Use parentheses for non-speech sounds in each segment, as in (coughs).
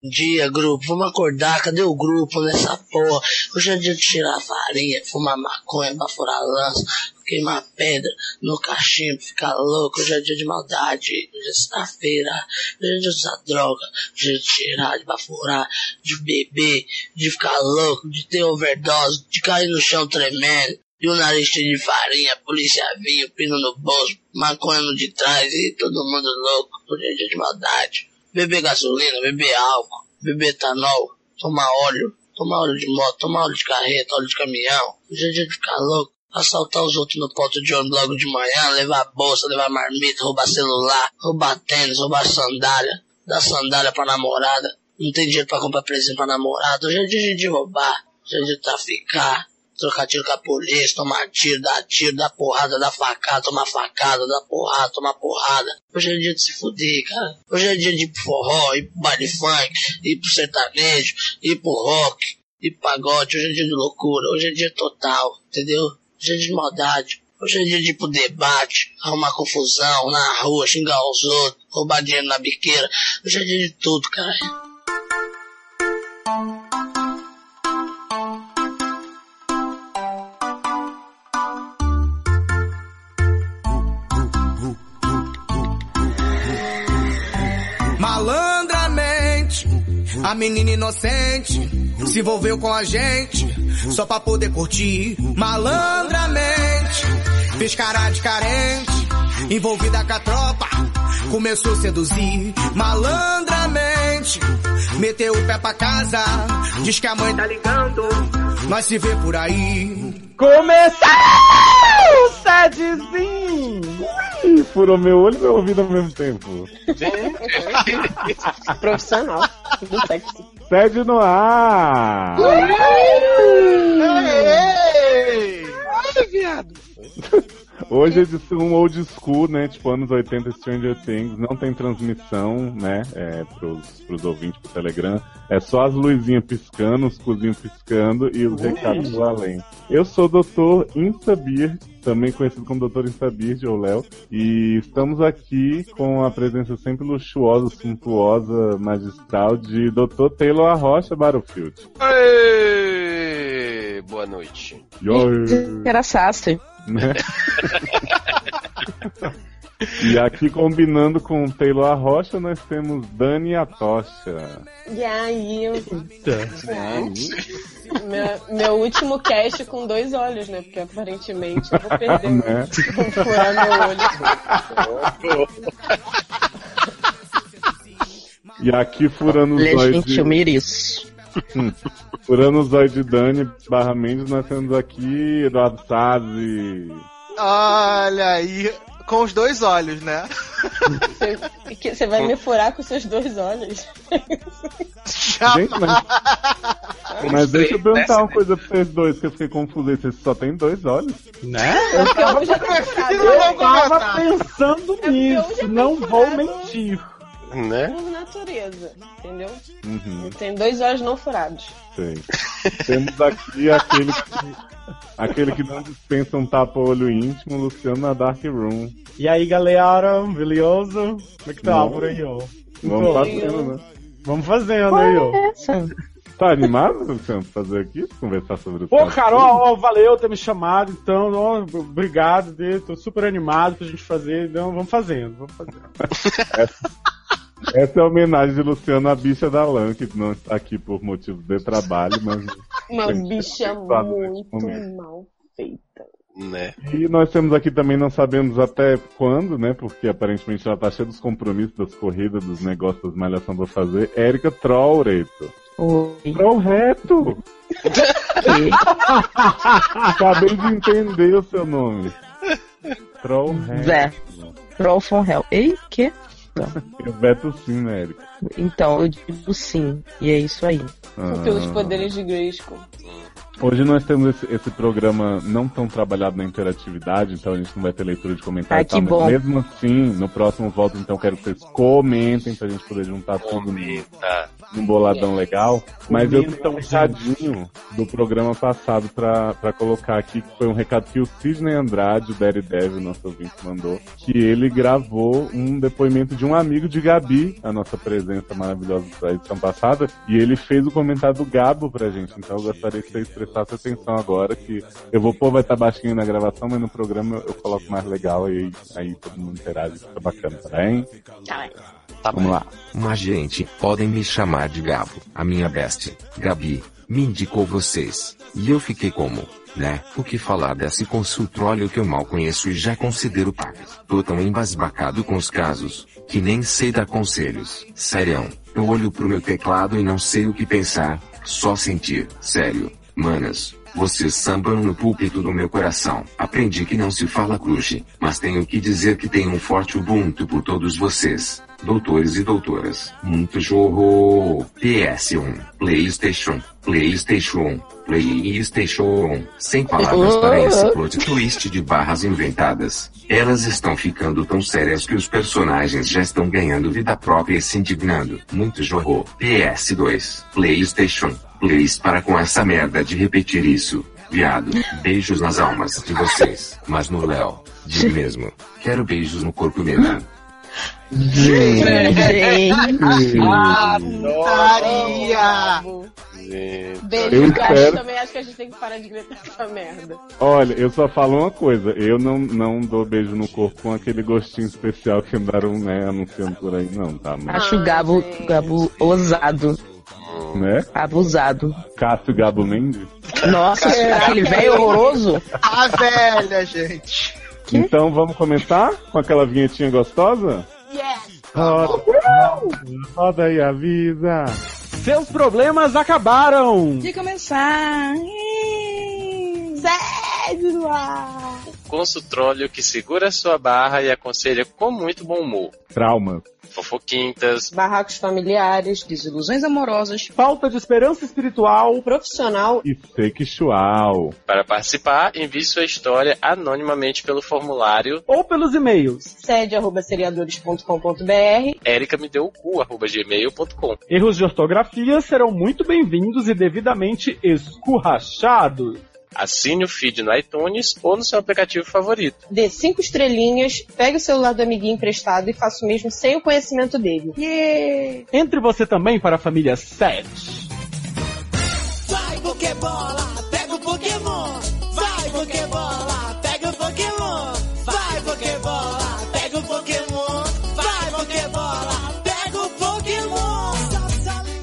Dia, grupo, vamos acordar, cadê o grupo nessa porra? Hoje é dia de tirar farinha, fumar maconha, baforar lança, queimar pedra no cachimbo, ficar louco. Hoje é dia de maldade, hoje é sexta-feira, hoje é dia de usar droga, hoje é de tirar, de baforar, de beber, de ficar louco, de ter overdose, de cair no chão tremendo. E o nariz de farinha, polícia vinho, pino no bolso, maconha no de trás e todo mundo louco. Hoje é dia de maldade beber gasolina, beber álcool, beber etanol, tomar óleo, tomar óleo de moto, tomar óleo de carreta, óleo de caminhão. Hoje é dia de ficar louco. Assaltar os outros no ponto de ônibus logo de manhã, levar bolsa, levar marmita, roubar celular, roubar tênis, roubar sandália, dar sandália pra namorada. Não tem dinheiro pra comprar presente pra namorada. Hoje é dia de roubar, hoje é dia de traficar trocar tiro com a polícia, tomar tiro, dar tiro, dar porrada, dar facada, tomar facada, dar porrada, tomar porrada. Hoje é dia de se fuder, cara. Hoje é dia de ir pro forró, ir pro baile funk, ir pro sertanejo, ir pro rock, ir pro pagode. Hoje é dia de loucura, hoje é dia total, entendeu? Hoje é dia de maldade. Hoje é dia de ir pro debate, arrumar confusão na rua, xingar os outros, roubar dinheiro na biqueira. Hoje é dia de tudo, cara. A menina inocente se envolveu com a gente só pra poder curtir malandramente. Fez cara de carente, envolvida com a tropa, começou a seduzir malandramente. Meteu o pé pra casa, diz que a mãe tá ligando, nós se vê por aí. Começou! Sedzinho! Ui, furou meu olho e meu ouvido ao mesmo tempo. (laughs) Profissional do sexo. Sede no ar! Ai, viado! (laughs) Hoje é edição old school, né? Tipo, anos 80 Stranger Things. Não tem transmissão, né? É, pros, pros ouvintes pro Telegram. É só as luzinhas piscando, os cozinhos piscando e os recados lá além. Eu sou o Dr. Instabir, também conhecido como Dr. Instabir, ou Léo. E estamos aqui com a presença sempre luxuosa, suntuosa, magistral de Dr. Taylor Arrocha Battlefield. Êêêê, boa noite. Era Sastre. Né? e aqui combinando com o Taylor Arrocha, nós temos Dani Atocha. E aí, eu... meu, meu último cast com dois olhos, né? Porque aparentemente eu vou perder, Né? vou furar meu olho. E aqui furando os olhos gente, de, eu mereço. furando os olhos de Dani barra Mendes, nós temos aqui Eduardo Sazzi. Olha aí, com os dois olhos, né? Você, você vai me furar com seus dois olhos. Gente, mas, mas deixa eu perguntar uma coisa pra vocês dois, que eu fiquei confuso. Vocês só tem dois olhos? Né? Eu tava, já tô furado. Eu tava pensando nisso, não vou mentir. Né? Por natureza, entendeu? Uhum, Tem dois olhos não furados. sei. Temos aqui aquele que, aquele que não dispensa um tapa-olho íntimo, Luciano na Dark Room. E aí, galera, beleza? Como é que tá Não. por aí, ó? Vamos fazendo, né? Vamos fazendo aí, ó. Essa. Tá animado, Luciano, pra fazer aqui? Conversar sobre o Pô, cara, Room? ó, ó, valeu ter me chamado, então, ó, obrigado, Dê, tô super animado pra gente fazer, então vamos fazendo, vamos fazendo. Essa é a homenagem de Luciano à bicha da lã, que não está aqui por motivos de trabalho, mas. Uma bicha muito mal feita. Né? E nós temos aqui também, não sabemos até quando, né? Porque aparentemente ela tá cheia dos compromissos, das corridas, dos negócios, das malhação pra fazer. Érica Trollreto. Oi. Trollreto! Acabei de entender o seu nome. Trollreto. Zé. Troll from Hell. Ei, que? Eu veto sim, né, Érica? Então, eu digo sim. E é isso aí. Pelos Ah. poderes de Grayskull. Hoje nós temos esse, esse programa não tão trabalhado na interatividade, então a gente não vai ter leitura de comentários. Ah, que tal, bom. Mas mesmo assim, no próximo volta, então quero que vocês comentem pra gente poder juntar tudo num, Comenta. num boladão legal. Mas eu tenho um recadinho do programa passado pra, pra colocar aqui, que foi um recado que o Sidney Andrade, o Daredevil, nosso ouvinte, mandou, que ele gravou um depoimento de um amigo de Gabi, a nossa presença maravilhosa da edição passada, e ele fez o comentário do Gabo pra gente. Então eu gostaria que vocês prestassem atenção agora, que eu vou pôr, vai estar baixinho na gravação, mas no programa eu, eu coloco mais legal e aí, aí todo mundo interage, fica bacana, tá bem? Tá Vamos lá. Mas gente, podem me chamar de Gabo, a minha best. Gabi, me indicou vocês. E eu fiquei como, né? O que falar desse consultório que eu mal conheço e já considero pago. Tô tão embasbacado com os casos, que nem sei dar conselhos. Sério, eu olho pro meu teclado e não sei o que pensar, só sentir. Sério, manas. Vocês sambam no púlpito do meu coração. Aprendi que não se fala crush, mas tenho que dizer que tenho um forte ubuntu por todos vocês. Doutores e doutoras. Muito jorro. PS1. PlayStation. PlayStation. PlayStation. Sem palavras para esse (laughs) plot twist de barras inventadas. Elas estão ficando tão sérias que os personagens já estão ganhando vida própria e se indignando. Muito jorro. PS2. PlayStation. Please para com essa merda de repetir isso. Viado. Beijos nas almas de vocês. Mas no Léo. Digo mesmo. Quero beijos no corpo mesmo. Gente. Putaria! Gente. Beijo, Eu espero- também acho que a gente tem que parar de gritar essa merda. Olha, eu só falo uma coisa, eu não, não dou beijo no corpo com aquele gostinho especial que andaram, né, anunciando por aí, não, tá? Mas, Acho o Gabo, gente. Gabo ousado, né? abusado. Cássio Gabo Mendes. Nossa, aquele velho horroroso. A velha, gente. Então vamos começar com aquela vinhetinha gostosa? Yes! Roda, roda aí, avisa. Seus problemas acabaram! De começar. Sede no ar! Consultróleo que segura sua barra e aconselha com muito bom humor. Trauma. Fofoquintas, Barracos familiares, Desilusões amorosas. Falta de esperança espiritual. profissional E sexual. Para participar, envie sua história anonimamente pelo formulário Ou pelos e-mails. sede arroba seriadores.com.br ericamedeucu.gmail.com Erros de ortografia serão muito bem-vindos e devidamente escurrachados. Assine o feed no iTunes ou no seu aplicativo favorito. dê cinco estrelinhas, pegue o celular do amiguinho emprestado e faça o mesmo sem o conhecimento dele. Yeah. Entre você também para a família 7. Vai Pokébola, pega o Pokémon. Vai Pokébola, pega o Pokémon. Vai Pokébola, pega o Pokémon. Vai Pokébola, pega o Pokémon.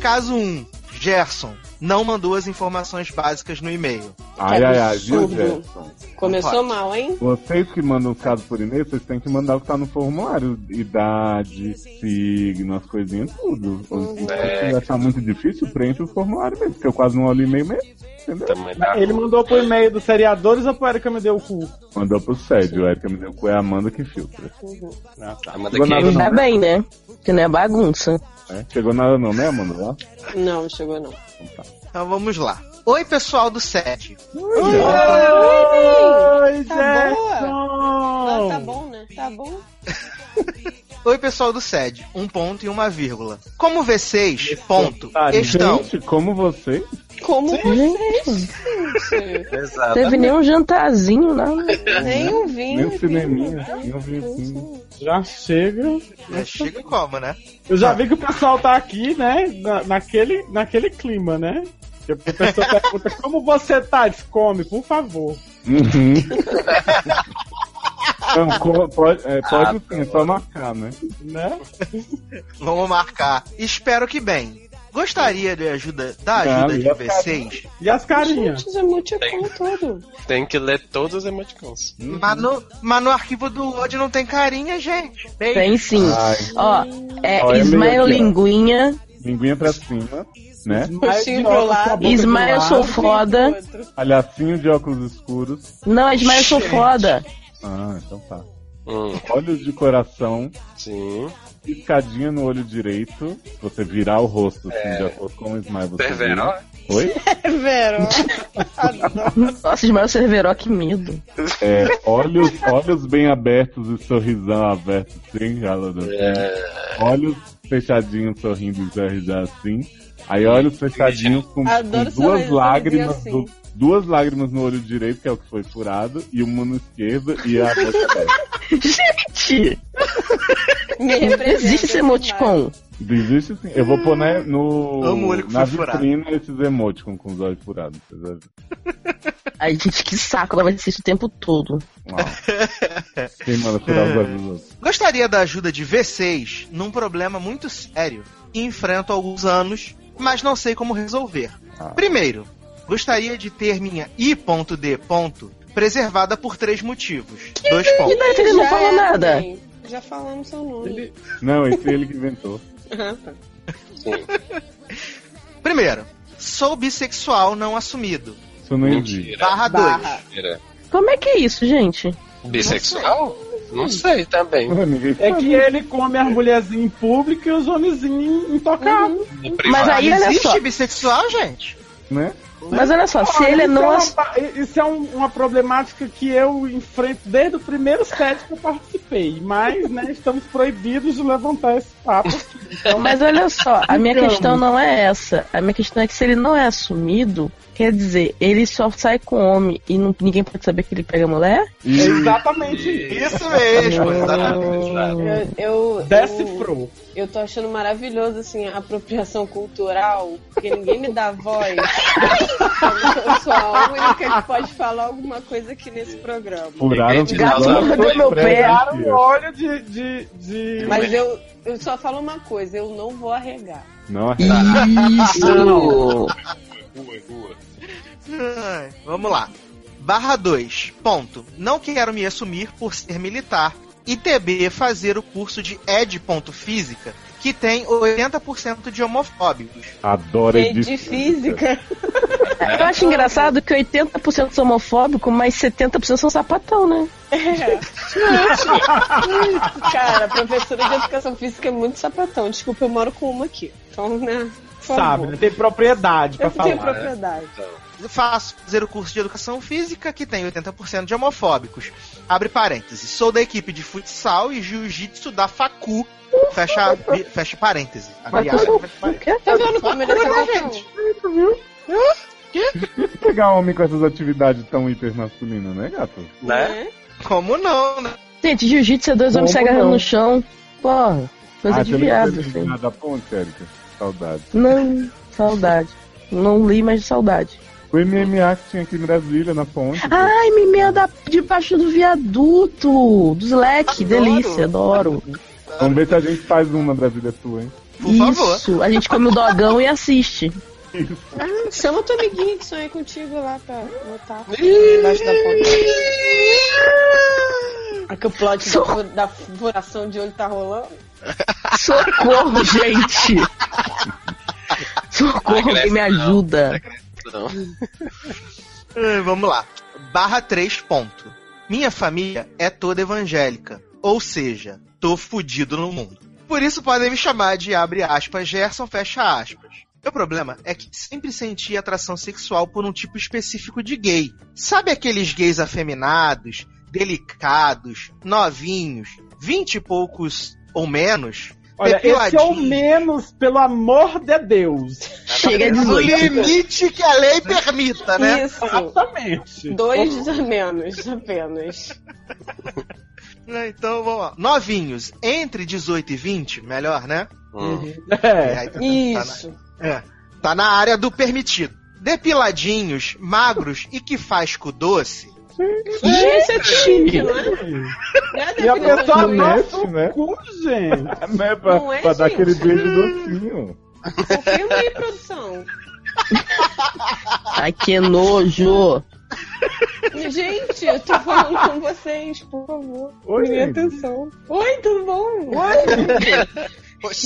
Caso 1. Gerson não mandou as informações básicas no e-mail. Ai, ai, ai, viu. Gerson? Começou Pode. mal, hein? Vocês que mandam os casos por e-mail, vocês têm que mandar o que tá no formulário. Idade, signo, as coisinhas, tudo. Uhum. Se você achar muito difícil, preenche o formulário mesmo, porque eu quase não olho e-mail mesmo. Tá Ele mandou pro e-mail dos seriadores ou pro Erika me deu o cu? Mandou pro Sérgio, o Erika me deu cu, é a Amanda que filtra. Amanda Chegou nada Kane. não, né? bem, né? Que não é bagunça. É, Chegou nada não, né, Amanda? Lá? Não chegou não. Então vamos lá. Oi, pessoal do SED. Oi, Tá Gerson! Ah, tá bom, né? Tá bom. (laughs) Oi, pessoal do SED. Um ponto e uma vírgula. Como V6, ponto, Tá, estão. Gente, como vocês? Como Gente, gente? Exato. teve nem um jantarzinho, não. Nem um vinho. Nem um cineminha, nem um vinho. Já chega. É, chega como, né? Eu já vi que o pessoal tá aqui, né? na- naquele, naquele clima, né? Que a pessoa pergunta como você tá? Diz, come, por favor. Uhum. (laughs) Não, pode, é, pode sim, é só marcar, né? Né? Vamos marcar. Espero que bem. Gostaria de ajuda, da ajuda de já V6, E as carinhas? Gente, emoticon todo. Tem que ler todos os emoticons. mas no, mas no arquivo do Word não tem carinha, gente. Beijo. Tem sim. Ai, Ó, é Olha Ismael aqui, ó. Linguinha, linguinha pra cima, né? Ismael Sou Foda. Palhacinho de óculos escuros. Não, Ismael Sou Foda. Ah, então tá. Hum, Olhos de coração. sim. Piscadinha no olho direito, você virar o rosto assim, É. de acordo com o Smile, você Cerveró? vira. Oi? (laughs) Vero. (laughs) Nossa, Ismael Cerveró, que medo. É, olhos, olhos bem abertos e sorrisão aberto assim, já, É. olhos fechadinhos sorrindo e sorrisão assim. Aí olhos fechadinhos com, com duas sorriso, lágrimas, sorrisinho do- duas lágrimas no olho direito, que é o que foi furado, e uma no esquerdo e a boca aberta. Gente! Existe esse emoticon. Existe sim. Eu vou pôr né, no, Amo o olho na foi furado. esses emoticons com os olhos furados. Ai, gente, que saco, ela vai ser isso o tempo todo. Quem manda furar os olhos dos outros? Gostaria da ajuda de V6 num problema muito sério que enfrento há alguns anos, mas não sei como resolver. Ah. Primeiro, gostaria de ter minha I.D. preservada por três motivos. Dois E pontos. daí ele não é, nada. também. Já falamos seu nome. Não, esse é ele que inventou. Tá. Sim. Primeiro, sou bissexual não assumido. Isso não existe. Mentira. Barra 2. Barra. Mentira. Como é que é isso, gente? Bissexual? Não sei também. É que ele come as mulherzinhas em público e os homenzinhos intocáveis. No Mas aí, olha Existe só. bissexual, gente? Né? Mas olha só, se ele isso não. é uma ass- pa- Isso é um- uma problemática que eu enfrento desde o primeiro set que eu participei. Mas, né, (laughs) estamos proibidos de levantar esse papo aqui. Então, Mas olha só, a minha Digamos. questão não é essa. A minha questão é que se ele não é assumido, quer dizer, ele só sai com homem e não- ninguém pode saber que ele pega mulher? exatamente isso. Isso mesmo, exatamente. Eu, eu, Decifrou. eu tô achando maravilhoso, assim, a apropriação cultural, porque ninguém me dá voz. eu sou a única que pode falar alguma coisa aqui nesse programa. Furaram Gato furaram mordeu meu pé. Aqui, o olho de. de, de... Mas eu, eu só falo uma coisa, eu não vou arregar. Não, é Isso! Rua, rua. Ai, Vamos lá. Barra 2. Ponto. Não quero me assumir por ser militar. E TB fazer o curso de Ed. Física, que tem 80% de homofóbicos. adoro É de física. Eu acho engraçado que 80% são homofóbicos, mas 70% são sapatão, né? (laughs) Cara, a professora de educação física é muito sapatão. Desculpa, eu moro com uma aqui. Então, né? Sabe, né? Tem propriedade pra Eu tenho falar. propriedade. Faço fazer o curso de Educação Física, que tem 80% de homofóbicos. Abre parênteses. Sou da equipe de futsal e jiu-jitsu da Facu. Fecha, fecha parênteses. Fecha? Tá vendo como ele é sapatão? (laughs) Pegar homem com essas atividades tão hipermasculinas, né, gato? Né? Como não, né? Gente, jiu-jitsu é dois homens se agarrando não? no chão. Porra, coisa ah, de viado, assim. da ponte, Erika? Saudade. Não, saudade. Não li, mas saudade. O MMA que tinha aqui em Brasília, na ponte. Ai, Mimé da debaixo do viaduto, dos leque, Adoro. delícia, adoro. Vamos ver se a gente faz um na Brasília Sul, hein? Por favor. Isso, a gente come o dogão e assiste. Ah, chama tua amiguinha que sonha contigo lá pra botar embaixo da ponte. A que o plot da, da furação de olho tá rolando. (laughs) Socorro, gente! Socorro, alguém me ajuda. Não. Eh, Vamos lá. Barra 3 ponto. Minha família é toda evangélica. Ou seja, tô fudido no mundo. Por isso podem me chamar de abre aspas, Gerson fecha aspas. Meu problema é que sempre senti atração sexual por um tipo específico de gay. Sabe aqueles gays afeminados, delicados, novinhos, vinte e poucos ou menos? Olha, esse é o menos, pelo amor de Deus. Chega de no 18. limite que a lei permita, né? Isso. Exatamente. Dois a menos, apenas. Né, Então, vamos lá. Novinhos, entre 18 e 20, melhor, né? Hum. É. Aí tá- Isso. Tá na, é, tá na área do permitido. Depiladinhos, magros e que faz com doce. Isso é não é? Não é E a pessoa gosta né? do cu, gente. né, pra, Não é, pra dar gente? aquele beijo docinho. Confirma aí, produção. Ai, que nojo. Gente, eu tô falando com vocês, por favor. Oi, Minha gente. atenção. Oi, tudo bom?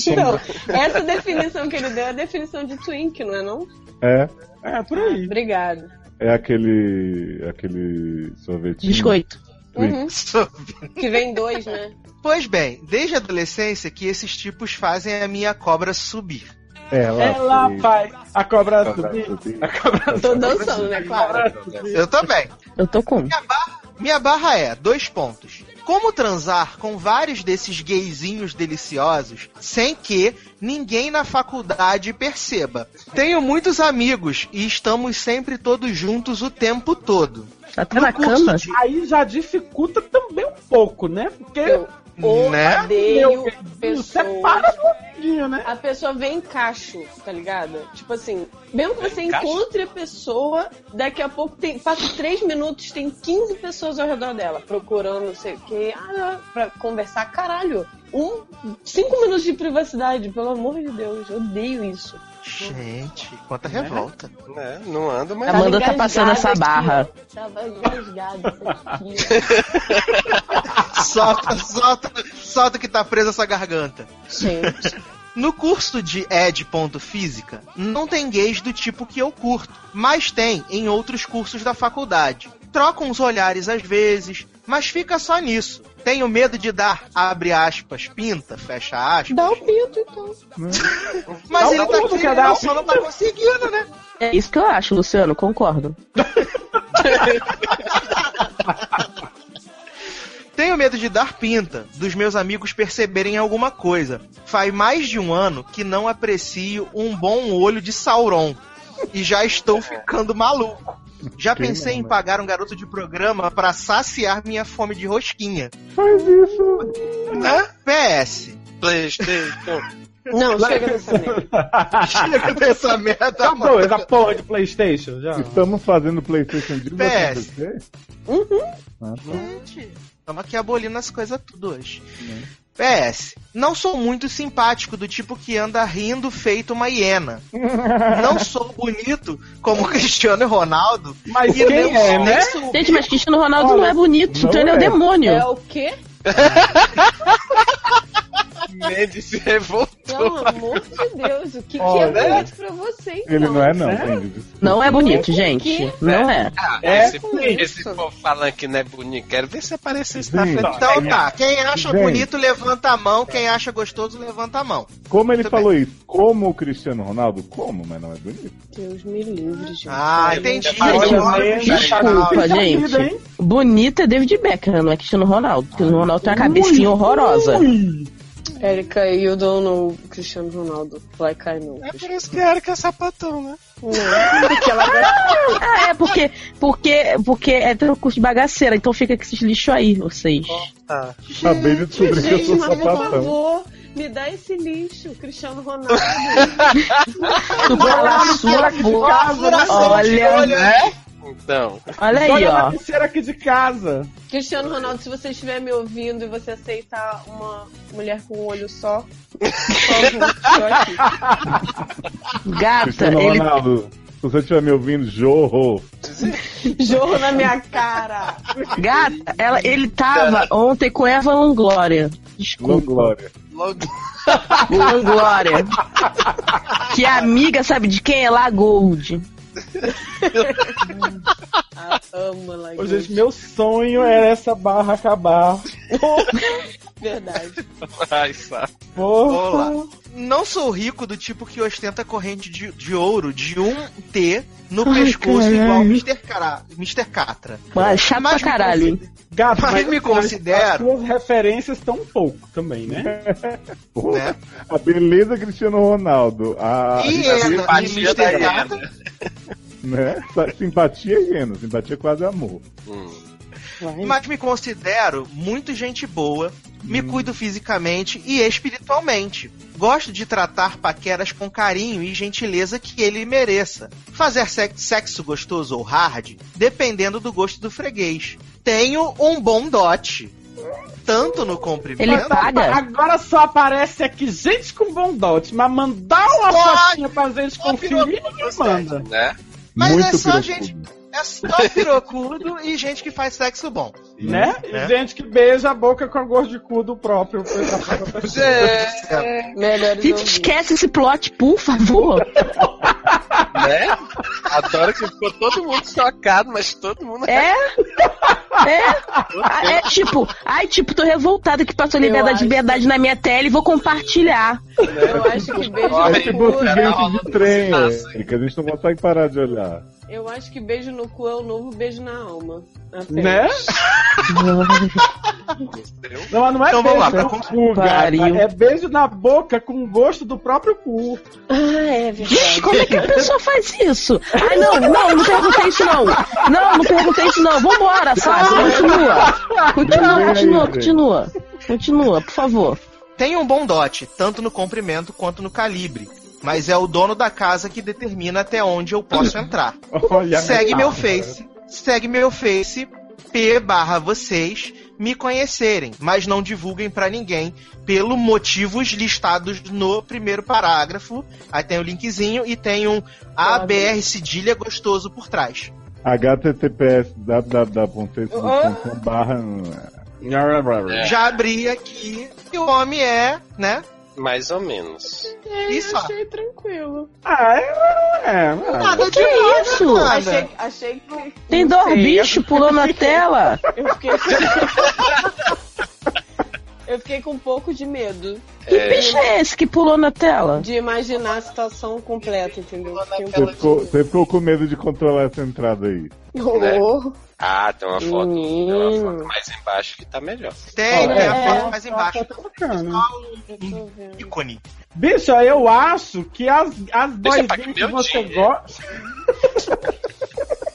Então, essa definição que ele deu é a definição de twink, não é não? É, É, por aí. Obrigado. É aquele. aquele sorvetinho. Biscoito. Uhum. (laughs) Que vem dois, né? Pois bem, desde a adolescência que esses tipos fazem a minha cobra subir. Ela, Ela fez- vai. A cobra Cobra subir. subir. A cobra Tô dançando, né? Claro. Eu também. Eu tô com. Minha barra, minha barra é dois pontos. Como transar com vários desses gayzinhos deliciosos sem que ninguém na faculdade perceba? Tenho muitos amigos e estamos sempre todos juntos o tempo todo. Até No na cama? de- Aí já dificulta também um pouco, né? Porque. Eu Né? Odeio Meu, pessoas. separa do amiguinho, né? A pessoa vem em cacho, tá ligado? Tipo assim, mesmo que você encontre a pessoa, daqui a pouco tem, passa três minutos, tem 15 pessoas ao redor dela, procurando não sei o que, ah, pra conversar, caralho. Um, cinco minutos de privacidade, pelo amor de Deus, eu odeio isso. Gente, quanta revolta. Né? Não anda, mas. Amanda tá passando essa barra. Tava aqui. (laughs) solta, solta, solta que tá presa essa garganta. Gente, No curso de ed.física, não tem gays do tipo que eu curto, mas tem em outros cursos da faculdade. Troca uns olhares às vezes, mas fica só nisso. Tenho medo de dar, abre aspas, pinta, fecha aspas. dá o pinto então. Mas Dá ele tá aqui, quer dar só não tá conseguindo, né? É isso que eu acho, Luciano, concordo. (laughs) Tenho medo de dar pinta, dos meus amigos perceberem alguma coisa. Faz mais de um ano que não aprecio um bom olho de Sauron. E já estou ficando maluco. Já Quem pensei em não, né? pagar um garoto de programa pra saciar minha fome de rosquinha. Faz isso. PS. Playstation. Não, chega dessa merda. Chega dessa merda, Acabou mano. essa porra de Playstation já. Estamos fazendo PlayStation de PS. você? Uhum. Ah, tá. Gente, estamos aqui abolindo as coisas tudo hoje. PS. Não sou muito simpático do tipo que anda rindo feito uma hiena. (laughs) Não sou bonito como Cristiano Ronaldo. Mas e quem é, sou né? sub- Gente, mas Cristiano Ronaldo Olha, não é bonito, não então ele é o é. demônio. É o quê? (laughs) Mendes se revoltou. Pelo amor de Deus, o que, que é bonito pra você, então? Ele não é não, desculpa. Não é bonito, gente. quê? Não é. Ah, É, esse, povo falando que não é bonito, quero ver se aparecesse na frente. Então tá, quem acha Gente. bonito, levanta a mão. Quem acha gostoso, levanta a mão. Como ele Muito falou isso? Como o Cristiano Ronaldo? Como, mas não é bonito. Deus me livre, gente. Ah, entendi. Desculpa, gente. Bonito é David Beckham, não é Cristiano Ronaldo. Cristiano Ronaldo tem uma cabecinha horrorosa. Erika, you don't know Cristiano Ronaldo like I know. É por isso que era que é sapatão, né? Não, porque ela Ah, é porque, porque, porque é truco de bagaceira, então fica com esses lixos aí, vocês. Tá. Acabei de descobrir que eu sou mas por sapatão. favor, me dá esse lixo, Cristiano Ronaldo. (laughs) Tu cala a sua boca. Olha, Então, olha aí, na ó. piscina aqui de casa. Cristiano Ronaldo, se você estiver me ouvindo e você aceitar uma mulher com um olho só, aqui. (laughs) Gata, Cristiano ele Ronaldo, se você estiver me ouvindo, jorro. (laughs) Jorro na minha cara. Gata, ela, ele tava ontem com Eva Longlória. Desculpa. Glória. logo. Longlória. Que é amiga, sabe de quem? É lá Gold. Amo ela. Ô, gente, meu sonho era essa barra acabar. (laughs) Verdade. (laughs) Ai, sabe. Porra. Olá. Não sou rico do tipo que ostenta corrente de, de ouro de um T no Ai, pescoço caralho. igual Mr. Cara, Mr. Catra. Mano, chato pra Mas me caralho. Gato, Mas me considero- As suas referências estão um pouco também, né? (laughs) Né? A beleza Cristiano Ronaldo. A, E a- e da Mr. Catra. Né? Simpatia é hiena, simpatia é quase amor. Hum. Mas me considero muito gente boa, me cuido fisicamente e espiritualmente. Gosto de tratar paqueras com carinho e gentileza que ele mereça. Fazer sex- sexo gostoso ou hard, dependendo do gosto do freguês. Tenho um bom dote. Tanto no Ele comprimento. paga? Agora só aparece aqui gente com bom dote, mas mandar uma fotinha pra gente conferir, manda. Né? Mas Muito é só gente. É só pirocudo e gente que faz sexo bom. Né? E É. gente que beija a boca com a gosto de cu do próprio. É. Ouvintes. esquece esse plot, por favor. Né? Adoro que ficou todo mundo chocado, mas todo mundo. É? (laughs) É, Ah, é tipo, ai, tipo, tô revoltada que passou liberdade de liberdade na minha tela e vou compartilhar. Eu acho que beijo É tipo cu. acidente de trem, Érica. A gente não consegue parar de olhar. Eu acho que beijo no cu é o novo beijo na alma. Apenas. Né? (laughs) Não, mas não é Então vamos lá, beijo pra no cu, gata. Pariu. É beijo na boca com gosto do próprio cu. Ah, é Gente, verdade. como é que a pessoa faz isso? Ai, não, não, não perguntei isso não. Não, não perguntei isso não. Vambora, Sassi, continua. Continua, continua, continua. Continua, por favor. Tem um bom dote, tanto no comprimento quanto no calibre. Mas é o dono da casa que determina até onde eu posso (coughs) entrar. Olha, Segue meu. Face. Segue meu Face. P barra vocês me conhecerem, mas não divulguem pra ninguém pelo motivos listados no primeiro parágrafo. Aí tem o linkzinho e tem um ABR cedilha gostoso por trás. https www.facebook.com barra É. Já abri aqui e o homem é, né? Mais ou menos. É, Isso, achei tranquilo. Ah, é, é. Nada Que isso? nada. Achei, achei que. Tem dois bichos pulando na tela. (laughs) Eu fiquei. (laughs) eu fiquei com um pouco de medo Que bicho é esse que pulou na tela? de imaginar a situação completa, entendeu? Um Você ficou, você ficou com medo de controlar essa entrada aí. Né? Oh, Ah, tem uma foto, tem uma Menino. foto mais embaixo que tá melhor. Tem, tem a É. foto mais embaixo. Tá bacana. vendo. Ícone. Bicho, eu acho que as, as pra boizinhas que você gosta. (laughs)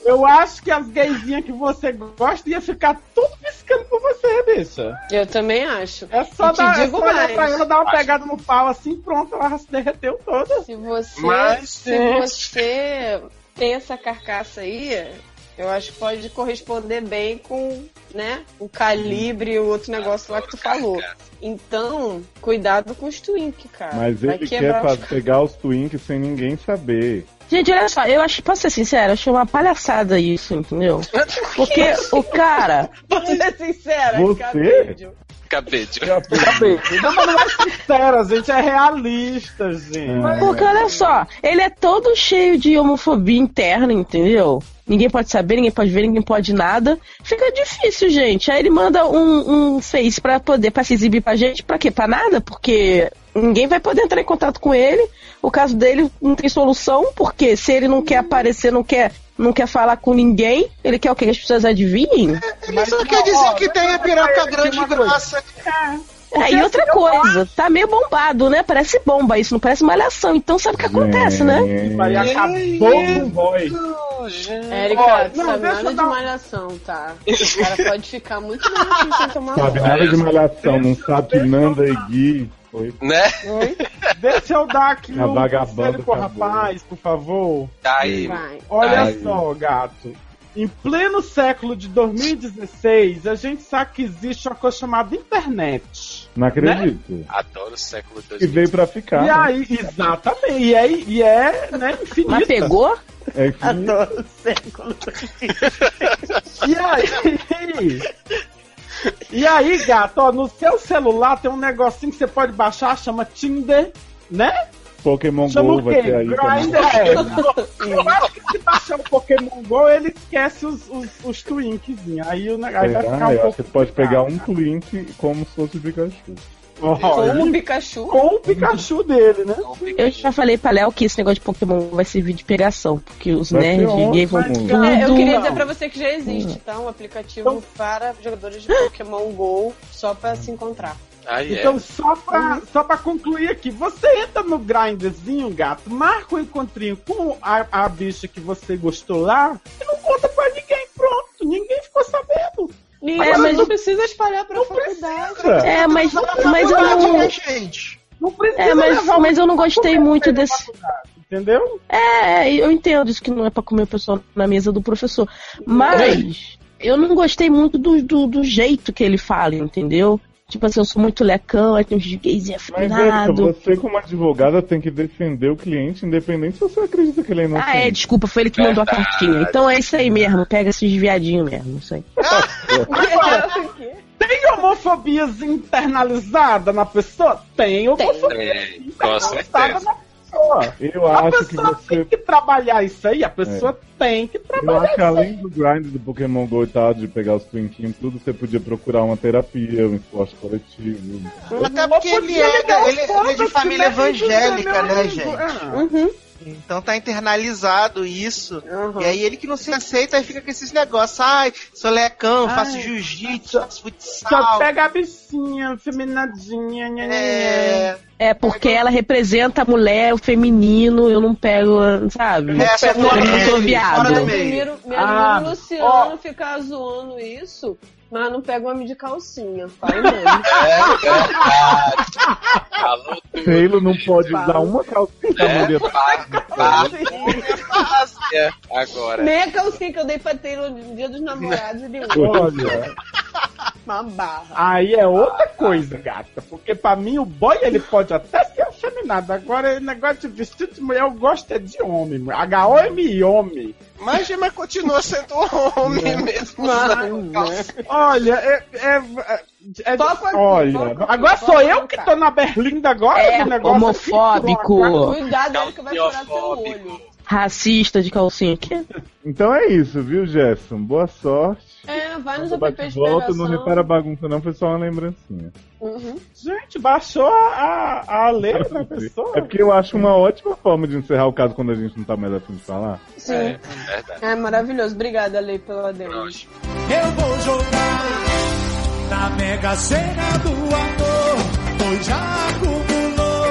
eu acho que as gaysinhas que você gosta ia ficar tudo piscando por você, bicha. Eu também acho. É só, E te dar, é digo só olhar mais. pra ela, dar uma pegada no pau assim, pronto, ela se derreteu toda. Se você, Mas, se você tem essa carcaça aí, eu acho que pode corresponder bem com, né, o calibre e o outro negócio lá que tu falou. Então, cuidado com os twink, cara. Mas Vai ele quer os- (laughs) pegar os twinks sem ninguém saber. Gente, olha só, eu acho, posso ser sincera, eu achei uma palhaçada isso, entendeu? (laughs) Porque o cara. Posso ser sincera, Você? cabide. Cabede. Não, mas não é sincera, gente, é realista, gente. Porque olha só, ele é todo cheio de homofobia interna, entendeu? Ninguém pode saber, ninguém pode ver, ninguém pode nada. Fica difícil, gente. Aí ele manda um, um face pra poder, pra se exibir pra gente. Pra quê? Pra nada? Porque ninguém vai poder entrar em contato com ele. O caso dele não tem solução, porque se ele não quer aparecer, não quer, não quer falar com ninguém, ele quer o quê? Que as pessoas adivinhem? Ele só quer dizer que tem a piroca grande e grossa. É, e outra coisa, tá meio bombado, né? Parece bomba isso, não parece malhação. Então sabe o que acontece, né? Aí acabou com o boy. Érica, não, sabe nada eu de dar malhação, tá? O cara pode ficar muito aqui sem tomar Sabe nada de malhação, não sabe que Nanda e Gui. Foi Né? Oi? Deixa eu dar aqui A um conselho pro rapaz, por favor. Tá aí. Vai. Olha Ai. só, gato. Em pleno século de 2016, a gente sabe que existe uma coisa chamada internet. Não acredito. Adoro o século E 2000. veio pra ficar. E né? aí, exatamente, e é, e é né, infinita. Mas pegou? É infinito. Adoro século. e aí? E aí, gato, ó, no seu celular tem um negocinho que você pode baixar, chama Tinder, né? Pokémon Chama Go vai ter aí. Grindr. É. (laughs) Eu acho que se baixar o Pokémon GO, ele esquece os, os, os twinkzinhos. Aí, o aí vai ficar um Eu acho pouco. que você pode pegar um. Twink como se fosse o Pikachu. Como o Pikachu. com o Pikachu dele, né? Eu já falei pra Léo que esse negócio de Pokémon vai servir de pegação, porque os Vai nerds gay vão ótimo. tudo. É, eu queria dizer pra você que já existe, tá? Um aplicativo para jogadores de Pokémon GO só pra se encontrar. Aí é. Então, só pra, só pra concluir aqui, você entra no grinderzinho, gato, marca o encontrinho com a, a bicha que você gostou lá e não conta pra ninguém. Pronto, ninguém ficou sabendo. Ninguém É, mas não precisa espalhar pra faculdade. É, mas, mas eu não. né, gente? Não precisa É, mas, mas eu não gostei muito desse. Entendeu? É, eu entendo isso que não é pra comer o pessoal na mesa do professor. Mas eu não gostei muito do, do, do jeito que ele fala, entendeu? Tipo assim, eu sou muito lecão, aí tem uns gays Mas Érica, afinados. você como advogada tem que defender o cliente, independente se você acredita que ele é inocente. Ah, é, desculpa, foi ele que mandou a cartinha. Então é isso aí mesmo, pega esses viadinhos mesmo, isso aí. (laughs) Tem homofobias internalizada na pessoa? Tem homofobia Tem, internalizada certeza. na pessoa. Eu A acho que pessoa você. tem que trabalhar isso aí, a pessoa tem que Eu trabalhar acho que isso aí. além do grind do Pokémon GO e tal, de pegar os twinkinhos tudo, você podia procurar uma terapia, um esporte coletivo. Até porque ele é, ele, ele é de família evangélica, né, gente? Uhum. Então tá internalizado isso. E aí ele que não se aceita, aí fica com esses negócios. Ai, sou lecão, Ai, faço jiu-jitsu, faço Só futsal. pega a bichinha, feminadinha, nha, nha, nha. É, É porque ela representa a mulher, o feminino, eu não pego, sabe? É, só eu fora não sou viado. fora do Eu meio. admiro, me Ah, o Luciano ó. ficar zoando isso, mas não pega homem de calcinha. Fala mesmo. (laughs) É tudo. (laughs) Taylor não pode usar uma calcinha É, mulher. fácil agora. Meia calcinha que eu dei pra Taylor no dia dos namorados, ele usa Olha, uma barra. aí é outra coisa, gata. Porque pra mim o boy ele pode até ser afeminado. Agora, o negócio de vestido de mulher eu gosto é de homem. H-O-M homem. Mas, mas continua sendo homem mesmo. Olha, é. é, é- é- Toca aqui, olha, aqui, agora toca sou eu que tô na Berlinda agora. É, que negócio homofóbico. aqui, Cuidado ele que vai furar teu olho. Racista de calcinha aqui. Então é isso, viu, Gerson? Boa sorte. É, vai nos apps de volta, não repara a bagunça, não, foi só uma lembrancinha. Uhum. Gente, baixou a, a letra da (laughs) pessoa. É porque eu acho uma ótima forma de encerrar o caso quando a gente não tá mais afim de falar. Sim. É, verdade. É maravilhoso. Obrigada, Lei, pela demo. Ótimo. Eu vou jogar na Mega Sena do amor, pois já acumulou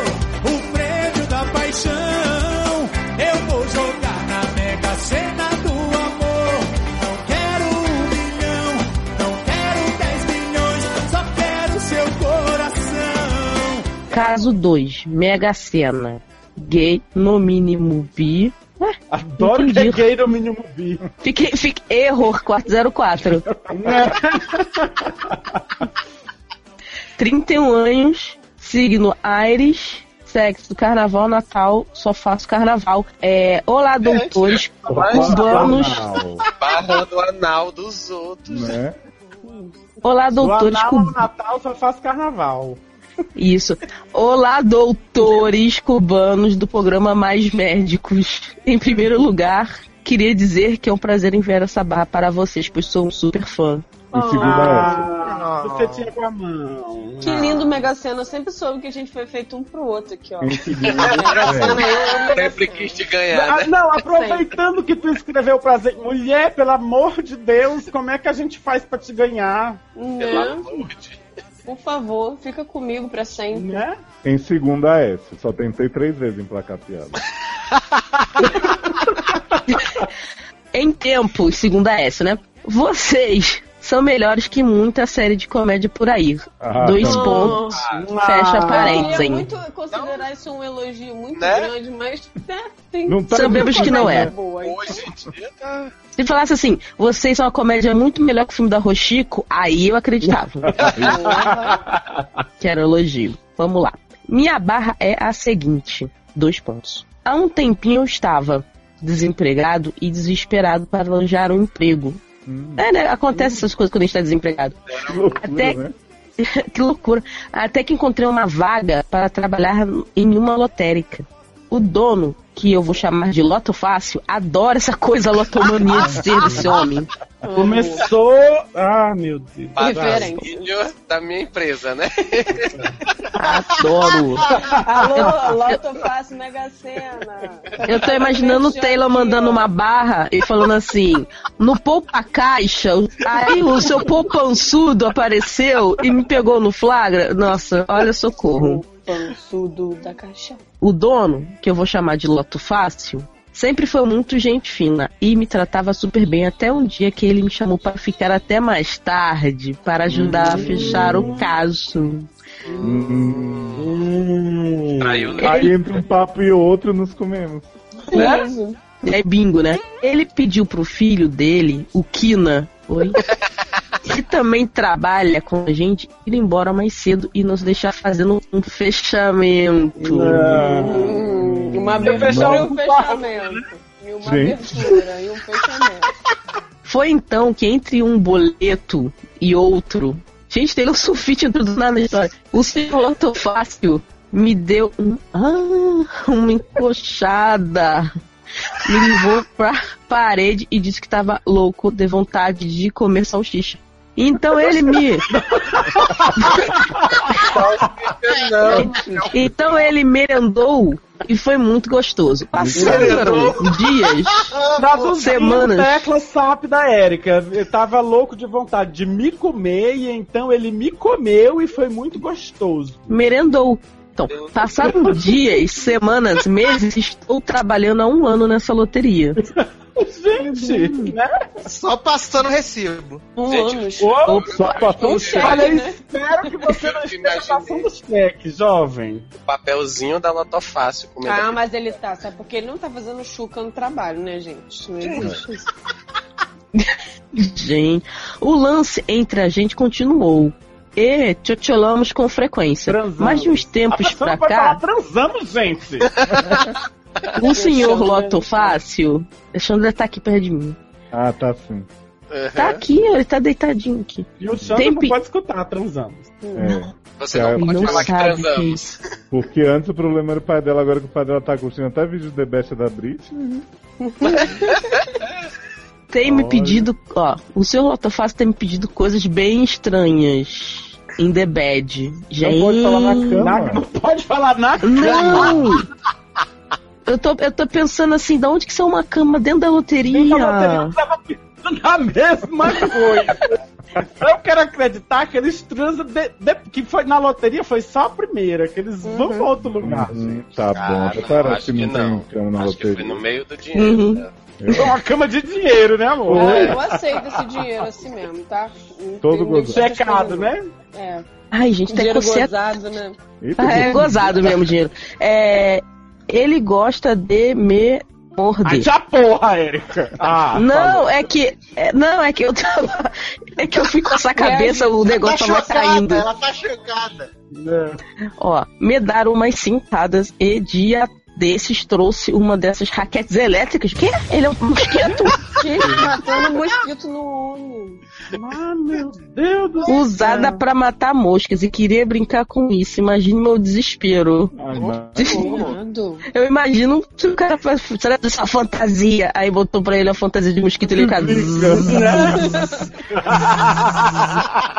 o prêmio da paixão. Eu vou jogar na Mega Sena do Caso 2, Mega Sena. Gay, no mínimo bi. Ué, Adoro que é gay no mínimo bi. Fique, fique, error 404. 31 (laughs) anos, signo Ares, sexo carnaval, Natal, só faço carnaval. É, olá, doutores cubanos. Não, Barra do anal dos outros. né? Olá, doutores Do Anal cubanos. no Natal só faz carnaval. Isso. Olá, doutores cubanos do programa Mais Médicos. Em primeiro lugar, queria dizer que é um prazer enviar essa barra para vocês, pois sou um super fã. E segunda Ah, você tinha com a mão. Que lindo Mega Sena. Eu sempre soube que a gente foi feito um pro outro aqui, ó. Em segunda, Mega Sena, eu, Sempre quis te ganhar, Ah, né? não, aproveitando que tu escreveu pra gente, mulher, pelo amor de Deus, como é que a gente faz pra te ganhar? Pelo Né? amor de Por favor, fica comigo pra sempre. Né? em segunda S. Só tentei três vezes emplacar a piada. (laughs) Em tempo, segunda S, né? Vocês são melhores que muita série de comédia por aí. Ah, Dois tá. pontos. Ah. Fecha Eu parênteses, hein? muito considerar isso um elogio muito Né? grande, mas né, tem Não tá Sabemos que não é. boa. Hoje em dia tá. Se falasse assim, vocês são uma comédia muito melhor que o filme da Rochico, aí eu acreditava. (laughs) que era elogio. Vamos lá. Minha barra é a seguinte: dois pontos. Há um tempinho eu estava desempregado e desesperado para arranjar um emprego. É, né? Acontece essas coisas quando a gente está desempregado. Que loucura, Até- né? (laughs) que loucura. Até que encontrei uma vaga para trabalhar em uma lotérica. O dono, que eu vou chamar de Loto Fácil, adora essa coisa lotomania de ser desse homem. Começou. Ah, meu Deus. Patrocínio da minha empresa, né? Adoro. Alô, Loto Fácil Mega Sena. Eu tô imaginando o Taylor mandando uma barra e falando assim: no poupa caixa, aí o seu poupançudo apareceu e me pegou no flagra. Nossa, olha socorro. Pançudo da caixa. O dono, que eu vou chamar de Loto Fácil, sempre foi muito gente fina e me tratava super bem até um dia que ele me chamou para ficar até mais tarde para ajudar a fechar o caso. Hum. Traiu, né? Aí entre um papo e outro nos comemos. Isso. É bingo, né? Ele pediu pro filho dele, o Kina, oi, que também trabalha com a gente, ir embora mais cedo e nos deixar fazendo um fechamento. Hum, uma abertura e um fechamento. E uma Gente. abertura e um fechamento. Foi então que entre um boleto e outro. Gente, Taylor Sulfite entrou do nada na história. O senhor Loto Fácil me deu um, ah, uma encoxada. Me levou pra parede e disse que tava louco de vontade de comer salsicha. Então ele me. então ele merendou e foi muito gostoso. Passaram dias, Traduzindo semanas. tecla SAP da Érica. Eu tava louco de vontade de me comer e então ele me comeu e foi muito gostoso. merendou. Então, passaram dias, semanas, meses, estou trabalhando há um ano nessa loteria. Gente, né? Só passando recibo. Um Gente, ano. Só passou o cheque. Olha, né? espero que você não esteja passando cheque, jovem. O papelzinho da Lotofácil comendo. Ah, mas ele tá, sabe? Porque ele não tá fazendo chuca no trabalho, né, gente? Não existe isso. Gente, o lance entre a gente continuou. E tchotcholamos com frequência. Transamos. Mas de uns tempos A pra pode falar cá, transamos, gente. o (laughs) senhor. Loto Fácil. Alexandre tá aqui perto de mim. Ah, tá sim. Uhum. Tá aqui, ele tá deitadinho aqui. E o Xandro Tem não pode escutar, transamos. É. Você não Ele pode não falar que que é transamos. isso. Porque antes o problema era o pai dela, agora que o pai dela tá curtindo até vídeo de The Best da Brit. (laughs) Tem me pedido, ó, o senhor Loto Fácil tem me pedido coisas bem estranhas. Em The Bad. Gente. Não pode falar na cama. Na- não pode falar na cama. Não! Eu tô, eu tô pensando assim, da onde que saiu uma cama dentro da loteria? Dentro da loteria, eu tava pensando (laughs) na mesma coisa. Eu quero acreditar que eles transam de- de- que foi na loteria foi só a primeira, que eles vão pra outro lugar. Hum, tá Ah, bom, parece acho que não não. tem cama na Acho que foi loteria. no meio do dinheiro. Uhum. né? É uma cama de dinheiro, né, amor? Ah, eu aceito esse dinheiro assim mesmo, tá? Não Todo gozado. Checado, né? É. Ai, gente, Dinheiro coceta. gozado, né? Eita, Ah, é gozado mesmo, dinheiro. É, ele gosta de me Ai, morder. já porra, Érica. Ah, Não, é que. é- não, é que eu tava. (laughs) É que eu fui com essa cabeça, o negócio tava caindo. ela tá chocada. Ó, me dar umas cintadas e dia desses trouxe uma dessas raquetes elétricas. Que? Ele é um mosquito? (laughs) Gente, matando mosquito no olho. Ah, meu Deus do céu. Usada pra matar moscas e queria brincar com isso. Imagine meu desespero. Ai. Eu imagino se o cara faz. Será que essa fantasia? Aí botou pra ele a fantasia de mosquito e ele fica. (laughs)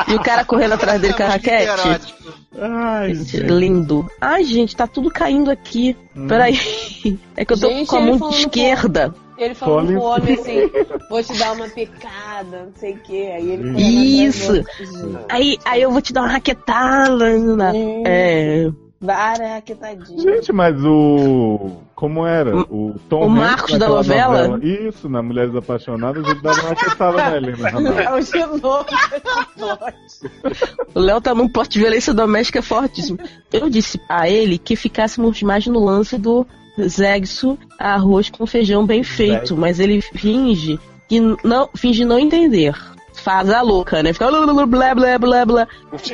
E o cara correndo atrás dele com a raquete. Ai, Gente, gente. Lindo. Ai, gente, tá tudo caindo aqui. Peraí. É que eu tô Gente, com a mão esquerda. Ele falou Olha pro homem assim, vou te dar uma picada, não sei o que. Aí ele Isso. Aí, aí eu vou te dar uma raquetada. Hum. É. Várias raquetadinhas. Gente, mas o. Como era? O Tom o Marcos da naquela novela? Isso, na Mulheres Apaixonadas, ele dava uma raquetada (laughs) na Helena Ramalho. É o de novo. (laughs) O Léo tá num plot de violência doméstica fortíssimo. Eu disse a ele que ficássemos mais no lance do Zegso arroz com feijão bem feito, mas ele finge que não finge não entender. Faz a louca, né? Fica blá blá blá blá.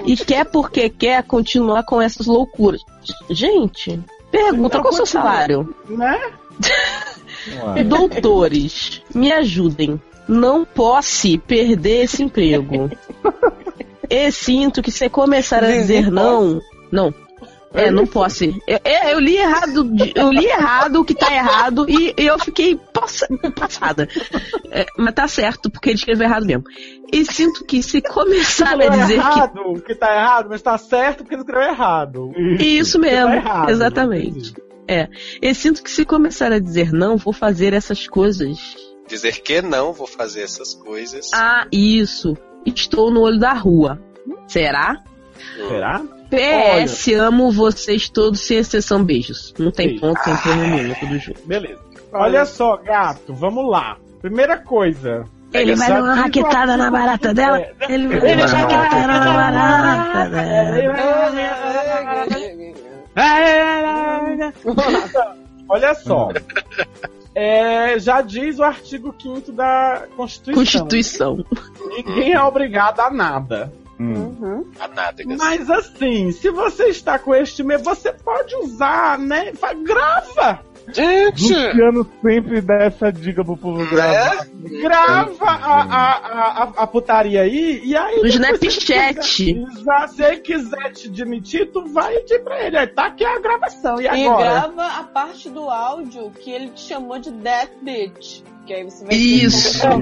E quer porque quer continuar com essas loucuras. Gente, pergunta qual é o seu salário? Né? (laughs) Doutores, me ajudem. Não posso perder esse emprego. (laughs) E sinto que se começar a dizer não. Não. É, não posso. Eu, é, eu li errado, eu li errado o que tá errado e, e eu fiquei passa- passada. É, mas tá certo, porque ele escreveu errado mesmo. E sinto que se começar a dizer que. errado, que tá errado, mas tá certo porque ele escreveu errado. Isso mesmo, Tá errado, exatamente. É. Eu sinto que se começar a dizer não, vou fazer essas coisas. Dizer que não vou fazer essas coisas. Ah, isso. Estou no olho da rua. Será? Será? PS, amo vocês todos, sem exceção, beijos. Não tem Beijo. ponto, tem porra nenhuma, tudo junto. Beleza. Olha só, gato, vamos lá. Primeira coisa. Ele vai dar uma raquetada na barata dela? É. Ele vai dar uma raquetada na barata dela. Olha só. É, já diz o artigo 5 da Constituição. Constituição. Ninguém é obrigado a nada. Hum. A nádegas. Mas assim, se você está com este medo, você pode usar, né? Grava! Gente! Luciano sempre dá essa dica pro povo gravar. Grava a, a, a, a, a putaria aí e aí. No Snapchat. Se ele quiser- se ele quiser te demitir, tu vai dizer pra ele. Aí tá aqui a gravação. E E agora? grava a parte do áudio que ele te chamou de Death Bitch. Que aí você vai Isso. esquecer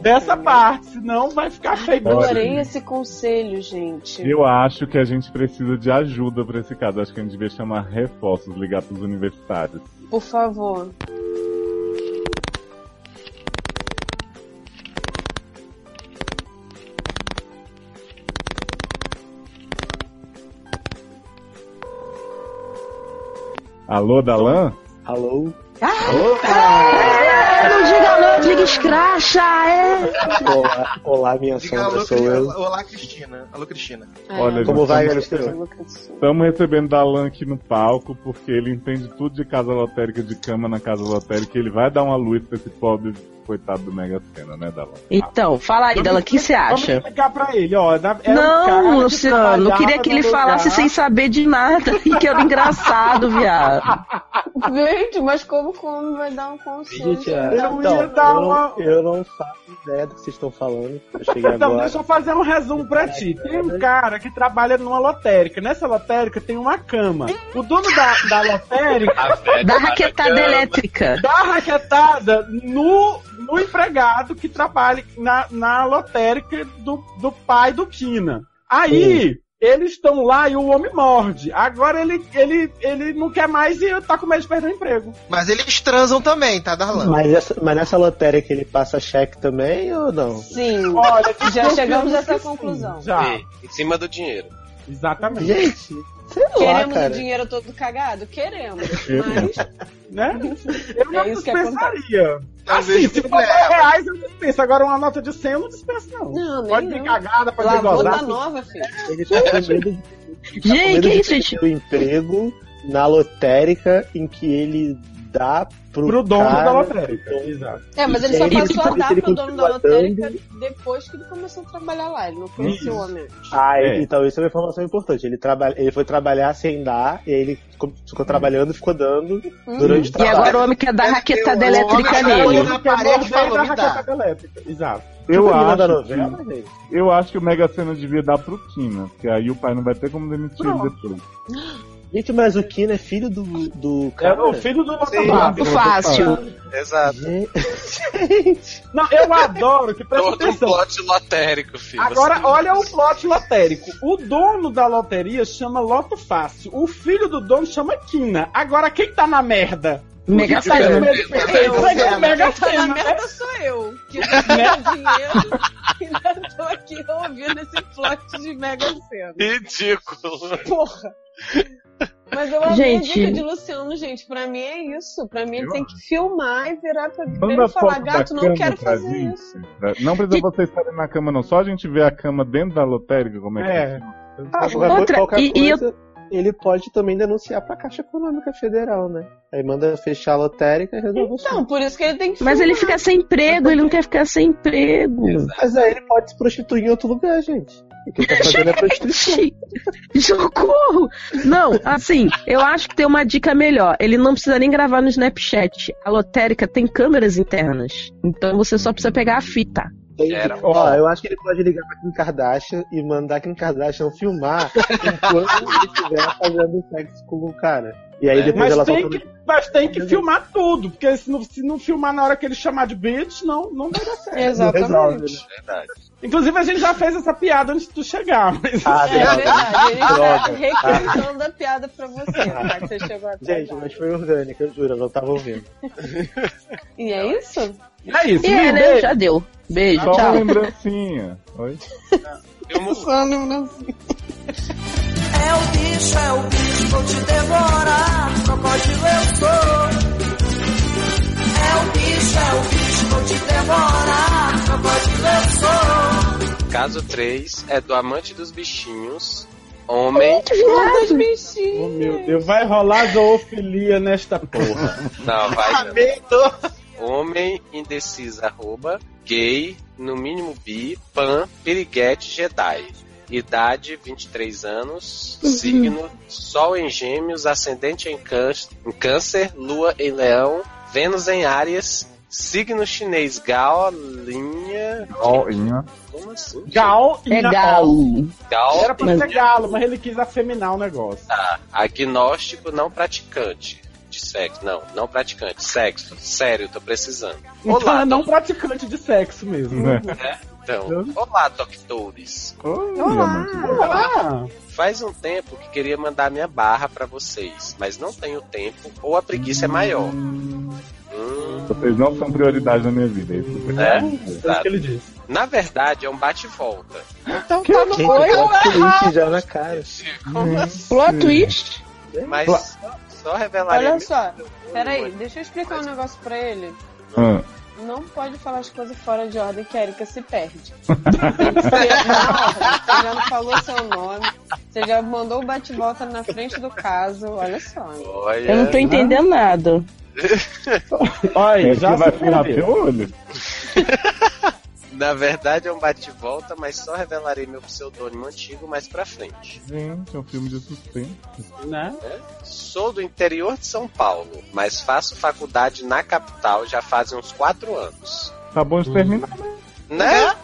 dessa parte, senão vai ficar feio. Adorei esse conselho, gente. Eu acho que a gente precisa de ajuda pra esse caso. Acho que a gente devia chamar reforços, ligar pros universitários. Por favor. Alô, Dalan? Alô? É, não diga não, diga escracha, é. Olá, olá minha Diga sombra, alô, sou eu. olá, Cristina. Alô, Cristina. Olha, Como gente, vai, Galisteu? Estamos recebendo Dalan aqui no palco porque ele entende tudo de casa lotérica, de cama na casa lotérica. e Ele vai dar uma luz pra esse pobre coitado do Mega Sena, né, Dalan? Então, fala aí, Dela, o que você acha? Vamos ligar pra ele, ó. da- é um cara Não, que Luciano, eu queria que ele falasse sem saber de nada e (laughs) que era engraçado, viado. Gente, mas como, como vai dar um conselho? Gente, é, Eu então, ia dar eu, uma- não, eu não faço ideia do que vocês estão falando. Eu Então, agora. deixa eu fazer um resumo pra ti. Tem um cara que trabalha numa lotérica. Nessa lotérica tem uma cama. O dono da, da lotérica Da raquetada elétrica. dá raquetada no, no empregado que trabalha na, na lotérica do, do pai do Kina. Aí, eles estão lá e o homem morde. Agora ele, ele, ele não quer mais e tá com medo de perder o emprego. Mas eles transam também, tá, Darlan? Mas, essa, mas nessa lotérica ele passa cheque também ou não? Sim, Olha, já (laughs) chegamos a essa sim, conclusão. Já, Sim, Em cima do dinheiro. Exatamente. Gente, sei lá, Queremos cara. o dinheiro todo cagado? Queremos. Mas né? Eu não É dispensaria. Assim, se for 10 leva. reais, eu dispenso. Agora, uma nota de 100 eu não dispenso, não. Não, pode vir cagada, pode vir gozada. nova, filho. Ele tá com medo de, tá Gente, que isso, gente? o emprego na lotérica em que ele dá pro, Pro dono cara, da lotérica. Exato. É, mas ele só Ele- passou a dar ele pro dono da lotérica depois que ele começou a trabalhar lá. Ele não conhecia o homem antes. Ah, É. então isso é uma informação importante. Ele, trabalha, ele foi trabalhar sem dar, e aí ele ficou, trabalhando e ficou dando durante o E trabalho. agora o homem quer dar raquetada elétrica homem nele. na parede e falou, da raquetada elétrica. Exato. Eu Tipo acho, novela, que, gente. eu acho que o Mega Sena devia dar pro Kina, porque aí o pai não vai ter como demitir ele Pronto. depois. (gasps) Gente, mas o Kino é filho do, do É cara. o filho do. Muito fácil. Exato. Gente, (laughs) Não, eu adoro que presta Todo um atenção. plot lotérico, filho. Agora, Você- olha o plot lotérico. O dono da loteria chama Loto Fácil. O filho do dono chama Quina. Agora, quem tá na merda? Mega Quem tá com Sena. é Mega Quem tá na Sena, né? merda sou eu. Que não tenho dinheiro e ainda tô aqui ouvindo esse plot de Mega Sena. Ridículo. Porra! Mas eu amei Gente. a dica de Luciano, gente. Pra mim é isso. Pra mim ele Eu tem que filmar e virar pra, ele falar, gato, não quero pra fazer gente. isso. Pra- Não precisa vocês estarem na cama, não. Só a gente ver a cama dentro da lotérica, como é que É. ah, Outra, qualquer e- e eu- coisa, ele pode também denunciar pra Caixa Econômica Federal, né? Aí manda fechar a lotérica e resolve o Então, assunto. por isso que ele tem que Mas filmar. ele fica sem emprego, ele não quer ficar sem emprego. Mas aí ele pode se prostituir em outro lugar, gente. O que ele tá fazendo é prostituição. Socorro! Não, assim, eu acho que tem uma dica melhor. Ele não precisa nem gravar no Snapchat. A lotérica tem câmeras internas. Então você só precisa pegar a fita. Era Ó, eu acho que ele pode ligar pra Kim Kardashian e mandar Kim Kardashian filmar enquanto ele estiver fazendo sexo com o cara. E aí depois Mas ela tem, solta que, mas tem que filmar tudo, porque se não, se não filmar na hora que ele chamar de bitch, não, não vai dar certo. resolve, né? Exatamente. Verdade. Inclusive, a gente já fez essa piada antes de tu chegar, mas... Ah, É droga. verdade, ele está Droga. requentando a piada pra você, já que você chegou até Gente, mas foi orgânico, eu juro, eu não tava ouvindo. E é isso? É isso, E é, né? beijo. Já deu. Beijo, Só uma tchau. lembrancinha. Oi? Filmo É o bicho, é o bicho, vou te devorar. Crocodilo eu sou. É o bicho, é o bicho, vou te devorar. Crocodilo eu sou. Caso 3 é do amante dos bichinhos, homem. Todas bichinhos. Oh, meu Deus, vai rolar zoofilia nesta porra. Não, vai. não. Homem indeciso, arroba, gay, no mínimo bi, pan, piriguete, Jedi. idade 23 anos, signo Sol em Gêmeos, ascendente em câncer, em câncer, Lua em Leão, Vênus em Áries, signo chinês Gaolinha. Galinha. Como assim? Gal e É galo. Gal. Era pra ser galo, mas ele quis afeminar o negócio. Tá. Agnóstico não praticante de sexo. Não, não praticante. Sexo. Sério, tô precisando. Então Olá, é não praticante de sexo mesmo. Né? né? Então, olá, doutores. Olá. Olá. Faz um tempo que queria mandar minha barra pra vocês, mas não tenho tempo ou a preguiça é maior. Hum, Vocês não são prioridade na minha vida, é isso né? É isso Exato. que ele disse. Na verdade, é um bate-volta. Então Que tá no plot twist já na cara. Como assim? Plot twist. Mas só revelaria. Olha só, peraí, deixa eu explicar um negócio pra ele. Ah, Não pode falar as coisas fora de ordem que a Erika se perde. Tem que ser na ordem. Você já não falou seu nome. Você já mandou o bate-volta na frente do caso. Olha só. Olha, Eu não tô entendendo nada. Olha, é já vai teu olho. (laughs) Na verdade é um bate-volta, mas só revelarei meu pseudônimo antigo mais pra frente. Gente, é um filme de suspense. Né? Sou do interior de São Paulo, mas faço faculdade na capital já fazem uns quatro anos. Tá bom de terminar. Né?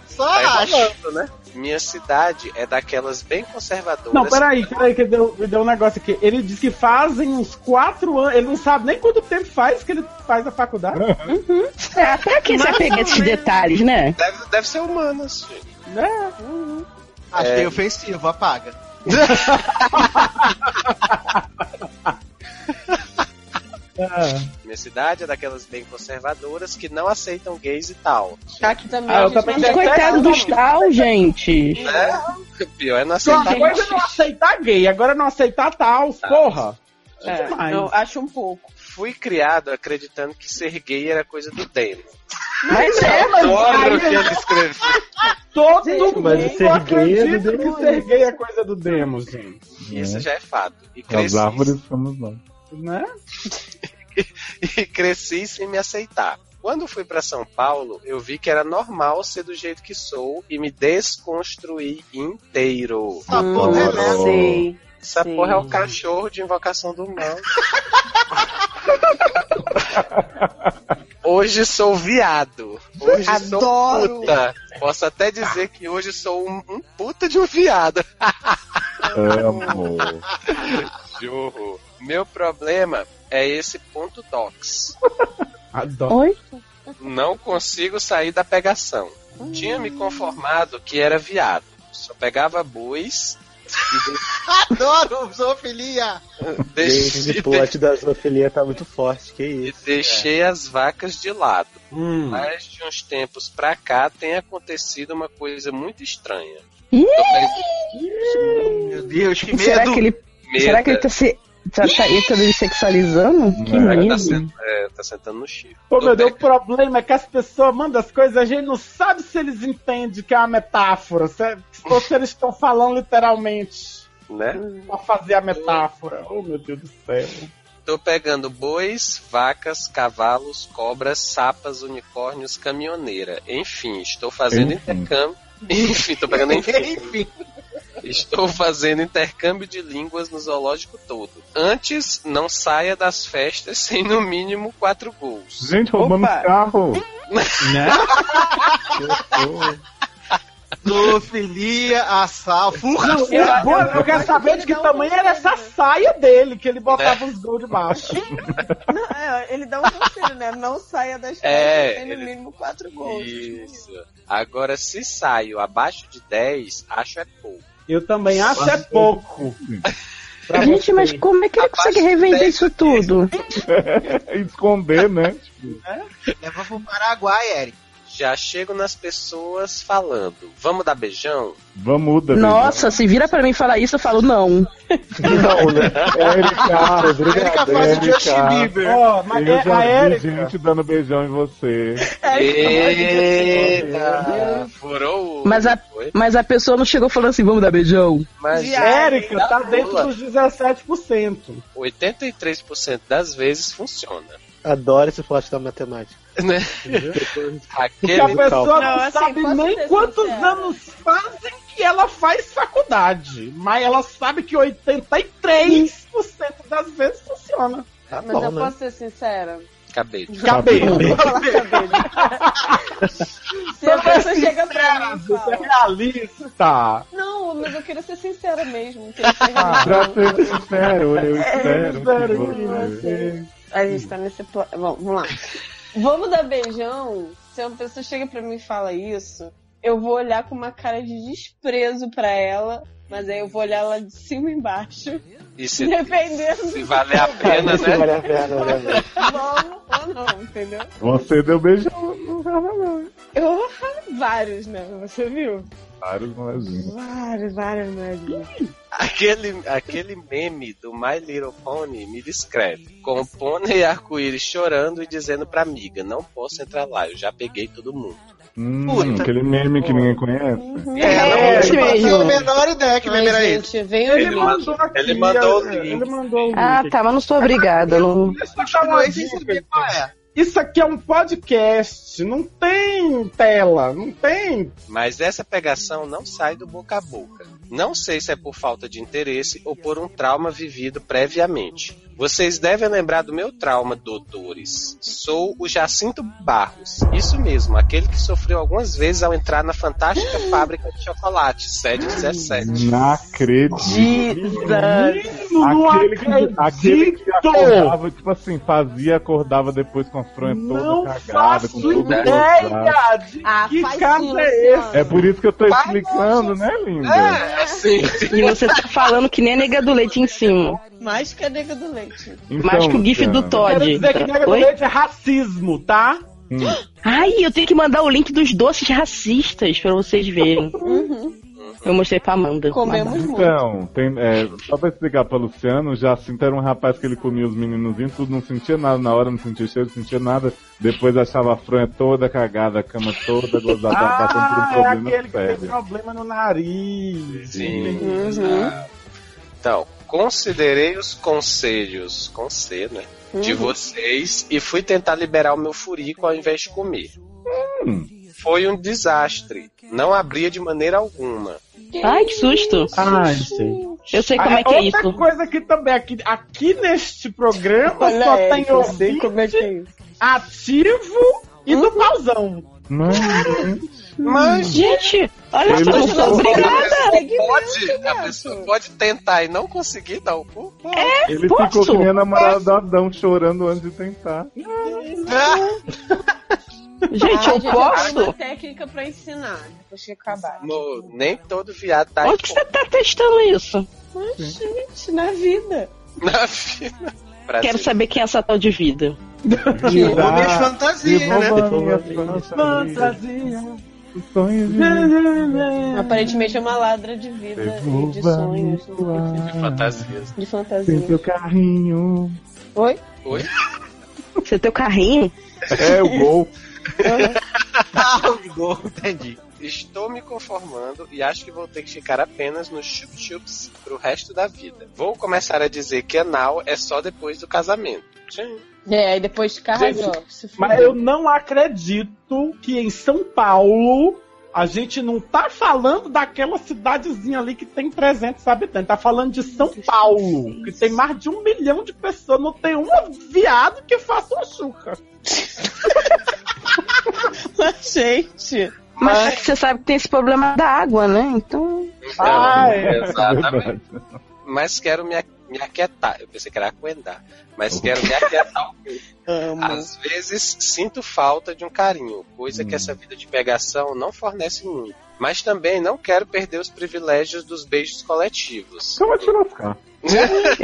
Só Tá acho. né? Minha cidade é daquelas bem conservadoras. Não, peraí, peraí, que deu, deu um negócio aqui. Ele disse que fazem uns quatro anos. Ele não sabe nem quanto tempo faz que ele faz a faculdade. Ah, pra que se apegar a esses detalhes, né? Deve, deve ser humanas, gente. Né? Achei É. ofensivo, apaga. (laughs) (laughs) Minha cidade é daquelas bem conservadoras que não aceitam gays e tal. Tá aqui também. Ah, a eu também tem Coitado dos tal, gente. Né? O pior é não aceitar. uma coisa é não aceitar gay, agora é não aceitar tal, porra. É, demais. eu acho um pouco. Fui criado acreditando que ser gay era coisa do demo. Mas é, Adoro o que ele escreveu. Todo Gente, mundo mas o ser gay é do que demônio. ser gay é coisa do demo, gente. Isso já é fato. E As árvores somos nós. Né? (laughs) e cresci sem me aceitar. Quando fui pra São Paulo, eu vi que era normal ser do jeito que sou e me desconstruí inteiro. Essa porra é merda. Sei. Essa Sim. porra é o cachorro de invocação do mal. (laughs) Hoje sou viado. Hoje Adoro. sou puta. Posso até dizer que hoje sou um, um puta de um viado. Amo. (laughs) Jorro. Meu problema é esse ponto docs. (laughs) Adoro. Oi? Não consigo sair da pegação. Tinha me conformado que era viado. Só pegava bois (laughs) Adoro zoofilia. e, deixei, esse plot da zoofilia tá muito forte, que e isso. deixei as vacas de lado. Hum. Mas de uns tempos pra cá tem acontecido uma coisa muito estranha. Ih, Meu Deus, que será medo. que ele, será que ele tá se, tá, tá, ele tá se sexualizando? Que que tá, sent- é, tá sentando no chifre. Ô, Tô meu Deus, o problema é que as pessoas mandam as coisas, a gente não sabe se eles entendem que é uma metáfora, se, ou se eles estão falando literalmente né? pra fazer a metáfora. Oh, meu Deus do céu. Tô pegando bois, vacas, cavalos, cobras, sapas, unicórnios, caminhoneira. Enfim, estou fazendo Enfim. intercâmbio. (laughs) Enfim, tô pegando (laughs) enfim. Enfim. Estou fazendo intercâmbio de línguas no zoológico todo. Antes, não saia das festas sem no mínimo quatro gols. Gente, roubando Opa. carro. (laughs) Né? (laughs) Zoofilia, assalto. Não, eu, eu quero saber de que tamanho era essa saia dele, que ele botava os gols debaixo. Não, é, ele dá um conselho, né? Não saia das festas É, sem no mínimo quatro gols. Isso. Agora, se saio abaixo de 10, acho é pouco. Eu também acho é pouco. Pra Gente, você. mas como é que ele consegue revender isso tudo? (laughs) Esconder, né? Leva pro Paraguai, Eric. Já chego nas pessoas falando, vamos dar beijão? Vamos muda. Nossa, se vira pra mim falar isso, eu falo não. Não, né? Erika, (laughs) Obrigado, Erika faz o Justin Erika. Bieber. Ó, mas Eu é, a já vi Erika. gente dando beijão em você. Eita! Furou o. Mas a, mas a pessoa não chegou falando assim, vamos dar beijão. Mas Érica tá Pula. dentro dos 17%. 83% das vezes funciona. Adoro esse plot da matemática. Né? Porque a pessoa não, Não, assim, sabe nem quantos sincera? anos fazem que ela faz faculdade, mas ela sabe que 83% das vezes funciona. Tá Mas eu posso ser sincera? Cabelo. Cabelo. (laughs) Se a pessoa chega pra mim e Você é fala... realista. Não, mas eu queria ser sincera mesmo. ser Pra ser sincero, eu É, espero espero que que você... A gente tá nesse. Bom, vamos lá. Vamos dar beijão? Se uma pessoa chega pra mim e fala isso, eu vou olhar com uma cara de desprezo pra ela, mas aí eu vou olhar ela de cima e embaixo. E se, Dependendo se valer a pena, Isso vale né? a pena, né? vamos ou não, entendeu? Você deu beijão no carnaval. Eu, vários, né? Você viu? Vários molezinhos. Vários, vários, né? Aquele, aquele meme do My Little Pony me descreve. Com o pônei arco-íris chorando e dizendo pra amiga, não posso entrar lá, eu já peguei todo mundo. Hum, Puta. aquele meme que ninguém conhece. É, não, É, eu não tenho a menor ideia que meme era Ai, esse. gente, vem o Ele mandou aqui. Ele mandou o é, link. Ele mandou o link. Ah, tá, mas não sou obrigada. Não... É. Isso aqui é um podcast, não tem tela, não tem. Mas essa pegação não sai do boca a boca. Não sei se é por falta de interesse ou por um trauma vivido previamente. Vocês devem lembrar do meu trauma, doutores. Sou o Jacinto Barros. Isso mesmo, aquele que sofreu algumas vezes ao entrar na fantástica (gasps) fábrica de chocolate, sede 17. Não acredito. Não Aquele que, aquele que acordava, tipo assim, fazia, acordava depois com a fronha toda cagada, com faço tudo ideia de Ah, que caso sim, é esse. É por isso que eu tô explicando, né, linda? É, assim. E você tá falando que nem a nega do leite em cima. Mais que a nega do leite. Então, Mais que o gif do Todd. Quero dizer que nega do Oi? leite é racismo, tá? hum, Ai, eu tenho que mandar o link dos doces racistas pra vocês verem. (laughs) Eu mostrei pra Amanda. Comemos muito. Então, tem, é, só pra explicar pra Luciano, o Jacinto era um rapaz que ele comia os meninozinhos, tudo não sentia nada na hora, não sentia cheiro, não sentia nada. Depois achava a fronha toda cagada, a cama toda gozada, tava passando por um Ah, é problema aquele que tem sério. problema no nariz. Sim. Uhum. Então, considerei os conselhos, com C, né? De vocês e fui tentar liberar o meu furico ao invés de comer. Hum. Foi um desastre. Não abria de maneira alguma. Ai, que susto. Ai, sei. Eu sei como é que é Outra isso. coisa aqui também, aqui, aqui neste programa Olha só aí, tem eu sei ouvinte como é que é isso. ativo e do pauzão. Mas, Mas Gente, olha só, eu sou obrigada. pode, a pessoa pode tentar e não conseguir dar o cu. ele posso? ficou que nem a namorada do Adão chorando antes de tentar. (laughs) Gente, Ah, eu gente, tenho uma posso? técnica pra ensinar depois que acabar. No- nem todo viado tá Onde que você tá testando isso? Mas, gente, na vida. na vida. Brasil. Quero saber quem é essa tal de vida. (laughs) Roubou minhas fantasias, né? Fantasias, Fantasia. sonhos de (laughs) Aparentemente é uma ladra de vida e de sonhos. minha Fantasias. De Tem fantasia. seu carrinho. Oi? Oi? Você tem o carrinho? É, o gol. Ah, ligou, (laughs) entendi. Estou me conformando e acho que vou ter que ficar apenas nos chup-chups pro resto da vida. Vou começar a dizer que anal é só depois do casamento. Tchim. É, aí depois arrasou. Se Mas eu não acredito que em São Paulo a gente não tá falando daquela cidadezinha ali que tem 300 habitantes. Tá falando de São Paulo, que tem mais de um milhão de pessoas. Não tem um viado que faça uma chuca. Mas, (laughs) gente. Mas você sabe que tem esse problema da água, né? Então. Então, Ah, é. Exatamente. Mas quero me, me aquietar. Eu pensei que era aquendar. Mas quero me aquietar. (laughs) Às vezes sinto falta de um carinho, coisa que essa vida de pegação não fornece muito. Mas também não quero perder os privilégios dos beijos coletivos. Só vai te lascar.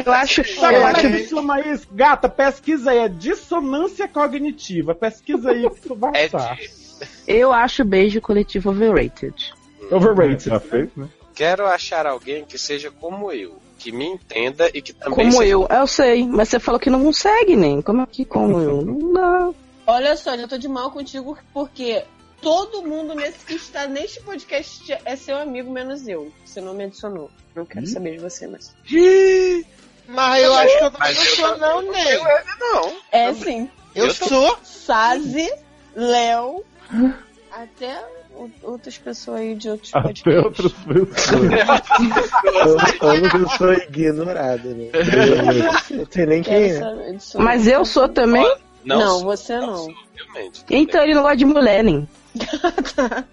Eu acho. Sabe Eu como é acho. que chama isso? Gata, pesquisa aí. É dissonância cognitiva. Pesquisa aí que tu vai É achar. de, Eu acho beijo coletivo overrated. Overrated. Já fez, né? quero achar alguém que seja como eu, que me entenda e que também Como seja eu. Eu sei, mas você falou que não consegue, nem. Como é que como eu? (laughs) Não dá. Olha só, eu tô de mal contigo porque todo mundo nesse que está neste podcast é seu amigo, menos eu. Você não me adicionou. Não quero saber de você, mas. Mas eu acho que eu não sou não, Ney. Não. É sim. Eu Eu sou. Sazi, Léo, até outras pessoas aí de outros Até podcasts. outras pessoas. (laughs) Eu, eu não sou ignorado, né? Eu não sei nem quem é. Mas eu sou também? Não, Não, sou, você não. Então ele não gosta de mulher, nem. (laughs)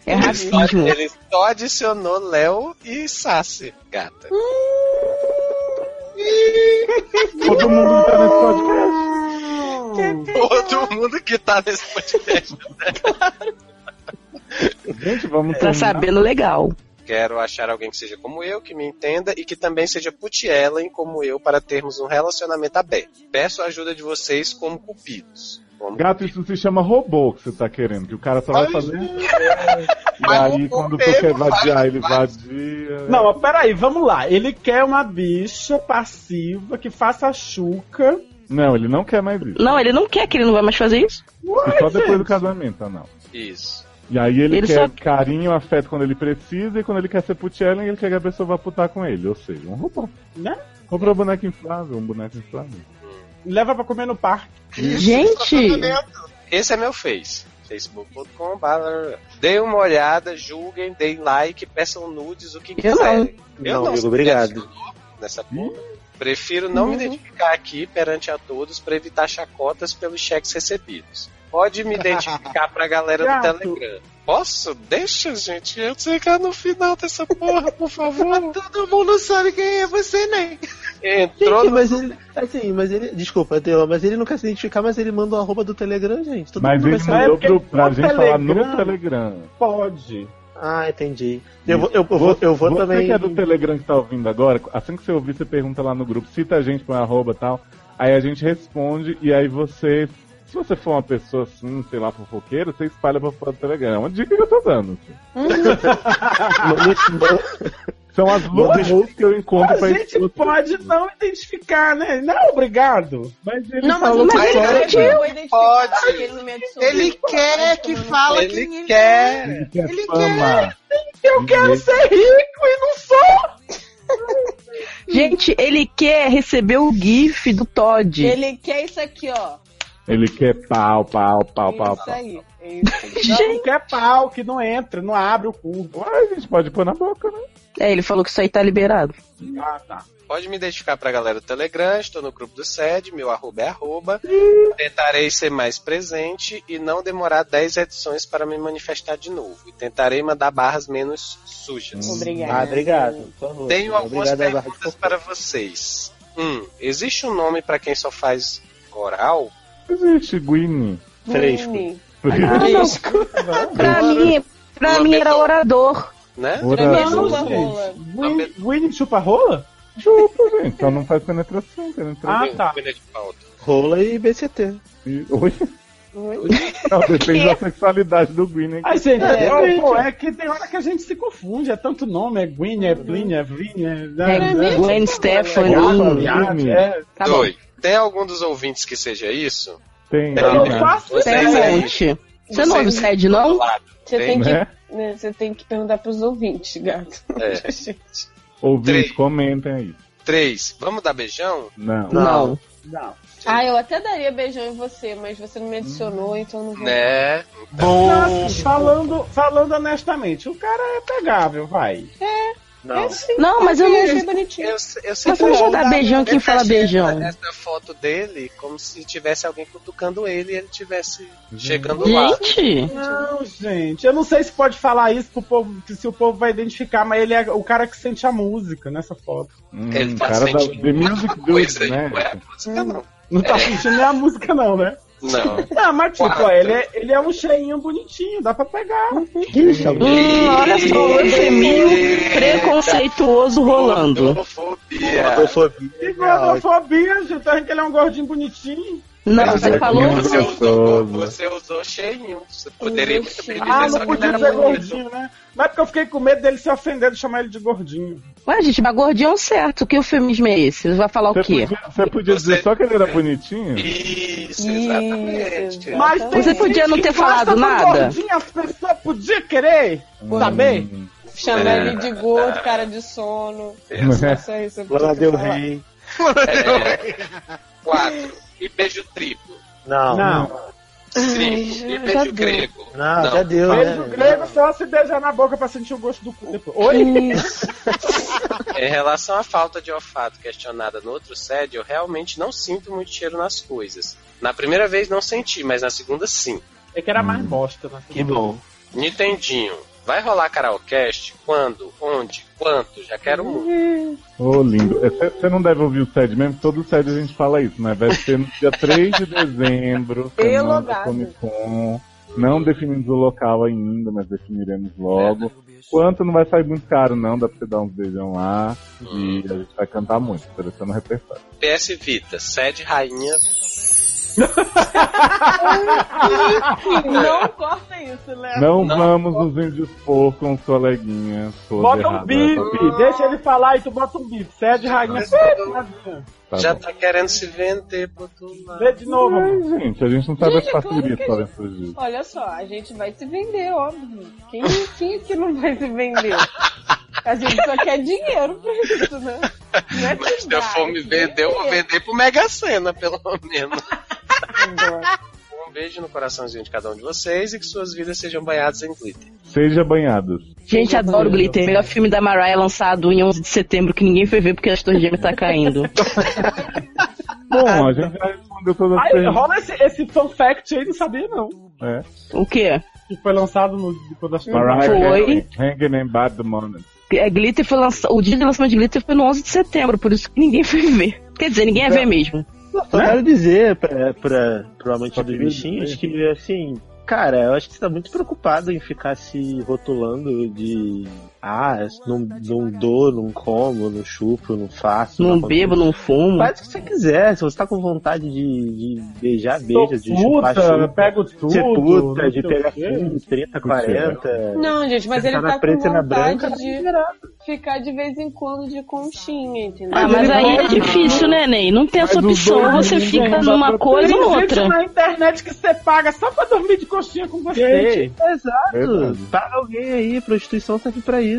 É Ele só, racismo. ele só adicionou Léo e Sassi, gata. (laughs) Todo mundo que tá nesse podcast. Todo mundo que tá nesse podcast. Gente, vamos Tá sabendo legal. Quero achar alguém que seja como eu, que me entenda e que também seja putiellen como eu para termos um relacionamento aberto. Peço a ajuda de vocês como cupidos. Como Gato, isso se chama robô que você tá querendo, que o cara só vai fazer. E aí, quando tu quer vadiar, ele vadia. Não, mas peraí, vamos lá. Ele quer uma bicha passiva que faça chuca. Não, ele não quer mais isso. Não, ele não quer que ele não vai mais fazer isso. É só depois do casamento, não. Isso. E aí ele, Ele quer só- carinho, afeto quando ele precisa, e quando ele quer ser putiellen, ele quer que a pessoa vá putar com ele. Ou seja, um robô. Né? Comprou um boneco inflável, um boneco inflável. Leva pra comer no parque. Gente, Esse é meu Face. facebook.com.br Deem uma olhada, julguem, deem like, peçam nudes, o que Eu quiserem. Não, amigo, sou obrigado. criacionador Nessa porra. Prefiro não me identificar aqui perante a todos para evitar chacotas pelos cheques recebidos. Pode me identificar pra galera do. Telegram. Posso? Deixa, gente. Eu chegar no final dessa porra, por favor. (laughs) Todo mundo sabe quem é você, nem. Entrou Gente, no... mas ele. Assim, mas ele. Desculpa, Teo, mas ele não quer se identificar, mas ele manda o arroba do Telegram, gente. Todo Mas mundo ele mandou pro, pra gente falar no Telegram- Telegram. Pode. Ah, entendi. Eu vou, eu, eu vou, eu vou você também. que é do Telegram que tá ouvindo agora, assim que você ouvir, você pergunta lá no grupo, cita a gente com arroba e tal. Aí a gente responde e aí você. Se você for uma pessoa assim, sei lá, fofoqueira, você espalha pra fora do Telegram. É uma dica que eu tô dando. assim. (laughs) São as loucas que eu encontro A pra gente expor- pode não identificar, né? Não, obrigado. Mas ele Não, mas falou que mas pode. ele Pode. que ele adicionou. Ele quer que fala Ele quem quer. Ele quer Ele fama. Eu quero ser rico e não sou. gente, ele quer receber o GIF do Todd. Ele quer isso aqui, ó. Ele quer pau, pau, pau, pau, isso pau. aí. É isso. Não, não quer pau, que não entra, não abre o cu. Ué, a gente pode pôr na boca, né? É, ele falou que isso aí tá liberado. Ah, tá. Pode me identificar pra galera do Telegram, estou no grupo do SED, meu arroba é arroba. Tentarei ser mais presente e não demorar 10 edições para me manifestar de novo. E tentarei mandar barras menos sujas. Obrigada. Ah, obrigado. por favor. Tenho algumas Obrigado, perguntas para vocês. Um, existe um nome para quem só faz oral? Existe, Gwynny. Fresco. Hum. Pra mim, pra Uma mim era orador. Né? Ora- Não, Não, rola. gente. Winnie- Winnie chupa rola? Chupa, gente. Só não faz penetração. penetração. Ah, tá. Rola e BCT. E- Oi? Não, depende da sexualidade do Gwynny. Ai, gente, É, é, pô, é que tem hora que a gente se confunde. É tanto nome, é Gwyn, é Blin, é Vin, é... É Gwen Stefani. É, Tá bom. Dois. Tem algum dos ouvintes que seja isso? Tem, eu né? faço Vocês Tem um monte. Você não ouve o SED, não? Você Tem, tem, que, né? né, você tem que perguntar pros ouvintes, gato. É. (laughs) Gente. Ouvintes, Três. comentem aí. Três. Vamos dar beijão? Não. Não. Não. Ah, eu até daria beijão em você, mas você não me adicionou, então eu não vou. Né? Não, assim, falando, falando honestamente, o cara é pegável, vai. É sim. Não, mas eu não. achei bonitinho. Eu, eu Mas sempre eu não vou achei- dar beijão quem fala beijão. Essa, foto dele como se tivesse alguém cutucando ele e ele tivesse chegando lá. Gente! Não, gente, eu não sei se pode falar isso pro povo, se o povo vai identificar, mas ele é o cara que sente a música nessa foto. Hum, Ele tá cara da sentindo The Music Dude, né? não é a música, não. Não tá sentindo nem a música, não, né? Não. (laughs) Ah, mas tipo, ó, ele é, ele é um cheinho bonitinho, dá pra pegar. Ixi, alguém- Hum, olha só, o eufemismo preconceituoso rolando. Homofobia. Gordofobia. E gordofobia, gente, acha que ele é um gordinho bonitinho. Não, Mas você é falou. que Você usou, você usou cheinho. Você poderia muito bem dizer Ah, não podia dizer bonito. gordinho, né? Mas é porque eu fiquei com medo dele se ofender de chamar ele de gordinho. Ué, gente, mas gordinho é um certo. Que eufemismo é esse? Você vai falar o Você quê? podia, você podia dizer Você- só que ele era bonitinho? Isso, exatamente. Isso, Mas Você podia não ter falado do nada? Gordinho, as pessoas podiam querer saber. Hum, Chamar É. ele de gordo, cara de sono. É. Nossa, isso eu Lana podia Del falar. Rey. É, quatro. E beijo triplo. Não. Não. Sim, e beijo grego. Não, Não. já deu, Beijo né? grego só se beijar na boca pra sentir o gosto do cu. Oi? Em relação à falta de olfato questionada no outro SED, eu realmente não sinto muito cheiro nas coisas. Na primeira vez não senti, mas na segunda sim. É que era mais bosta, né? Que bom. Nintendinho, vai rolar karaokast? Quando? Onde? Quanto? Já quero muito. Ô, lindo. Você não deve ouvir o SED mesmo, todo SED a gente fala isso, né? Vai ser no dia 3 de dezembro, (laughs) Elogado. Comic Con. Não definimos o local ainda, mas definiremos logo. Quanto não vai sair muito caro, não, dá pra você dar uns beijão lá. E a gente vai cantar muito, oferecendo repertório. PS Vita, sede rainha. Não corta isso, Léo. Não, Não. vamos nos indispor com os coleguinhas. todos Bota um errados bip, deixa ele falar e tu bota um bip. Sede rainha. Tá Já bom. tá querendo se vender pro outro lado. Vê de novo. Ai, gente, a gente não sabe Gente, as claro parcerias que a podem surgir. Olha só, a gente vai se vender, óbvio. Quem, quem é que não vai se vender? A gente só quer dinheiro pra isso, né? Não é Mas se eu for me é vender, eu vou vender pro Mega Sena, pelo menos. Um beijo no coraçãozinho de cada um de vocês e que suas vidas sejam banhadas em glitter. Seja banhados. Gente, adoro Glitter. Melhor filme da Mariah lançado em 11 de setembro que ninguém foi ver porque as torres gêmeas tá caindo. (laughs) Bom, a gente já respondeu todas as perguntas. rola esse, esse fun fact aí, não sabia não. É. O quê? Que foi lançado no depois das Mariah Foi. Hanging in Bad the Moment. É, Glitter foi lançado. O dia de lançamento de Glitter foi no 11 de setembro, por isso que ninguém foi ver. Quer dizer, ninguém ia ver mesmo. Só quero dizer pra, pra, pro amante Só bichinhos que, assim, cara, eu acho que você tá muito preocupado em ficar se rotulando de. Ah, não, não dou, não como, não chupo, não faço. Não acontece. bebo, não fumo. Faz o que você quiser. Se você tá com vontade de, de beijar, beija, de chupar, puta, chupa. pego tudo. Ser puta, não de pegar fundo, 30, 40. Não, gente, mas ele tá na tá preta com na vontade branca, de ficar de vez em quando de conchinha, entendeu? Ah, mas aí é difícil, né, Ney? Não tem essa opção. Você fica numa coisa ou Tem gente outra. na internet que você paga só pra dormir de coxinha com você. Gente, exato. Paga alguém aí, prostituição serve pra isso.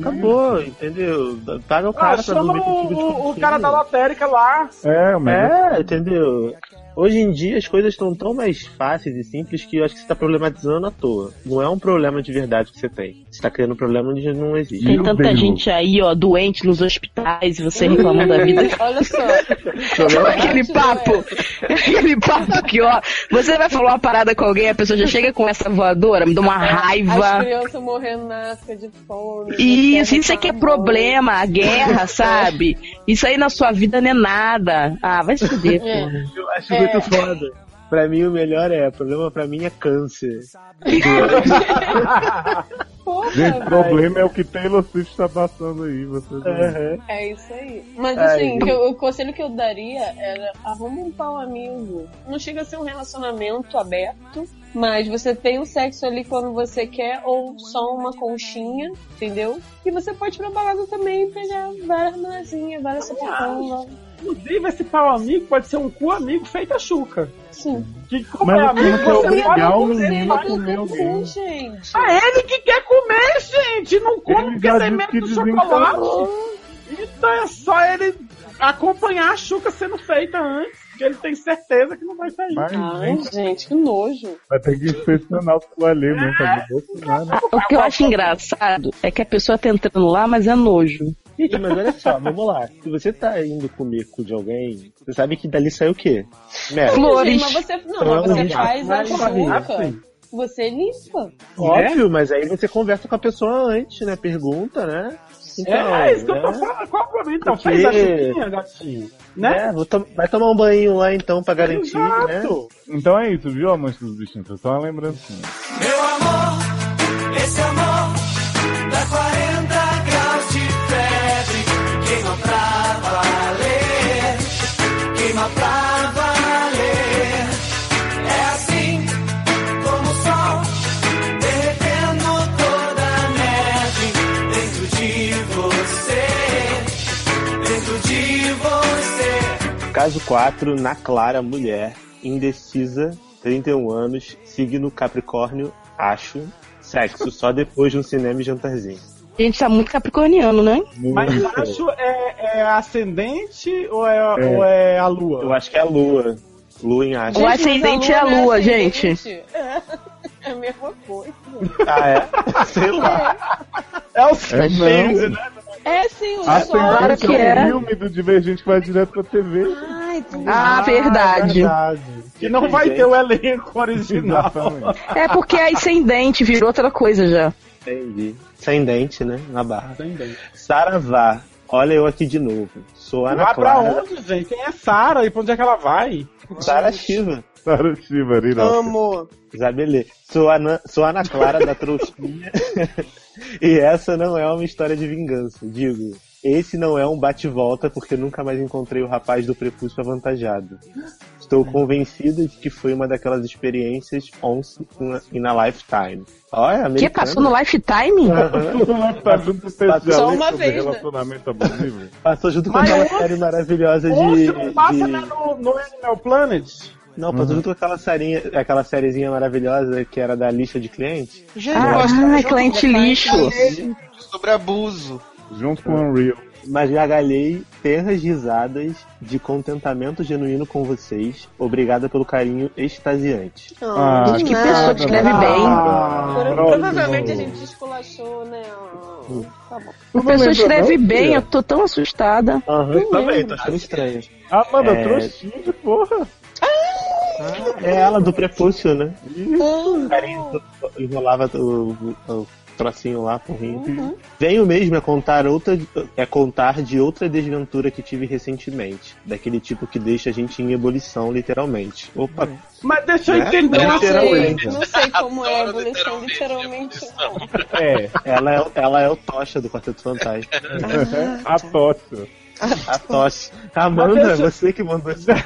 Acabou, entendeu? Paga o cara Ah, pra dormir o, o, o cara da lotérica lá. É, o É, entendeu? Hoje em dia as coisas estão tão mais fáceis e simples que eu acho que você tá problematizando à toa. Não é um problema de verdade que você tem. Você tá criando um problema onde não existe. Tem tanta Deus. gente aí, ó, doente nos hospitais e você reclamando da vida. (laughs) Olha só. aquele papo, aquele papo que, ó, você vai falar uma parada com alguém, a pessoa já chega com essa voadora, me dá uma As raiva. crianças morrendo na África de fome. Isso, na isso aqui é problema, a guerra, sabe? (laughs) Isso aí na sua vida não é nada. Ah, vai se fuder, É. porra. Eu acho muito foda. Pra mim o melhor é, o problema pra mim é câncer. Porra, Gente, o problema é o que Taylor Swift tá passando aí. Vocês não- Aham. É isso aí. Mas Ai. assim, que eu- o conselho que eu daria era arruma um pau amigo. Não chega a ser um relacionamento aberto, mas você tem o sexo ali quando você quer, ou só uma conchinha, entendeu? E você pode ir pra balada também e pegar várias melazinhas, várias sapatão. Inclusive, esse pau amigo pode ser um cu amigo feito a chuca. Sim. Que como Mas é amigo, tem que você obrigar pode o menino a comer alguém. gente. Ah, ele que quer comer, gente! Não come Ele porque tem medo do chocolate. Então é só ele acompanhar a chuca sendo feita antes, que ele tem certeza que não vai sair. Mas, Ai, gente, gente, que nojo. vai ter que inspecionar o alheio mesmo, fazer Bolsonaro. O que eu acho engraçado é que a pessoa tá entrando lá, mas é nojo. Gente, mas olha só, vamos lá. Se você tá indo comer cu de alguém, você sabe que dali sai o quê? Merda. Flores. Mas você, não, mas você não, faz a assim. Você limpa. Óbvio, mas aí você conversa com a pessoa antes, né? Pergunta, né? Então, é, é isso que eu tô né? falando. Qual o problema? Então, Porque- fez a chuquinha, gatinho. Né? É, vou to- vai tomar um banho lá então pra garantir, né? Exato. Então é isso, viu, amante dos bichinhos? Só uma lembrancinha. Meu amor, esse amor dá 40 queima pra valer. É assim como o sol derretendo toda a neve dentro de você, dentro de você. Caso 4, na Clara, mulher, indecisa, 31 anos, signo Capricórnio, acho, sexo só depois de um cinema e jantarzinho. A gente tá muito capricorniano, né? Mas Muito. acho é, é ascendente ou é, É. ou é a lua? Eu acho que é a lua. Lua em Aspas. O ascendente é a lua, ascendente. gente. É, é a mesma coisa. Ah, é? (laughs) Sei lá. É o É não. né? É sim, o sol. Ascendente que é é. um filme do Divergente que vai direto pra TV. Ai, Ah, verdade. Que não vai ter o elenco original. Exatamente. É porque é ascendente, virou outra coisa já. Entendi. Ascendente, né? Na barra. Ascendente. Saravá. Olha eu aqui de novo. Sou Ana Vai pra Clara. onde, gente? Quem é Sara e pra onde é que ela vai? Sara Shiva. Sarah Shiva, Rirota. Amo. Isabelê. Sou Ana, sou Ana Clara da Trouxinha. (laughs) e essa não é uma história de vingança. Digo, esse não é um bate-volta porque nunca mais encontrei o rapaz do prepúcio avantajado. Estou convencida de que foi uma daquelas experiências once in a lifetime. Olha, Que americano. passou no Lifetime? Tá junto especialista Só uma vez, né? relacionamento abusivo. Passou junto com Mas aquela onde- série maravilhosa de. Não passa de- né, no, no Animal Planet? Não, passou junto com aquela serinha, aquela sériezinha maravilhosa que era da lista de clientes. Gente, Ah, ah, cliente lixo. Sobre abuso. Junto com o Unreal. Mas gargalhei terras risadas de contentamento genuíno com vocês. Obrigada pelo carinho extasiante. Ah, Gente, que nada, pessoa que escreve nada. bem. Ah. Provavelmente a gente esculachou, né? Tá bom. A pessoa escreve não, bem, eu tô tão assustada. Aham, eu também, tô achando estranho. Amanda, É. trouxinha, porra. É ela do prepúcio, né? Hum, Carinho enrolava o, o, o trocinho lá com rio. Venho mesmo a contar outra é contar de outra desventura que tive recentemente. Daquele tipo que deixa a gente em ebulição, literalmente. Opa, Mas deixa eu Né? entender Não uma sei, Literalmente. não sei como é a ebulição, literalmente literalmente. É, ela é, ela é o Tocha do Quarteto Fantástico. A Tótia. A Tocha. Amanda, deixa- você que mandou isso. (laughs)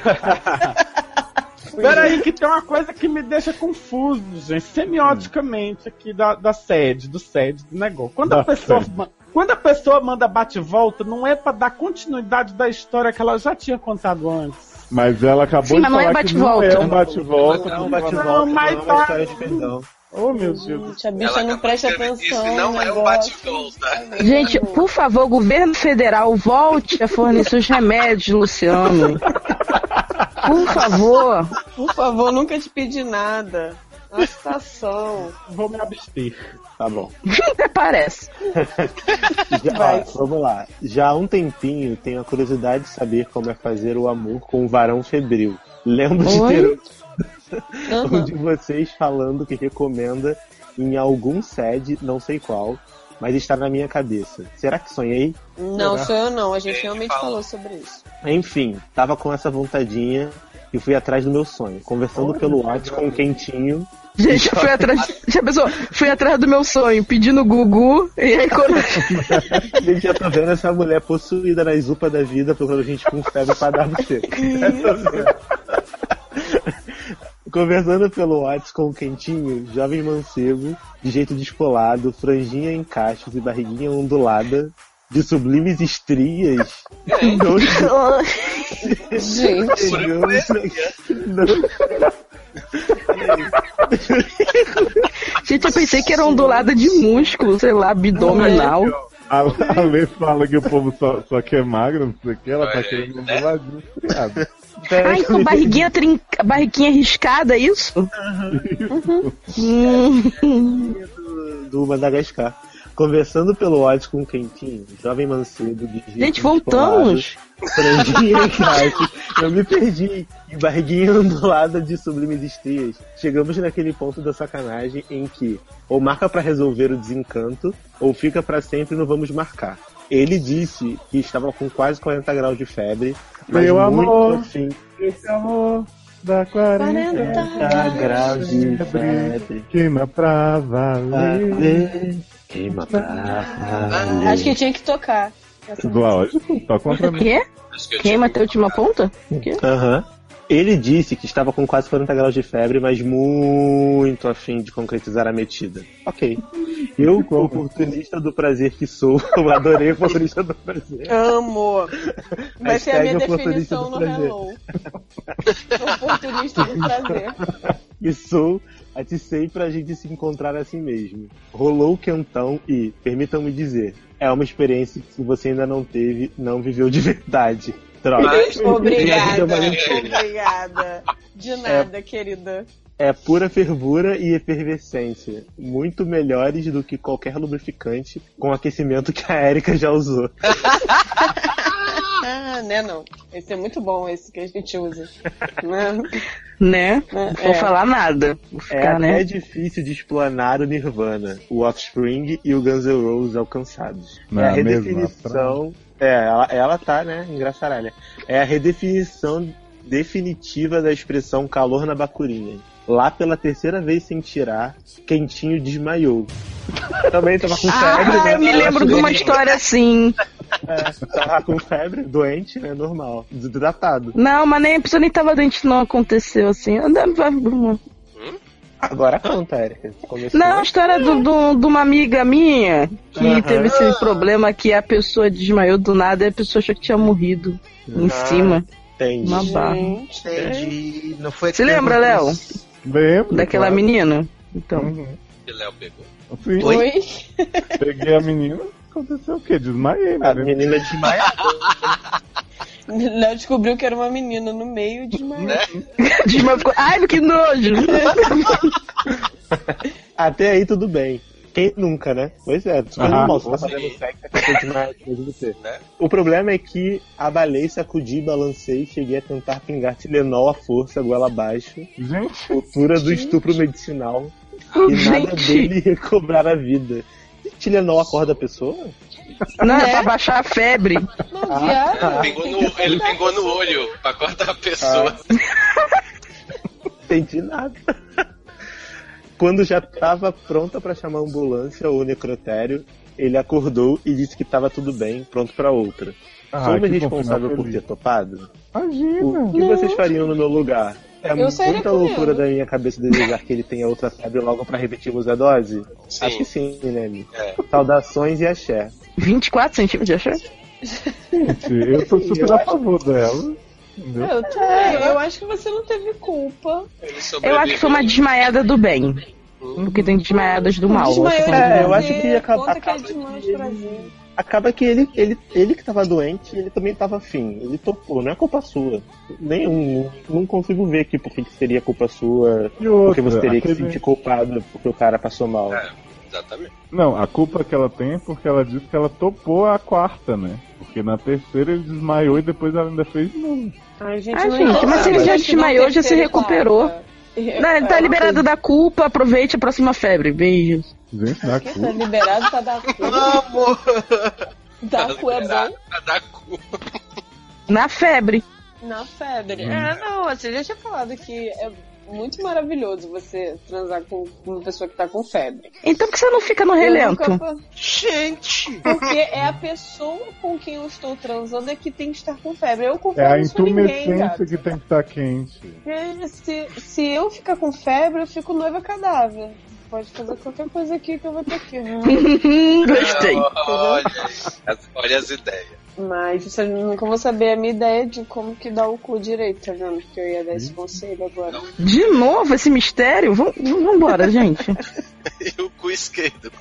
Peraí, que tem uma coisa que me deixa confuso, gente, semioticamente aqui da, da sede, do sede do negócio. Quando a Da pessoa, sede. quando a pessoa manda bate-volta, não é pra dar continuidade da história que ela já tinha contado antes. Mas ela acabou Sim, de mas não é falar que não bate-volta. é um bate-volta. Não, porque bate não, mas é uma tá- história de perdão. Oh, meu Deus. Gente, a bicha Ela não presta escrever isso, atenção. não é um bate-volta. Gente, por favor, governo federal, volte a fornecer os remédios, Luciano. (laughs) Por favor. Por favor, nunca te pedi nada. Uma situação. Vou me abster. Tá bom. Parece. (laughs) Já- ó, vamos lá. Já há um tempinho tenho a curiosidade de saber como é fazer o amor com um varão febril. Lembro de Oi? ter um Aham. (laughs) de vocês falando que recomenda em algum sede, não sei qual, mas está na minha cabeça. Será que sonhei? Não, sou eu não. A gente realmente falou. falou sobre isso. Enfim, tava com essa vontadinha e fui atrás do meu sonho, conversando pelo WhatsApp com o Quentinho. Gente, eu fui atrás. Já pensou? Fui atrás do meu sonho, pedindo Gugu, e aí quando. (laughs) Gente, já tô vendo essa mulher possuída na zupa da vida, procurando gente com febre pra dar você. Conversando pelo WhatsApp com o Quentinho, jovem mancebo, de jeito descolado, franjinha em cachos e barriguinha ondulada, de sublimes estrias. Não, (laughs) Gente, chegamos não, Gente, eu pensei que era ondulada de músculo, sei lá, abdominal. A, a Lê fala que o povo só, só quer magro, não sei o que, ela tá querendo um né? Ai, com barriguinha, trinca... barriguinha riscada, é isso? Hum. do, do Madagascar. Conversando pelo WhatsApp com o Quentinho, jovem mancebo, de Gente, voltamos. franjinha em. Eu me perdi. E barriguinha ondulada de sublimes estrias. Chegamos naquele ponto da sacanagem em que ou marca pra resolver o desencanto, ou fica pra sempre no vamos marcar. Ele disse que estava com quase 40 graus de febre, mas Meu muito amor. afim. Esse amor da 40 40 graus de febre. queima pra valer. Queima pra valer. acho que tinha que tocar. Lógico, tá contra O mim. quê? Queima até a última ponta? O quê? Aham. Ele disse que estava com quase 40 graus de febre, mas muito afim de concretizar a metida. Ok. Eu, oportunista do prazer que sou, (laughs) eu adorei o oportunista do prazer. Amo. Vai ser a minha Hashtag oportunista definição do no prazer. Hello. Oportunista do prazer. (laughs) E sou, aticei pra gente se encontrar assim mesmo. Rolou o quentão e, permitam-me dizer, é uma experiência que se você ainda não teve, não viveu de verdade. Mas- (laughs) Obrigada, é obrigada. De nada, querida. É pura fervura e efervescência. Muito melhores do que qualquer lubrificante com aquecimento que a Erika já usou. (laughs) Ah, né, não. Esse é muito bom, esse que a gente usa. Né? Né? Não É. vou falar nada. Vou É ficar, até né? difícil de explanar o Nirvana, o Offspring e o Guns N' Roses alcançados. Não é é a redefinição. É, ela, ela tá, né, engraçaralha. É a redefinição definitiva da expressão calor na bacurinha. Lá pela terceira vez sem tirar, quentinho desmaiou. Também tava com febre, Ah, né? eu me lembro de uma história assim. É, tava com febre, doente, né? Normal. Desidratado. Não, mas nem a pessoa nem tava doente, não aconteceu assim. Agora conta, Erika. Não, a história do, do- de uma amiga minha que teve esse problema que a pessoa desmaiou do nada e a pessoa achou que tinha morrido em Ah, cima. Entendi. Uma barra. Entendi. Não foi Você lembra, Léo? Lembro. Daquela claro. menina? Então. Uhum. Que Léo pegou. Sim. Oi? Peguei a menina. Aconteceu o quê? Desmaiei, né? A menina desmaiada. (laughs) Léo descobriu que era uma menina no meio de uma. Né? (laughs) Desmaiou, ficou, Ai, que nojo! (laughs) Até aí tudo bem. Quem nunca, né? Pois é, super Ah, normal. Você tá fazendo sexo, desmaia atrás de você. Né? O problema é que abalei, sacudi, balancei, cheguei a tentar pingar Tilenol à força, goela abaixo, Gente, altura do estupro medicinal, e nada dele recobrar a vida. Tilenol acorda a pessoa? Não, é pra baixar a febre. Não, viado. Pingou no- ele pingou no olho pra cortar a pessoa. Entendi nada. Quando já estava pronta para chamar a ambulância ou o necrotério, ele acordou e disse que estava tudo bem, pronto para outra. Ah, Sou que responsável por ter topado? imagina. O que vocês fariam no meu lugar? É muita loucura da minha cabeça desejar que ele tenha outra febre logo para repetirmos a dose? Sim. Acho que sim, né? É. Saudações e axé. 24 centímetros de achar? Gente, eu sou (laughs) super a favor dela. Entendeu? Eu também. Eu acho que você não teve culpa. Eu acho que foi uma desmaiada do bem. Porque tem desmaiadas do mal. Desmaiou É, eu acho que ia acabar- Conta que é acaba que-. Acaba que ele, ele, ele que tava doente, ele também tava afim. Ele topou, não é culpa sua. Nenhum. Não consigo ver aqui por que que seria culpa sua. Outra, Porque você teria que se sentir culpado porque o cara passou mal. É, exatamente. Não, a culpa que ela tem é porque ela disse que ela topou a quarta, né? Porque na terceira ele desmaiou e depois ela ainda fez de novo. Ai, gente, Ah, não gente, mas se ele já não desmaiou, já se recuperou. Não, ele tá É, liberado da culpa, aproveite a próxima febre. Beijos. Gente, dá Tá culpa. liberado pra dar cu. Amor! Dar cu é bom Pra dar cu. Na febre. na febre. Hum. É, não, você já tinha falado que é muito maravilhoso você transar com uma pessoa que tá com febre. Então por que você não fica no Eu relento? nunca- Gente! Porque é a pessoa com quem eu estou transando é que tem que estar com febre. Eu com É a febre não sou ninguém, intumescência que tem que estar quente. Porque Se, se eu ficar com febre, eu fico noiva cadáver. Pode fazer qualquer coisa aqui que eu vou ter aqui. (laughs) Gostei. Olha, olha as ideias. Mas vocês nunca vão saber a minha ideia de como que dá o cu direito, tá vendo? Porque eu ia dar esse conselho agora. De novo esse mistério? Vamos embora, gente. (laughs) (laughs) E o cu esquerdo.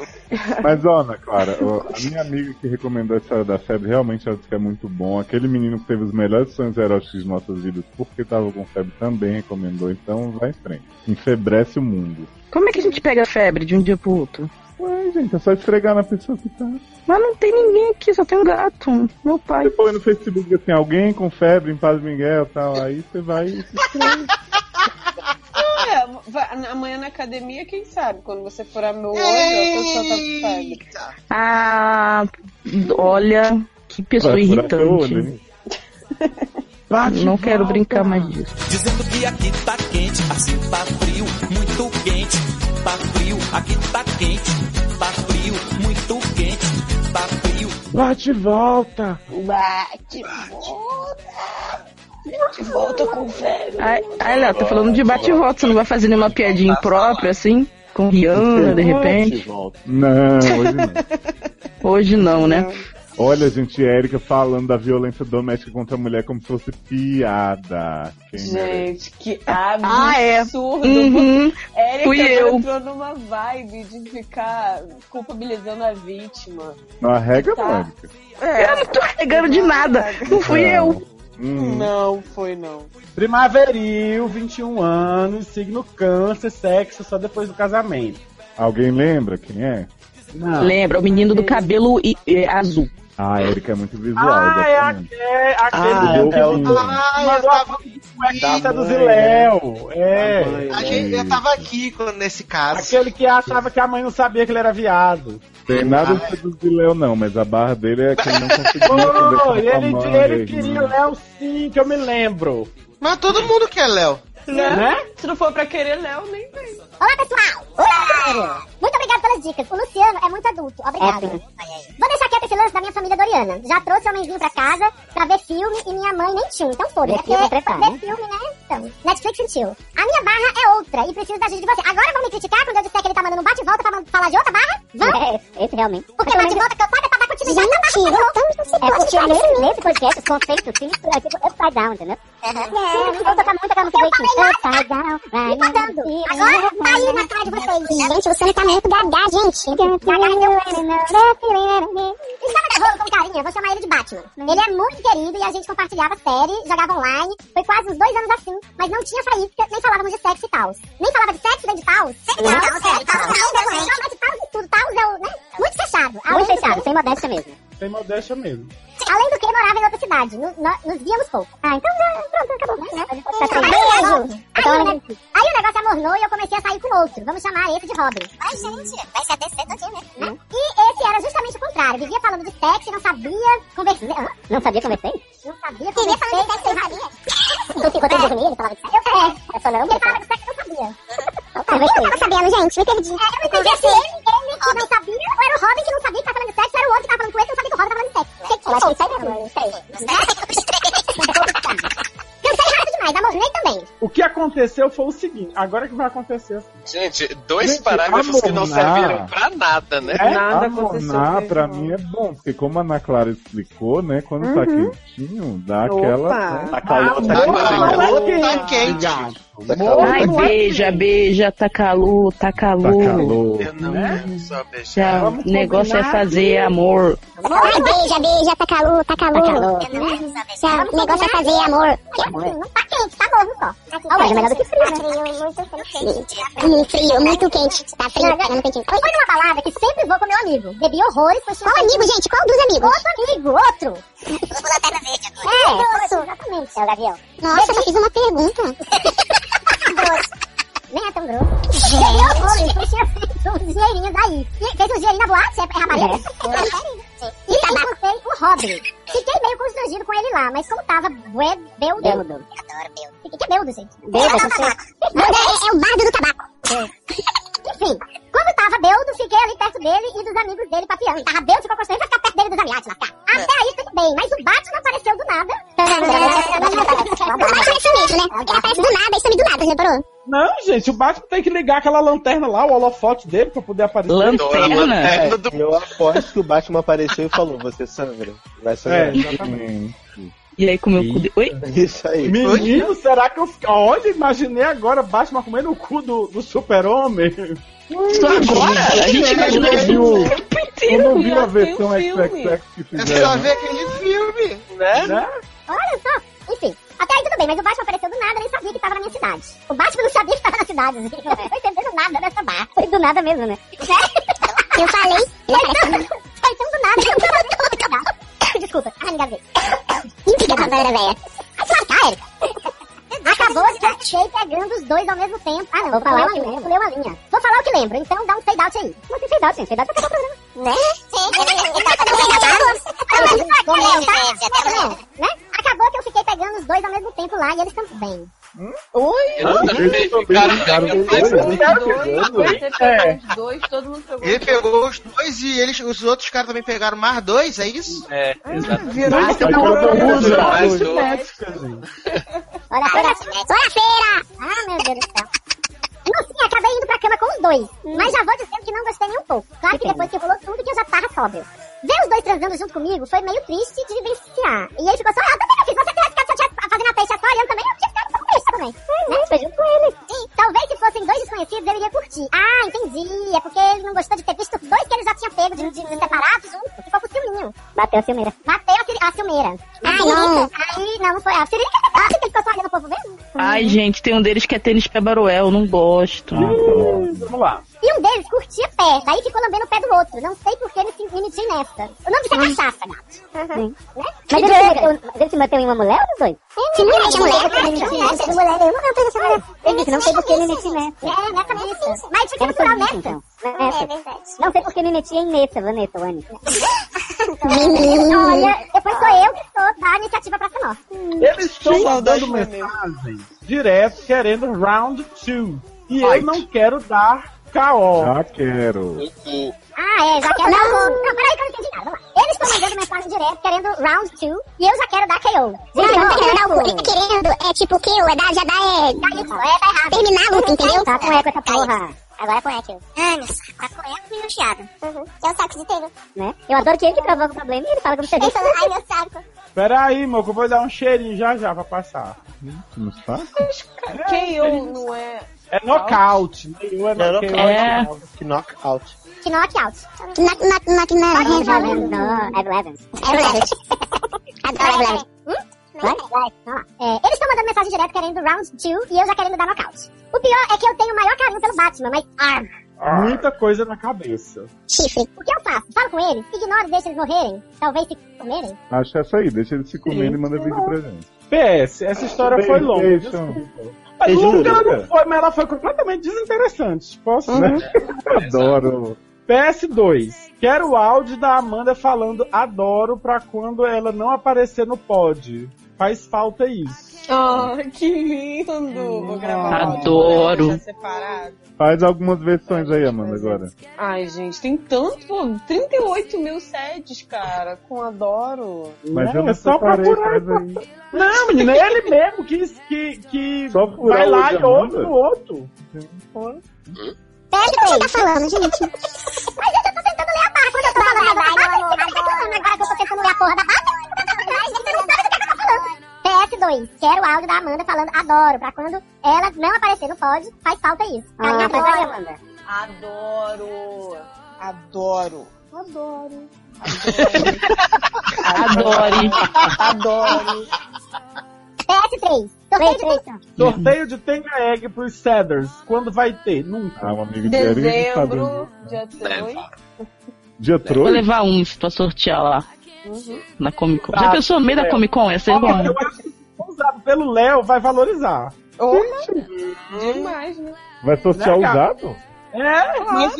Mas, Ana Clara, a minha amiga que recomendou a história da febre, realmente ela disse que é muito bom. Aquele menino que teve os melhores sonhos eróticos de nossas vidas porque tava com febre também recomendou, então vai em frente. Enfebrece o mundo. Como é que a gente pega febre de um dia pro outro? Ué, gente, é só esfregar na pessoa que tá. Mas não tem ninguém aqui, só tem um gato. Meu pai. Você põe no Facebook assim, alguém com febre em Paz Miguel e tal, aí você vai e se esfrega. É, vai- amanhã na academia, quem sabe? Quando você furar meu olho, a pessoa tá com febre. Ah, olha, que pessoa Vai olho, irritante. hein? (laughs) Não quero brincar mais disso. Dizendo que aqui tá quente, assim tá frio, muito quente. Tá frio, aqui tá quente. Tá frio, muito quente. Tá frio. Bate e volta. Bate, volta. Bate, volta com febre. Ai, ai Léo, tá falando de bate e volta, você não vai fazer nenhuma piadinha própria assim? Com Rihanna, de repente? Não, hoje não. Hoje não, né? Olha, gente, Érica falando da violência doméstica contra a mulher como se fosse piada. Quem merece? Gente, que Ah, é. absurdo. Uhum. (laughs) Érica Fui eu. entrou numa vibe de ficar culpabilizando a vítima. Não arrega, Tá. não, Érica. Eu não tô regando de nada. Não fui eu. Hum. Não, foi não. Primaveril, 21 anos, signo câncer, sexo só depois do casamento. Alguém lembra quem é? Não. Lembra, o menino do cabelo azul. Ah, a Erika é muito visual. Ah, é aquele, aquele Ah, é o do- Ah, eu tava, Da do Ziléu. É. Mãe, a né? gente, eu tava aqui quando, nesse caso. Aquele que achava que a mãe não sabia que ele era viado. Tem nada de ser do Ziléu, não, mas a barra dele é que ele não conseguia (laughs) Pô, ele, ele a queria o Léo sim, que eu me lembro. Mas todo mundo quer Léo. Né? Se não for pra querer Léo, nem vem. Olá, pessoal! Olá! Muito obrigado pelas dicas. O Luciano é muito adulto. Obrigado. Vou deixar quieto esse lance da minha família Doriana. Já trouxe o homenzinho pra casa pra ver filme e minha mãe nem tinha. Então foda-se. Ver filme É é ver né? filme, né? Então, Netflix chill. A minha barra é outra e preciso da ajuda de você. Agora vão me criticar quando eu disser que ele tá mandando um bate-volta pra falar de outra barra? Vão? É, esse realmente. Porque bate-volta que eu pago é pra dar continuidade na barra. Gente, é porque nesse, nesse podcast os conceitos sim, é tipo upside down, entendeu? É, Vou tocar muito aquela música down, vai Tá dando. Agora tá aí na cara de vocês. Gente, o Luciano tá muito gaga, gente. Gaga, Estava de rolo com carinha, vou chamar ele de Batman. Ele é muito querido e a gente compartilhava série, jogava online. Foi quase uns dois anos assim, mas não tinha faísca, nem falávamos de sexo e tal. Nem falava de sexo nem de tal. Sempre de tal, sério. Tal, de tal e tudo. Tal é o, né? Muito fechado. Muito do fechado, sem modéstia mesmo. Sem modéstia mesmo. Além do que, morava em outra cidade. No- no- nos víamos pouco. Ah, então já, pronto, acabou. Né? Aí, tranquilo. aí, Então, aí, né? aí o negócio amornou e eu comecei a sair com outro. Vamos chamar esse de Robin. Ai, gente, vai se adecer todinho mesmo. E esse era justamente o contrário. Vivia falando de sexo e não sabia conversar. Não sabia conversar? Não sabia conversar. Vivia falando de sexo e não sabia. Então, enquanto ele dormia, ele falava de sexo? Eu, é. Eu só não, Ele falava de sexo e não sabia. Então, tá, Eu não tava sabendo, gente. Me perdi. É, eu se ele, ele que não sabia, ou era o Robin que não sabia que tava falando de sexo, ou era o outro que tava falando com ele que não sabia que o Robin tava falando de sexo. É isso aí. Cansei rápido demais, amornei também. O que aconteceu foi o seguinte, agora que vai acontecer assim. Gente, dois Gente, parágrafos que não serviram pra nada, né? É? Nada Amornar, aconteceu. pra mim é bom, porque como a Ana Clara explicou, né? Quando tá quentinho, dá aquela. Opa. Tá calor, tá Amor quente. não calor, é tá quente. Tá Amor calor. Ai, não beija, beija, tá calor, tá Tá calor. calor. Eu não Né? só beijar. O negócio é fazer amor. Ai, beija, beija, tá calor, tá calor. Tá calor. Já, o negócio é fazer amor. Não tá quente, tá morno só. Mas é melhor do que frio, né? frio e muito quente. Hum, frio, muito quente. Tá frio, pegando quentinho. Foi numa balada que sempre vou com meu amigo. Bebi horrores, foi Qual amigo, gente? Qual dos amigos? Outro amigo, outro. Vou lanterna verde agora. É, outro, exatamente. É o Gavião. Nossa, eu só fiz uma pergunta. (laughs) Nem é tão grosso. Horrores, foi tinha feito uns dinheirinhos aí. E Fez uns dinheirinhos na boate, é é ramalhete? E encontrei o Robin. Fiquei meio constrangido com ele lá, mas como tava beudo. Beudo. Adoro beudo. O que é beudo, gente? Beudo, é, o tabaco. É, é o bardo do tabaco. Enfim, como tava beudo, fiquei ali perto dele e dos amigos dele papiando. Tava beudo, ficou constrangido pra ficar perto dele dos amiates, lascar. Até aí tudo bem, mas o Batman apareceu do nada. Apareceu mesmo, né? Ele aparece do nada e some do nada, já reparou? Não, gente, o Batman tem que ligar aquela lanterna lá, o holofote dele, pra poder aparecer. Lanterna? É, Lanterna do- eu aposto que o Batman apareceu e falou, você sangra. Vai É, sangrar. exatamente. E aí comeu o cu de... Oi? Isso aí. Menino, será que eu. Olha, imaginei agora Batman comendo o cu do, do super-homem. Isso agora? A gente imaginou isso o tempo Eu não vi a versão. XXX que É só fizeram. ver aquele filme, né? Né? Olha só. Enfim, até aí tudo bem, mas o Batman apareceu do nada, nem sabia que tava na minha cidade. O Batman não sabia que tava na cidade, gente. Não (laughs) foi entendendo nada dessa barra. Foi do nada mesmo, né? (laughs) Eu falei, foi tão, foi tão do nada eu tava (laughs) Desculpa, ah, engasguei. Com a velha. Vai se lascar, Erika. Acabou de que eu fiquei pegando os dois ao mesmo tempo. Ah, não, vou falar o que lembro. Pulei uma linha. Vou falar o que lembro, então dá um fade out aí. Não tem fade out, gente. Fade out é o programa. Né? Sim. Né? Acabou que eu fiquei pegando os dois ao mesmo tempo lá e eles também. Eu Ele pegou os dois e eles, os outros caras também pegaram mais dois, é isso? É, exato. Virou Mas Aí todo. Olha a feira. Olha a feira. Ah, meu Deus do céu. No fim, acabei indo pra cama com os dois. Mas já vou dizendo que não gostei nem um pouco. Claro que depois que rolou tudo, que eu já tava sóbrio. Ver os dois transando junto comigo foi meio triste de vivenciar. E ele ficou só, ah, eu também não fiz. Você fazendo a peixe só olhando também, eu tinha ficado só com peixe também. Né? Foi junto com ele. Sim, talvez se fossem dois desconhecidos, eu iria curtir. Ah, entendi. É porque ele não gostou de ter visto dois que ele já tinha pego de, de, de separados juntos. Ficou com ciúminho. Bateu a filmeira. Bateu a, a ciumeira. Ai, não. Aí Não, não foi. A ah, que ele ficou só olhando o povo mesmo? Ai, gente, tem um deles que é tênis pé baruel, não gosto. Vamos lá. E um deles curtia pé, daí ficou lambendo o pé do outro. Não sei por que me, me meti nessa. O nome disso é cachaça, gato. Uhum. Né? Mas ele, ele, ele se meteu em uma mulher ou nos dois? Se me mete a mulher, meti nessa. mulher, eu não tenho essa mulher. Ele disse, não sei por que me meti nessa. É, nessa mesmo. Mas tinha que natural nessa. Então. Nessa. Não sei por que me meti em Nessa, Vanessa, Wani. (laughs) Olha, depois sou eu que sou da iniciativa Praça Nossa. Eles estão mandando mensagens direto querendo round 2. E eu não quero dar KO. Já quero. Ah, é, já quero. Não, não, peraí que eu não entendi nada. Vamos lá. Eles estão mandando mensagem direto querendo round 2 e eu já quero dar KO. Não, não tá querendo dar o cu. querendo, é tipo KO, é dar, já dá, é... Tá isso, é, tá errado. Terminar a luta, entendeu? Tá com eco essa porra. Agora é com eco. Ai, meu saco. Tá com eco e no chiado. Uhum. É o saco de inteiro. Né? Eu adoro que ele que provoca o problema e ele fala como você Ele falou, ai, meu saco. Pera aí, moco, eu vou dar um cheirinho já já pra passar. Não está? KO não é. É knockout. Nenhum é Não, knockout. é que knockout. Que knockout. Knock, knock, knock, knock. Evan. no, Evan Evans. (laughs) Evan Evans. (laughs) Adoro Evan Evans. Hum? É, eles estão mandando mensagem direto querendo round 2 e eu já querendo dar knockout. O pior é que eu tenho o maior carinho pelo Batman, mas. Ah, Muita coisa na cabeça. chifre. O que eu faço? Falo com eles, ignoro e deixo eles morrerem. Talvez se comerem. Acho que é essa aí, deixa ele se comer e manda vídeo pra gente. PS, essa história foi longa. Desculpa. Mas longa ela não foi, mas ela foi completamente desinteressante. Posso? Né? (laughs) Adoro. PS2. Quero o áudio da Amanda falando adoro pra quando ela não aparecer no pod. Faz falta isso. Ah, que lindo! Vou gravar um Adoro. separado. Faz algumas versões aí, Amanda, agora. Ai, gente, tem tanto, pô, 38 mil sets, cara, com Adoro. Mas eu é não só separei, procurar. Não, menina, é ele mesmo que, que, que Só furar vai lá e ouve no outro. Pera, o que você tá falando, gente? Mas eu tô tentando ler a barra. Quando eu tô falando da tá agora que eu tô tentando ler a porra da barra. PS2. Quero o áudio da Amanda falando adoro. Pra quando ela não aparecer no pod, faz falta isso. Ah, Adoro. faz aí, Amanda. Adoro. Adoro. Adoro. Adore. Adoro. PS3. Três, Sorteio então. Sorteio de Tenga Egg pros Cedars. Quando vai ter? Nunca. Ah, um amigo de tá Dezembro, dia 3. Dia Vou 3? levar uns pra sortear lá. Uhum. Na Comic Con. Tá, Já pensou no meio da é. Comic Con? Ia ser Olha, bom. eu acho que usado pelo Léo, vai valorizar. Opa, demais, né? Vai sortear Né, cara? usado? É, Mas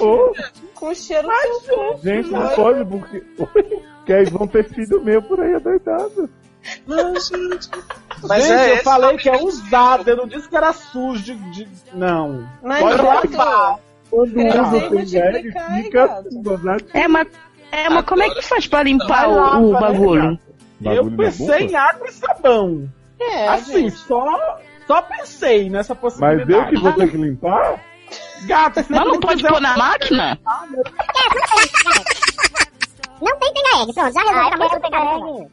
Ô, com cheiro sulfuro. gente, não pode, porque. (laughs) Porque aí vão ter filho meu por aí adoidado. Não, gente. Mas Gente, é eu falei que é usado, eu não disse que era sujo de. de- Não. Mas Pode lavar. Quando usa sei o Tenga Egg, multiplicar, hein, fica assim. É, mas, é, mas como é que faz pra limpar o, o bagulho? Eu Bagulho na pensei em água e sabão. É, assim, gente. só, só pensei nessa Mas possibilidade. eu que vou ter que limpar? Gato, se Mas tu não pode pôr na máquina? Não tem Tenga Egg, pronto, já resolveu. tá muito complicado esse negócio.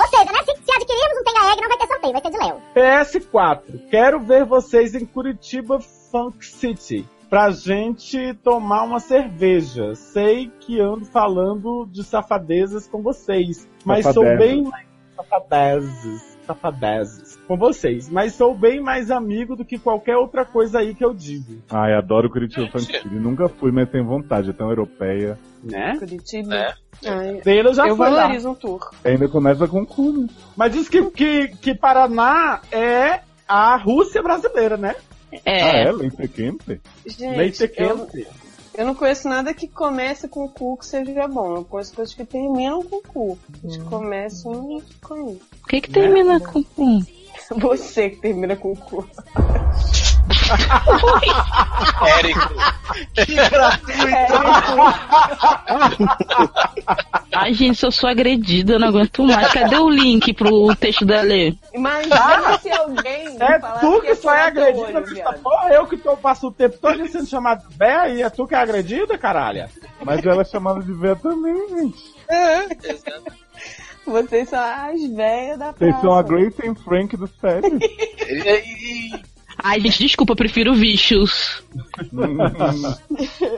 Ou seja, né, se, se adquirirmos um Tenga Egg, não vai ter sorteio, vai ser de Léo. PS4. Quero ver vocês em Curitiba Funk City. Pra gente tomar uma cerveja. Sei que ando falando de safadezas com vocês. Mas sou Safadezas. bem mais. Safadezes. Safadezes. Com vocês. Mas sou bem mais amigo do que qualquer outra coisa aí que eu digo. Ai, adoro Curitiba City. Nunca fui, mas tenho vontade. É tão europeia. Né? Curitiba. É. Ai, eu já eu lá. valorizo um tour. Ainda começa com cu, né? Mas diz que, que, que Paraná é a Rússia brasileira, né? Ah, É. é? Leite quente? Gente, Leite eu, quente. eu não conheço nada que comece com cu que seja bom. Eu conheço coisas que terminam com cu. As que começam não conheço. O que que termina com... com- (laughs) Você que termina com cu. Érico. Que gratuito. (laughs) Ai, gente, se eu sou agredida, eu não aguento mais. Cadê o link pro texto da Lê? Imagina se alguém É tu que só é teu agredida viado. porra, eu que tô, passo o tempo todo sendo chamado de véia e é tu que é agredida, caralho. Mas ela é chamada de véia também, gente. Vocês são as velhas da Vocês são a Grace and Frank do sério. (laughs) Ai, gente, desculpa, eu prefiro bichos.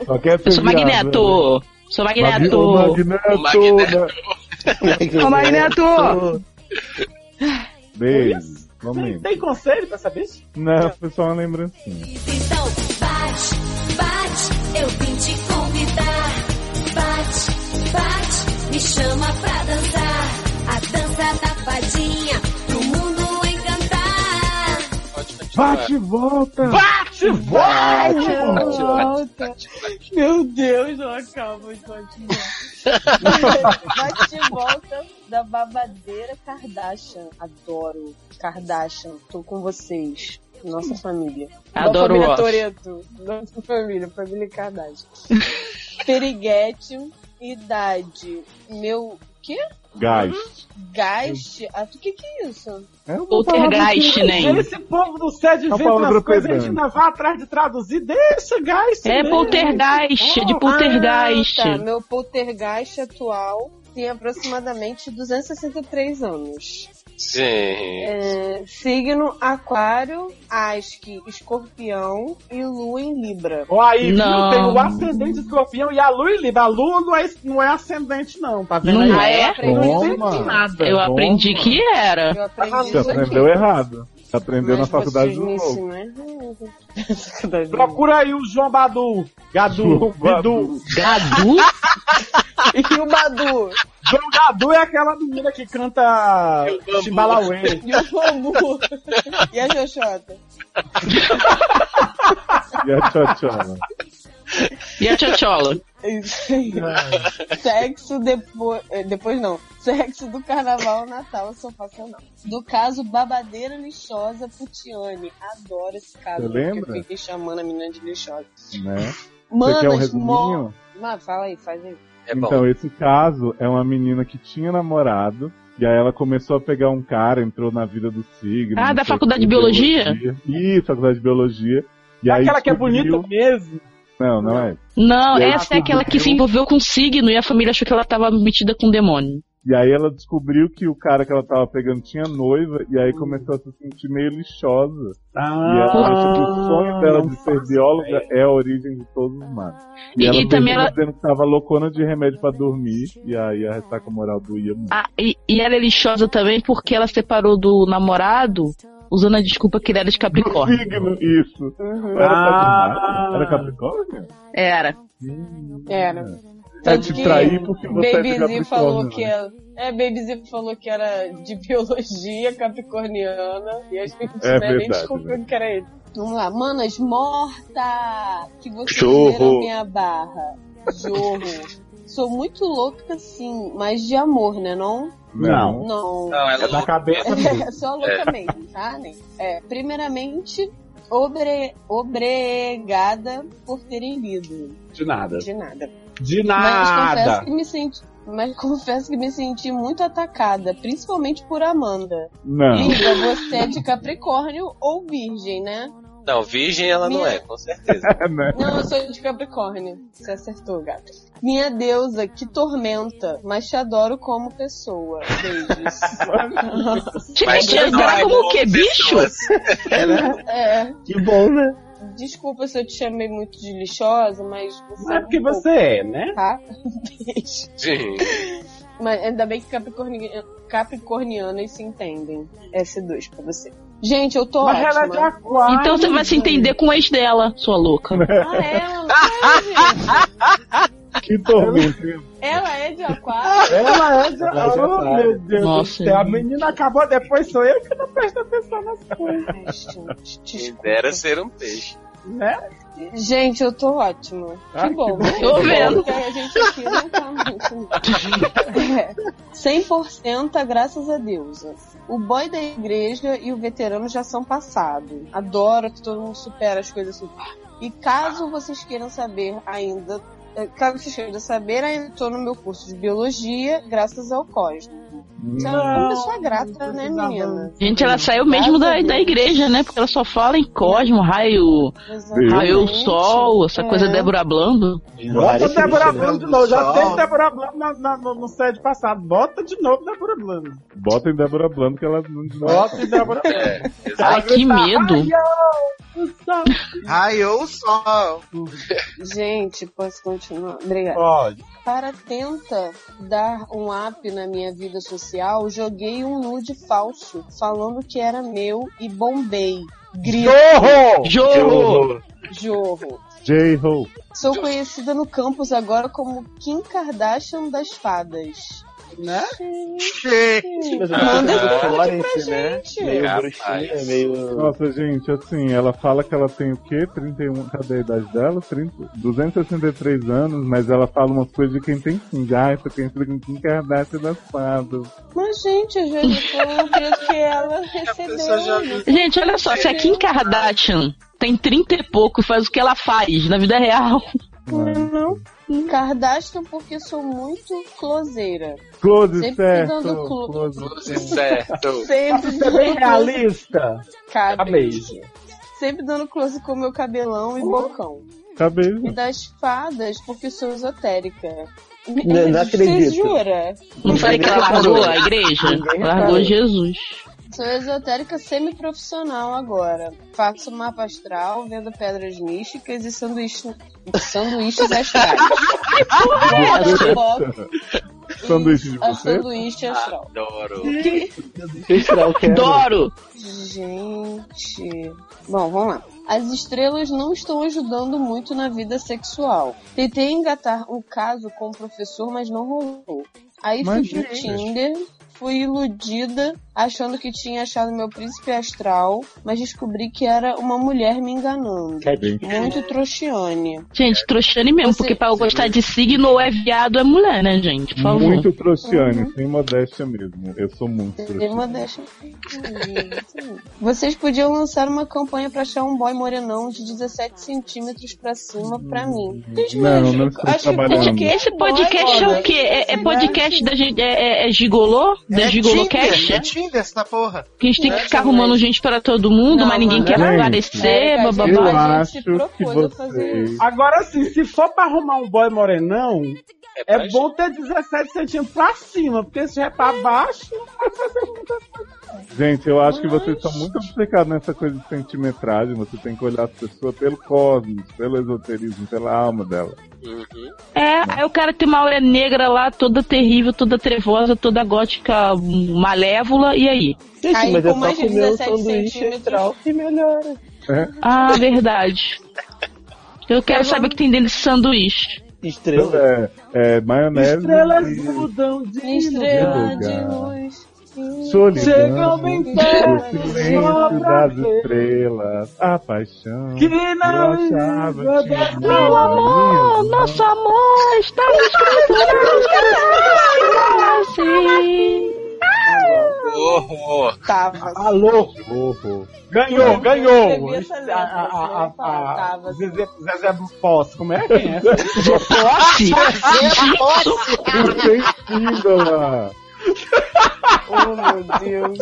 Só quer ser Eu sou viado, né? Magneto. Sou Magneto. Magneto. O Magneto. né? Ô, Magneto. Beijo. Tem, tem conselho pra saber isso? Não, foi só uma lembrancinha. Então, bate, bate, eu vim me chama pra dançar. A dança da fadinha, pro mundo encantar. Bate e volta! Bate, Bate, volta! volta. Meu Deus, não acaba de (laughs) bate volta. bate volta da babadeira Kardashian. Adoro Kardashian. Tô com vocês. Nossa família. Adoro Família Ross. Toreto. Nossa família, família Kardashian. (laughs) Periguete, idade. Meu. Quê? Gás. Gás? Ah, o que que é isso? É Poltergeist, né? Esse povo do SED Uma inventa palavra as coisas, a gente ainda vai atrás de traduzir. Deixa, gás. É poltergeist, é de poltergeist. Ah, tá. Meu poltergeist atual tem aproximadamente 263 anos. Sim. É, signo Aquário, Asque, Escorpião e Lua em Libra. Ó, aí, viu? Não. Tem o ascendente escorpião e a lua em Libra. A lua não é, não é ascendente, não, tá vendo? Não aí? é? aprendi Não Toma. entendi nada. Eu aprendi que era. Eu aprendi Você aprendeu errado. Aprendeu Mas na faculdade vocês do. Sacanagem. Procura aí o João Badu. Gadu. Bidu. Gadu? (laughs) E o Badu? João Gadu é aquela menina que canta Chimbalauê. (laughs) E o Bambu? E a Xoxota? E a tchotchola. E a tchotchola? É. Sexo depois. eh, Depois não. Sexo do carnaval Natal, eu sou passional. Do caso Babadeira Lixosa Putiane. Adoro esse caso. Lembra? Eu fiquei chamando a menina de lixosa. Né? Manas, Você quer um resuminho? Mas fala aí, faz aí. É. Então, esse caso é uma menina que tinha namorado, e aí ela começou a pegar um cara, entrou na vida do signo. Ah, da faculdade de biologia? Isso, faculdade de biologia. E aí Aquela que é bonita mesmo. Não, não é. Não, E essa é aquela que se envolveu com signo e a família achou que ela tava metida com um demônio. E aí ela descobriu que o cara que ela tava pegando tinha noiva, e aí começou a se sentir meio lixosa. E ela acha que o sonho dela de ser bióloga é a origem de todos os males. E, E- ela e também ela- dizendo que tava loucona de remédio pra dormir, e aí a ressaca moral doía muito. Ah, e, e ela é lixosa também porque ela separou do namorado usando a desculpa que ele era de Capricórnio. Signo, isso. Uhum. Era, Ah. era Capricórnio? Era. Era. É te trair porque você é de falou que né? ela. É, Babyzinho falou que era de biologia capricorniana. E a gente É né, nem descobriu que era ele. Vamos lá, manas, morta! Que vocês Jorro. viram minha barra. Jorro. (laughs) Sou muito louca, sim, mas de amor, né? Não? Não. Não. Não, ela É da cabeça. (laughs) É só louca mesmo, tá? né? É, primeiramente, obre... obrigada por terem lido. De nada. De nada. De Mas confesso nada. que me senti. Mas confesso que me senti muito atacada, principalmente por Amanda. Não. Linda, você é de Capricórnio ou Virgem, né? Não, virgem ela não Minha- é, com certeza. (laughs) Não, eu sou de Capricórnio. Você acertou, gata. Minha deusa, que tormenta, mas te adoro como pessoa. Beijos. (laughs) Mas Gente, não agora é como o quê? Bicho? pessoas. é, Que bom, né? desculpa se eu te chamei muito de lixosa, mas você Não é um porque pouco, você é, né? Tá? Beijo. (laughs) Sim. Mas ainda bem que Capricorni... capricornianas se entendem. S2 pra você. Gente, eu tô Mas ela é de ótima. aquário. Então você vai se entender com o ex dela, sua louca. Ah, é? (laughs) Ela, Ai, gente. Que tormento. ela é de aquário? Ela é de é de Oh, aquário. meu Deus Nossa, do céu. A menina acabou, depois sou eu que não presto atenção nas coisas, Quem dera ser um peixe. né? Gente, eu tô ótima. Ah, que bom. que. Tô vendo. Porque a gente aqui não tá muito. (laughs) É. 100% graças a Deus. O boy da igreja e o veterano já são passado. Adoro que todo mundo supera as coisas assim. E caso vocês queiram saber ainda, queiram saber, ainda tô no meu curso de biologia, graças ao Cosmo. Você é uma pessoa grata, né, menina? Gente, ela saiu mesmo da, da igreja, né? Porque ela só fala em cosmo, raio, raio, sol, essa coisa É. Débora Blando. Bota Débora Blando de novo. Já teve Débora Blando na, na, no, no sede passado. Bota de novo Débora Blando. Bota em Débora Blando que ela não Bota em Débora Blando. É, Ai, que medo. Ai, Raiou o sol. Gente, posso continuar? Obrigada. Pode. Para tenta dar um up na minha vida social, joguei um nude falso, falando que era meu e bombei. Grito. Jorro! Jorro. J-Ho. Sou conhecida no campus agora como Kim Kardashian das fadas. Né? Gente. Eu Manda esse Florence, pra né? gente. Meio Rapaz. bruxinha, meio. Nossa, gente, assim, ela fala que ela tem o quê? 31. Cadê a idade dela? 30, 263 anos, mas ela fala umas coisas de quem tem 15. Ah, eu tô conhecida com Kim Kardashian das fadas. Mas, gente, vezes foi um preço que ela (laughs) já recebeu. né? Gente, olha só, se a Kim Kardashian tem 30 e pouco e faz o que ela faz na vida real. Não. Kardashian porque sou muito closeira. Close Sempre certo. dando clo- Close. Certo. Sempre Você é dando close. realista. Cabeça. Sempre dando close com meu cabelão e bocão. Cabelo. E das fadas porque sou esotérica. Não- não Você acredito. jura? Não falei que ela largou a igreja? Largou. Jesus. Sou esotérica semi-profissional agora. Faço mapa astral, vendo pedras místicas e sanduíche, sanduíches astrais. (laughs) Sanduíche de você? sanduíche astral. Adoro. Que é. Doro! Gente. Bom, vamos lá. As estrelas não estão ajudando muito na vida sexual. Tentei engatar um caso com o professor, mas não rolou. Aí fui pro gente. Tinder, fui iludida, achando que tinha achado meu príncipe astral, mas descobri que era uma mulher me enganando. Bem, Muito trouxiane. Gente, trouxane mesmo, Você- porque pra eu gostar de signo ou é viado é mulher, né, gente? Por favor. Muito trouxiane, sem modéstia mesmo. Eu sou muito trouxiane. uma deixa. Vocês podiam lançar uma campanha pra achar um boy morenão de 17 centímetros pra cima pra mim. Gente, Não, mas não estou acho que trabalhando. podcast Esse podcast é boy, o quê? É, é podcast da gente. É, é, é gigolô? Da É gigolô Tinder, cast? é Tinder essa porra. Que a gente tem que ficar arrumando gente pra todo mundo, Não, mas ninguém mas- quer Gente, aparecer, É, Eu bababá. a gente acho se que propôs a fazer vocês. isso. Agora sim, se for pra arrumar um boy morenão, pra é bom ter 17 centímetros pra cima, porque se já é pra baixo, não vai fazer muita coisa. Gente, eu acho que vocês estão muito obcecados nessa coisa de centimetragem. Você tem que olhar as pessoas pelo cosmos, pelo esoterismo, pela alma dela. Uhum. É, aí o cara tem uma aura negra lá, toda terrível, toda trevosa, toda gótica, malévola, e aí? Gente, Aí, mas com é só mais de comer o 17 sanduíche astral que melhora. Ah, verdade. Eu quero saber o que tem dentro desse sanduíche. Estrela. É, é maionese. Estrelas e mudam de Estrela de luz. Solidão. Chegam bem O silêncio das estrelas. A paixão. Que não achava que Meu amor, nosso amor está escrito Oh, oh. Tava. Alô, Horror. ganhou, Eu ganhou. A- a- a-. Zezé Zezé Posse, como é? Quem é essa? (laughs) Posse? Eu tenho ídola. (laughs) Oh, meu Deus.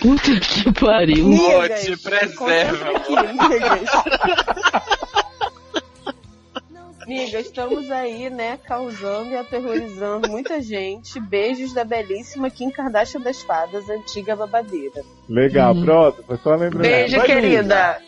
Puta que pariu. Pô, Migas, te preserva, aqui, migas. (laughs) Miga, estamos aí, né, causando e aterrorizando muita gente. Beijos da belíssima Kim Kardashian das Fadas, antiga babadeira. Legal, próximo. Foi só lembrando. Beijo, Vai, querida.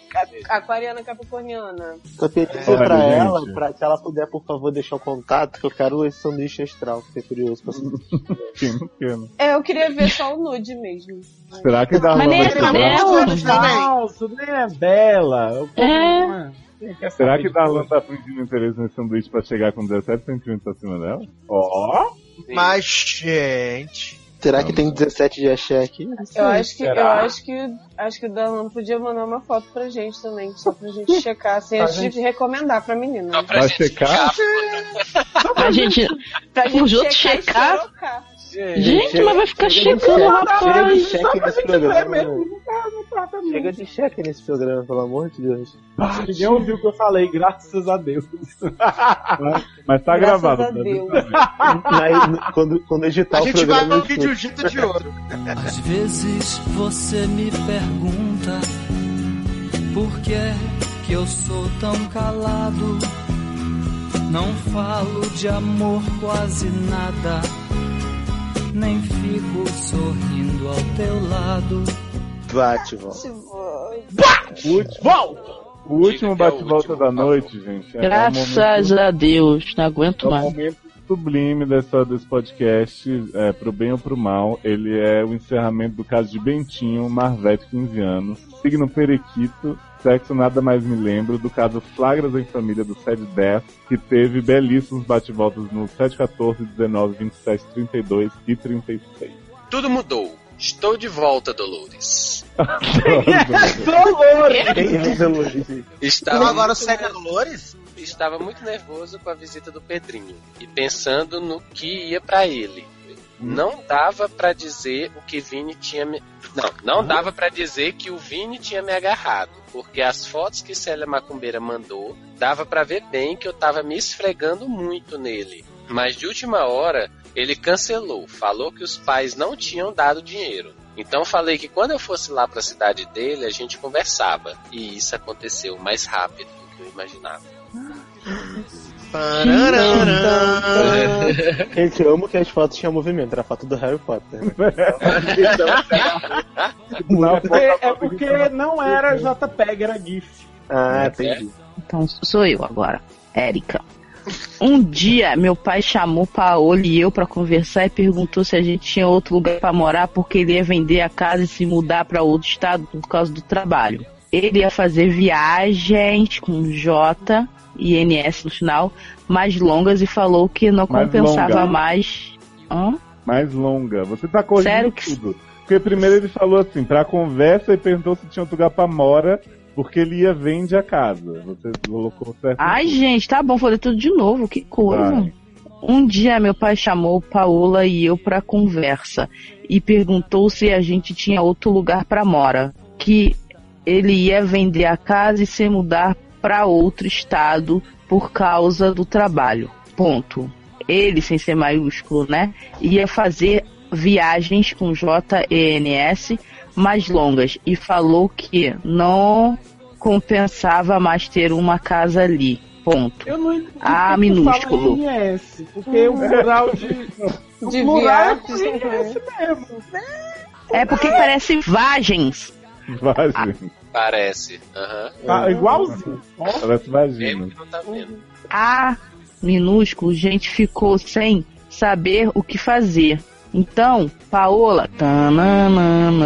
Aquariana Capricorniana. Só queria dizer Olha, pra gente. ela, pra, se ela puder, por favor, deixar o contato, que eu quero esse sanduíche astral, fiquei curioso pra (laughs) né? É, eu queria ver só o nude mesmo. Será que dá Mas nem uma é. Falso, nem é bela. É. é. Quer Será que Darlan tá fingindo interesse nesse sanduíche pra chegar com 17 centímetros acima dela? Ó, Mas, gente. Será que tem 17 de axé aqui? Eu acho que, eu acho que, acho que o Dalano podia mandar uma foto pra gente também, só pra gente (laughs) checar, assim, Pra antes gente- de recomendar pra menina. Só pra Vai gente checar? ficar- A gente. Pra gente Os outros checar checar? Gente, mas vai ficar checando, Chega de rapaz. cheque programa. tá, tá também. Chega de cheque nesse programa, pelo amor de Deus. Ah, Ninguém ouviu o que eu falei, graças a Deus. Mas, mas tá Graças gravado. a Deus. Mas, quando, quando editar A o gente vai programa. no vídeo Gita de ouro. Às vezes você me pergunta por que é que eu sou tão calado. Não falo de amor quase nada, nem fico sorrindo ao teu lado. Bate-volta. Volta! O último bate-volta da noite, gente. é Graças momento- a Deus, não aguento É o mais. momento sublime dessa, desse podcast, é, pro bem ou pro mal. Ele é o encerramento do caso de Bentinho, Marvete, 15 anos. Signo Periquito, sexo nada mais me lembro. Do caso Flagras em Família do 710, que teve belíssimos bate-voltas no 7, 14, 19, 27, 32 e 36. Tudo mudou. Estou de volta, Dolores. (laughs) Estava Então agora muito segue a nervoso- Dolores? Estava muito nervoso com a visita do Pedrinho e pensando no que ia pra ele. Não dava pra dizer o que Vini tinha me... Não, não dava pra dizer que o Vini tinha me agarrado, porque as fotos que Célia Macumbeira mandou, dava pra ver bem que eu tava me esfregando muito nele. Mas de última hora, ele cancelou, falou que os pais não tinham dado dinheiro. Então falei que quando eu fosse lá pra cidade dele, a gente conversava. E isso aconteceu mais rápido do que eu imaginava. Gente, eu amo que as fotos tinham movimento, era a foto do Harry Potter. (laughs) É, é porque não era JPEG, era GIF. Ah, entendi. Então sou eu agora, Érica. Um dia meu pai chamou Paola e eu pra conversar e perguntou se a gente tinha outro lugar pra morar porque ele ia vender a casa e se mudar pra outro estado por causa do trabalho. Ele ia fazer viagens com J e NS no final mais longas e falou que não Mais compensava longa. mais. Hã? Mais longa. Você tá corrigindo Sério que- tudo. Porque primeiro ele falou assim, pra conversa e perguntou se tinha outro lugar pra mora, porque ele ia vende a casa. Você colocou certo. Ai, gente, tá bom, ler tudo de novo, que coisa. Vai. Um dia meu pai chamou Paola e eu pra conversa e perguntou se a gente tinha outro lugar pra mora, que ele ia vender a casa e se mudar pra outro estado por causa do trabalho. Ponto. Ele, sem ser maiúsculo, né, ia fazer viagens com JENS mais longas e falou que não compensava mais ter uma casa ali. Ponto. Eu não entendi Ah, tu minúsculo. NS, porque o plural de. (laughs) o De é viagens. NS mesmo. É porque parece vagens. Vagina. Parece. Tá igualzinho. Ó, Parece vagina. Tá. A minúsculo, gente ficou sem saber o que fazer. Então, Paola tananana,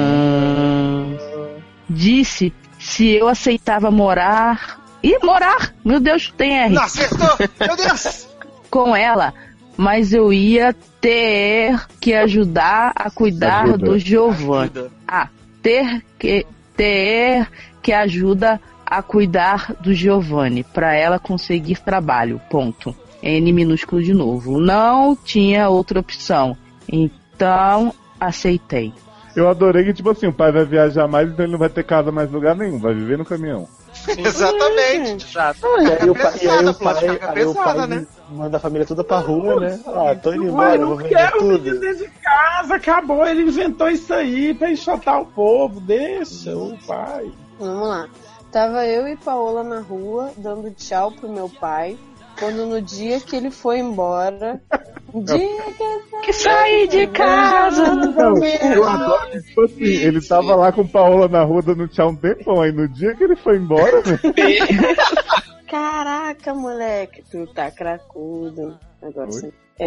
disse se eu aceitava morar. Ih, morar! Meu Deus, tem R. Não acertou! Meu Deus! (laughs) Com ela, mas eu ia ter que ajudar a cuidar Ajuda. do Giovanni. Ah, ter que ter que ajuda a cuidar do Giovanni para ela conseguir trabalho. Ponto. N minúsculo de novo. Não tinha outra opção. Então aceitei. Eu adorei que, tipo assim, o pai vai viajar mais, então ele não vai ter casa mais lugar nenhum, vai viver no caminhão. Exatamente. Exato. E aí o pai, e aí o Pesada, pai, fica aí o pai pesada, né? Manda a família toda pra rua, né? Ah, tô indo embora, eu vou não vender quero tudo. menino dentro de casa, acabou. Ele inventou isso aí pra enxotar o povo. Deixa o pai. Vamos lá. Tava eu e Paola na rua, dando tchau pro meu pai. Quando no dia que ele foi embora. (laughs) dia que Que saí de casa. Não, eu adoro que, tipo assim, ele tava lá com Paola na rua dando tchau um tempão, aí no dia que ele foi embora, velho, (laughs) Caraca, moleque, tu tá cracudo. Agora sim. É.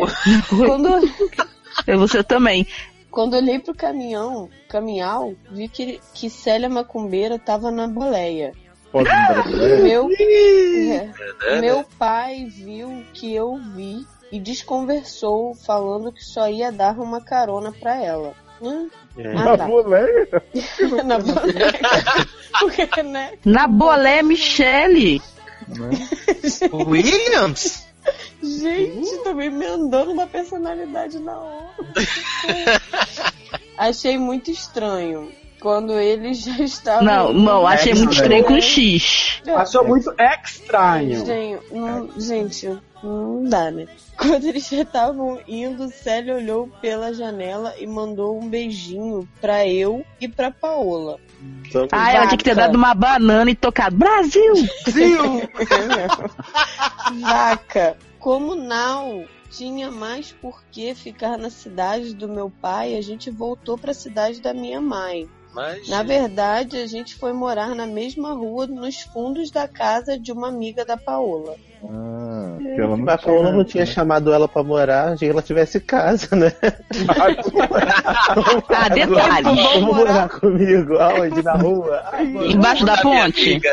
Quando, E você também. quando olhei pro caminhão, caminhão, vi que, que Célia Macumbeira tava na boleia. Pode pra ele. Meu, é, Né, meu pai viu que eu vi e desconversou, falando que só ia dar uma carona pra ela. Hum, É. Ah, Na tá. boleia? (laughs) na boleia. (laughs) Porque, né? Na bolé Michele. Williams? Gente, tô me emendando uma personalidade na outra. (laughs) Achei muito estranho. Quando ele já (laughs) estava. Não, não, achei muito estranho com É. X. Achou muito estranho. Gente, não, gente, não dá, né? Quando eles já estavam indo, Célia olhou pela janela e mandou um beijinho pra eu e pra Paola. Então, Ah, ela tinha que ter dado uma banana e tocado Brasil. (laughs) Vaca, como não tinha mais por que ficar na cidade do meu pai, a gente voltou pra cidade da minha mãe. Mas. Na verdade, a gente foi morar na mesma rua, nos fundos da casa de uma amiga da Paola. Ah, Mas a Paola tinha- não tinha chamado ela pra morar, achei que ela tivesse casa, né? (laughs) Ah, detalhe. Vamos morar comigo, aonde? Na rua? Vamos. Embaixo da ponte? (laughs)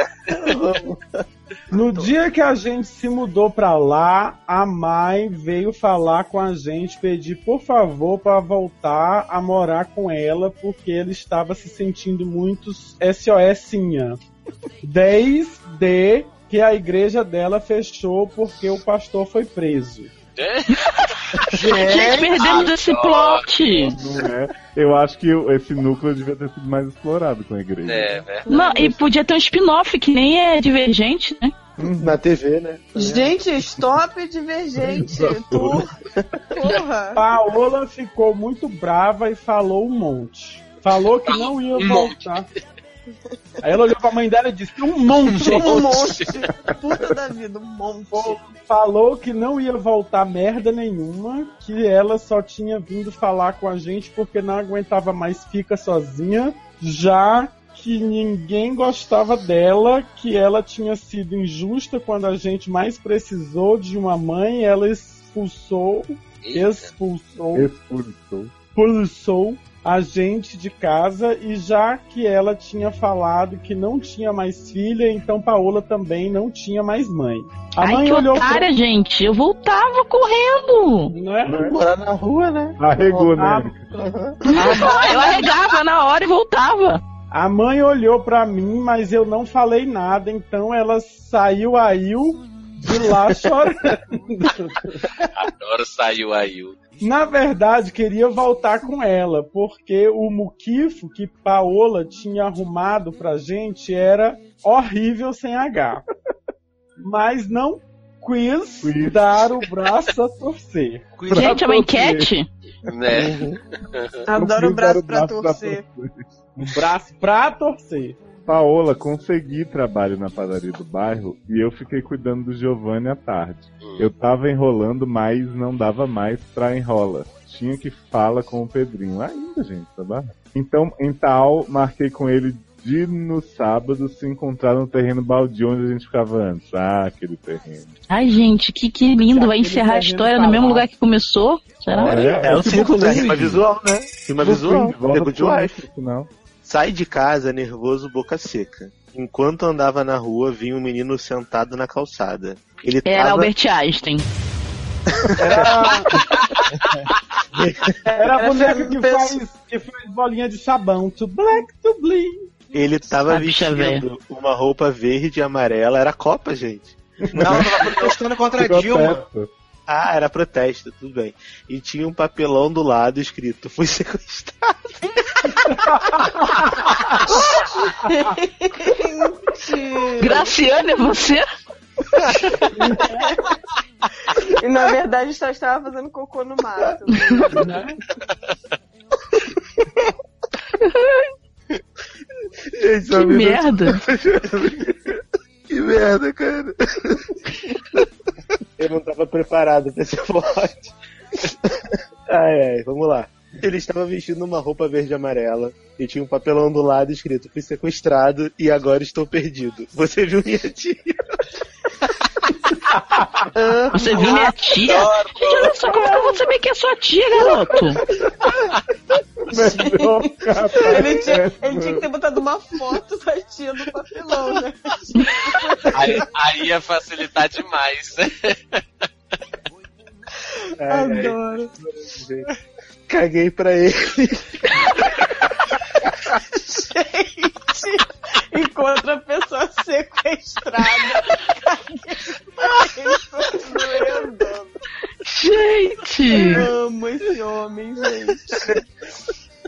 No dia que a gente se mudou pra lá, a mãe veio falar com a gente, pedir por favor para voltar a morar com ela, porque ele estava se sentindo muito SOSinha. (laughs) Desde que a igreja dela fechou porque o pastor foi preso. Gente, perdemos esse plot. Não é? Eu acho que esse núcleo devia ter sido mais explorado com a igreja. É, verdade. Não, e podia ter um spin-off que nem é divergente, né? Na TV, né? Gente, stop divergente. Porra. Paola ficou muito brava e falou um monte. Falou que não ia voltar. Aí ela olhou pra mãe dela e disse: Um monte! Um monte. (laughs) Puta da vida, um monte. Falou que não ia voltar merda nenhuma, que ela só tinha vindo falar com a gente porque não aguentava mais fica sozinha, já que ninguém gostava dela, que ela tinha sido injusta quando a gente mais precisou de uma mãe, ela expulsou, expulsou, Expulsou. expulsou a gente de casa e já que ela tinha falado que não tinha mais filha, então Paola também não tinha mais mãe. A Ai, mãe que olhou otária, gente. Eu voltava correndo. Não é? Morar na rua, né? Arregou, Ah, né? Eu arregava na hora e voltava. A mãe olhou pra mim, mas eu não falei nada, então ela saiu aí de lá (laughs) chorando. Adoro saiu aí. O- Na verdade, queria voltar com ela, porque o muquifo que Paola tinha arrumado pra gente era horrível sem H. Mas não quis dar o braço a torcer. Gente, é uma enquete? Né? (laughs) Adoro o quis dar braço pra torcer. O braço pra torcer. Paola, consegui trabalho na padaria do bairro e eu fiquei cuidando do Giovanni à tarde. Eu tava enrolando, mas não dava mais pra enrola. Tinha que fala com o Pedrinho. Ainda, gente, tá bom? Então, em tal, marquei com ele de no sábado se encontrar no terreno baldio onde a gente ficava antes. Ah, aquele terreno. Ai, gente, que, que lindo. Vai encerrar a história no mesmo lugar que começou? Será? É, é um círculo, é rima visual, né? Rima visual. Volta Nego de pro wife. Sai de casa nervoso, boca seca. Enquanto andava na rua, vinha um menino sentado na calçada. Ele Era tava... Albert Einstein. Era a boneca que faz, que faz bolinha de sabão. To black to bling. Ele tava vestindo uma roupa verde e amarela. Era Copa, gente. Não, tava protestando contra a Dilma. Protesto. Ah, era protesto, tudo bem. E tinha um papelão do lado escrito: Fui sequestrado. Graciane, é você? E na verdade só estava fazendo cocô no mato. Gente, Que merda. (laughs) que merda, cara. Eu não tava preparado pra esse plot. Ai, ai, vamos lá. Ele estava vestindo uma roupa verde e amarela e tinha um papelão do lado escrito: Fui sequestrado e agora estou perdido. Você viu minha tia? Você viu minha tia? Gente, olha só, como que eu vou saber que é sua tia, garoto? Ele tinha, ele tinha que ter botado uma foto da tia no papelão, né? Aí, aí ia facilitar demais. Ai, ai. Adoro. Caguei pra ele. Gente, enquanto a pessoa sequestrada, andando. Gente! Eu amo esse homem, gente.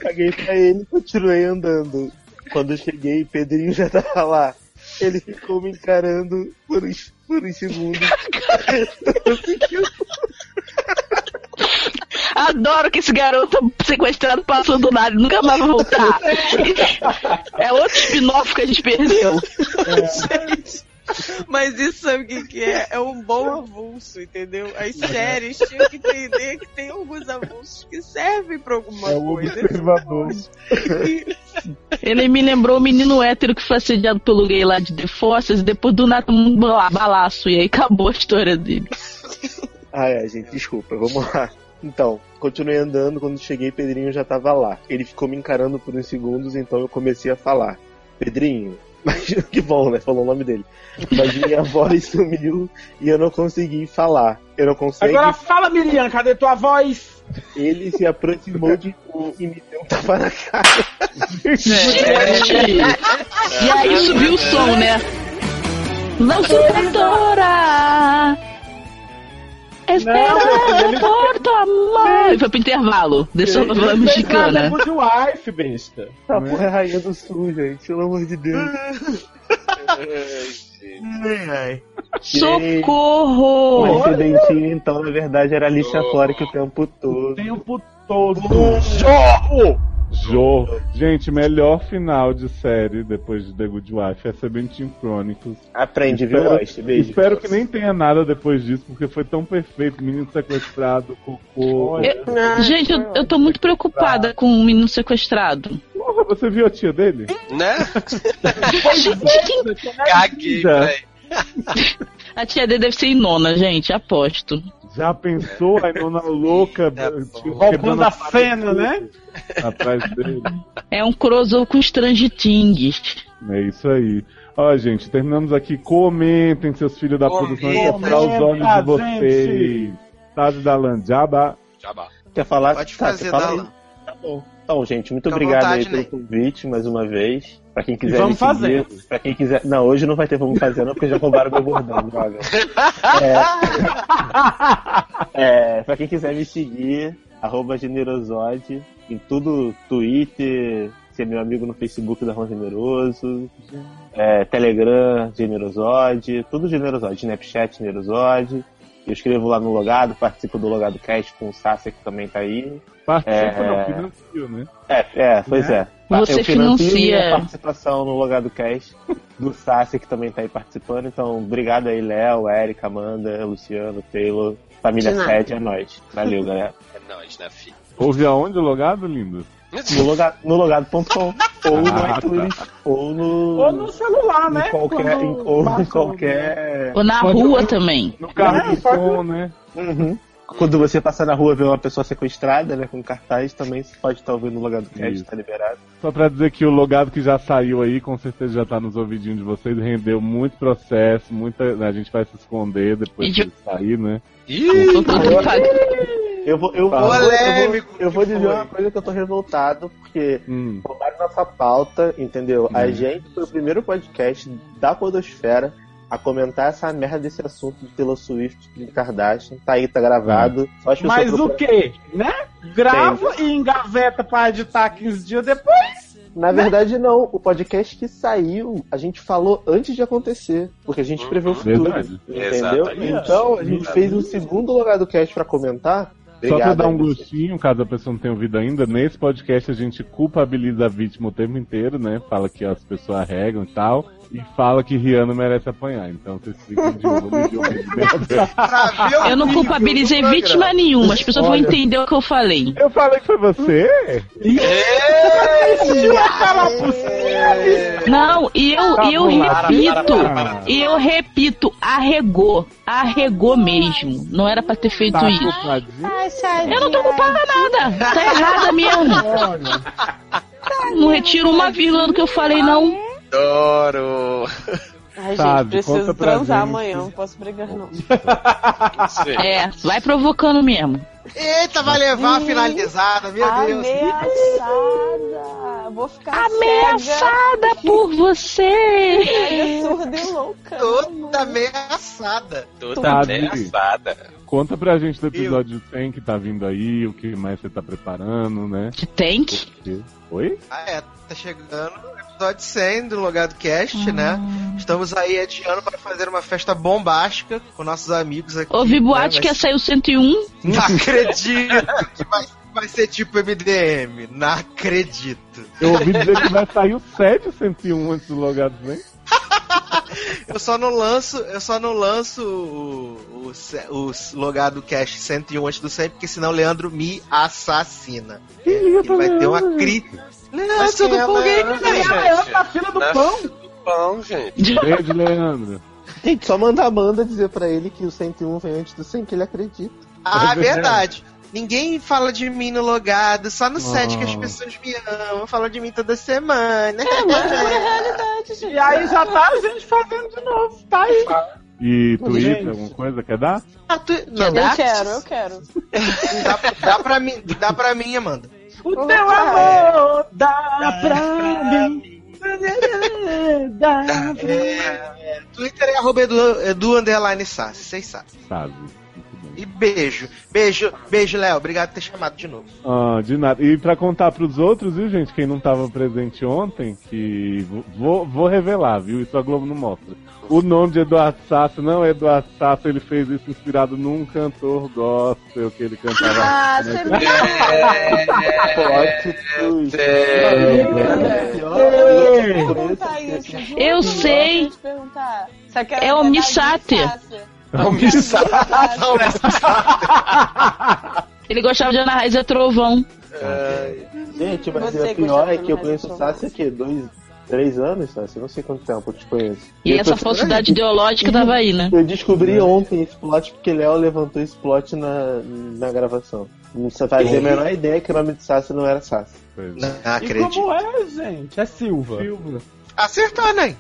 Caguei pra ele e continuei andando. Quando eu cheguei, Pedrinho já tava lá. Ele ficou me encarando por uns, por uns segundos. (laughs) Adoro que esse garoto sequestrado passou do nada e nunca mais vai voltar. (laughs) É outro spin-off que a gente perdeu. Gente, mas isso sabe o que, que é? É um bom avulso, entendeu? As séries tinham que entender que tem alguns avulsos que servem pra alguma É o coisa. observador. (laughs) Ele me lembrou o menino hétero que foi assediado pelo gay lá de The Forces e depois do nada um bala- balaço. E aí acabou a história dele. Ai, ai, gente, desculpa, vamos lá. Então, continuei andando, quando cheguei, Pedrinho já tava lá. Ele ficou me encarando por uns segundos, então eu comecei a falar. Pedrinho, (laughs) mas que bom, né? Falou o nome dele. Mas minha voz (laughs) sumiu e eu não consegui falar. Eu não consegui. Agora fala, Miriam, cadê tua voz? Ele se aproximou de mim e me deu um tapa na cara. Gente! E aí subiu o som, né? Não sou cantora! Espera por tua mãe! Foi pro intervalo. Deixou a novela mexicana. Good Wife, besta. Essa porra é rainha do sul, gente. Pelo amor de Deus. Ai, ai. Socorro! O incidentinho, então, na verdade, era a Alicia Flora o tempo todo. O tempo todo. Jorro! Jorro. Gente, melhor final de série depois de The Good Wife é Seventeen Chronicles. Aprende, viu, Espero- Lost? Beijo. Espero que nem tenha nada depois disso, porque foi tão perfeito. Menino sequestrado, cocô. Eu- gente, eu, eu tô muito preocupada com o menino sequestrado. Porra, você viu a tia dele? Né? Gente, Caguei, velho. a tia dele deve ser inona, gente, aposto. Já pensou a nona louca tipo, Roubando quebrando a cena, né? atrás dele? É um crossover com Strange Things. É isso aí. Ó, gente, terminamos aqui. Comentem, seus filhos da produção, que é para os olhos de vocês. Tade da Lanjaba. Jabá. Quer falar? Pode Tá, fazer, fala aí. Dala. Tá bom. Então, gente, muito Fica obrigado vontade, aí pelo Ney. convite mais uma vez. Pra quem quiser Vamos me seguir, pra quem quiser. Não, hoje não vai ter vamos fazer, não, porque já roubaram meu bordão, droga. É, é, pra quem quiser me seguir, arroba generosode, em tudo, Twitter, ser meu amigo no Facebook da Ron Generoso, é, Telegram, Generosode, tudo Generosode, Snapchat, Generosode. Eu escrevo lá no Logado, participo do Logado Cast com o Sassi, que também tá aí. Participa, É. não, financio, né? É, é, pois é. Você eu financio financia- minha participação no Logado Cast do Sassi, que também tá aí participando. Então, obrigado aí, Léo, Érica, Amanda, Luciano, Taylor, família De nada. 7, é nóis. Valeu, galera. É nóis, né, filho? Ouve aonde o logado, lindo? No, loga, no logado.com, ou no Ah, iTunes, ou no. Ou no celular, né? em qualquer, Quando em, ou em o- qualquer. Ou na Pode- rua também. No carro É, do pode- som, né? Uhum. Quando você passar na rua e ver uma pessoa sequestrada, né, com cartaz, também você pode estar ouvindo o Logado Cast, Isso. tá liberado. Só pra dizer que o logado que já saiu aí, com certeza já tá nos ouvidinhos de vocês, rendeu muito processo, muita. A gente vai se esconder depois E que sair, né? Ih. Eu vou, eu, vou- Polêmico eu vou, eu vou dizer foi. uma coisa que eu tô revoltado, porque Hum. roubaram nossa pauta, entendeu? A Hum. gente foi o primeiro podcast da Podosfera a comentar essa merda desse assunto de Taylor Swift e de Kardashian. Tá aí, tá gravado. Pessoas Mas o que? Né? Grava e engaveta pra editar 15 dias depois. Na verdade, não. O podcast que saiu, a gente falou antes de acontecer. Porque a gente prevê o futuro. Verdade. Entendeu? Exatamente. Então, a gente fez um segundo logado cast pra comentar. Só pra Obrigado dar um gostinho, caso a pessoa não tenha ouvido ainda, nesse podcast a gente culpabiliza a vítima o tempo inteiro, né? Fala que as pessoas regam e tal, e fala que Rihanna merece apanhar. Então vocês ficam de olho de ouvido bem aberto. Eu não culpabilizei vítima nenhuma, as pessoas vão Olha. entender o que eu falei. Eu falei que foi você? Não, e eu, e eu repito, Para, para, para, para. e eu repito, arregou, arregou mesmo. Não era pra ter feito Tá isso. Eu não tô culpada nada, tá errada mesmo. Não retiro uma vírgula do que eu falei, não. Adoro. Ai, Sabe, gente, preciso transar gente. amanhã, não posso brigar, não. É, vai provocando mesmo. Eita, vai levar a finalizada, meu Deus. Ameaçada. Vou ficar cega, Ameaçada por você. cega, surda e louca. Toda ameaçada. Toda ameaçada. Conta pra gente do episódio 100 que tá vindo aí, o que mais você tá preparando, né? De tank? Oi? Ah, é, tá chegando o episódio 100 do Logado Cast, né? Estamos aí adiando para fazer uma festa bombástica com nossos amigos aqui. Ouvi né? boate Vai que ia sair o 101. Não acredito que vai, vai ser tipo MDM. Não acredito. Eu ouvi dizer que vai sair o 7 101 antes do logado, né? (laughs) Eu só não lanço, eu só não lanço o, o, o logado cast 101 antes do 100, porque senão o Leandro me assassina. Ele vai ter uma crise. Não, Mas tudo quem por Leandro, game, gente? velho. Leandro na fila do Na pão. fila do pão, gente. Beijo, Leandro. Gente, só manda a Amanda dizer pra ele que o 101 vem antes do 100 que ele acredita. Ah, É verdade. Ninguém fala de mim no logado, só no set que as Oh. pessoas me amam, falam de mim toda semana. É, mas não é realidade, gente. E aí já tá a gente fazendo de novo. Tá aí. E Twitter, Gente. alguma coisa? Quer dar? Ah, tu- não, Eu dá, quero, eu quero. (laughs) dá, dá pra mim, dá pra mim, Amanda. O teu amor dá pra mim. Dá pra mim. É, Twitter é arroba edu, edu underline sass, vocês sabem. Sabe. E beijo. Beijo, beijo, Léo. Obrigado por ter chamado de novo. Ah, de nada. E pra contar pros outros, viu, gente, quem não tava presente ontem, que vo- vou, vou revelar, viu? Isso a Globo não mostra. O nome de Eduardo Sasso não é Eduardo Sasso, ele fez isso inspirado num cantor gospel que ele cantava. Ah, né? você twist. Eu sei. É o Missate. É. Ele gostava de Ana Raiz e Trovão. Gente, mas Você o pior é que eu conheço o Sassi quê? Dois, três anos, Sassi? Eu não sei quanto tempo eu te conheço. E eu essa tô- falsidade ideológica tava aí, né? Eu descobri ontem esse plot porque Léo levantou esse plot na, na gravação. Não você fazia a menor ideia que o nome de Sassi não era Sassi. Pois é. Não E acredito. como é, gente? É Silva. Acertou, né?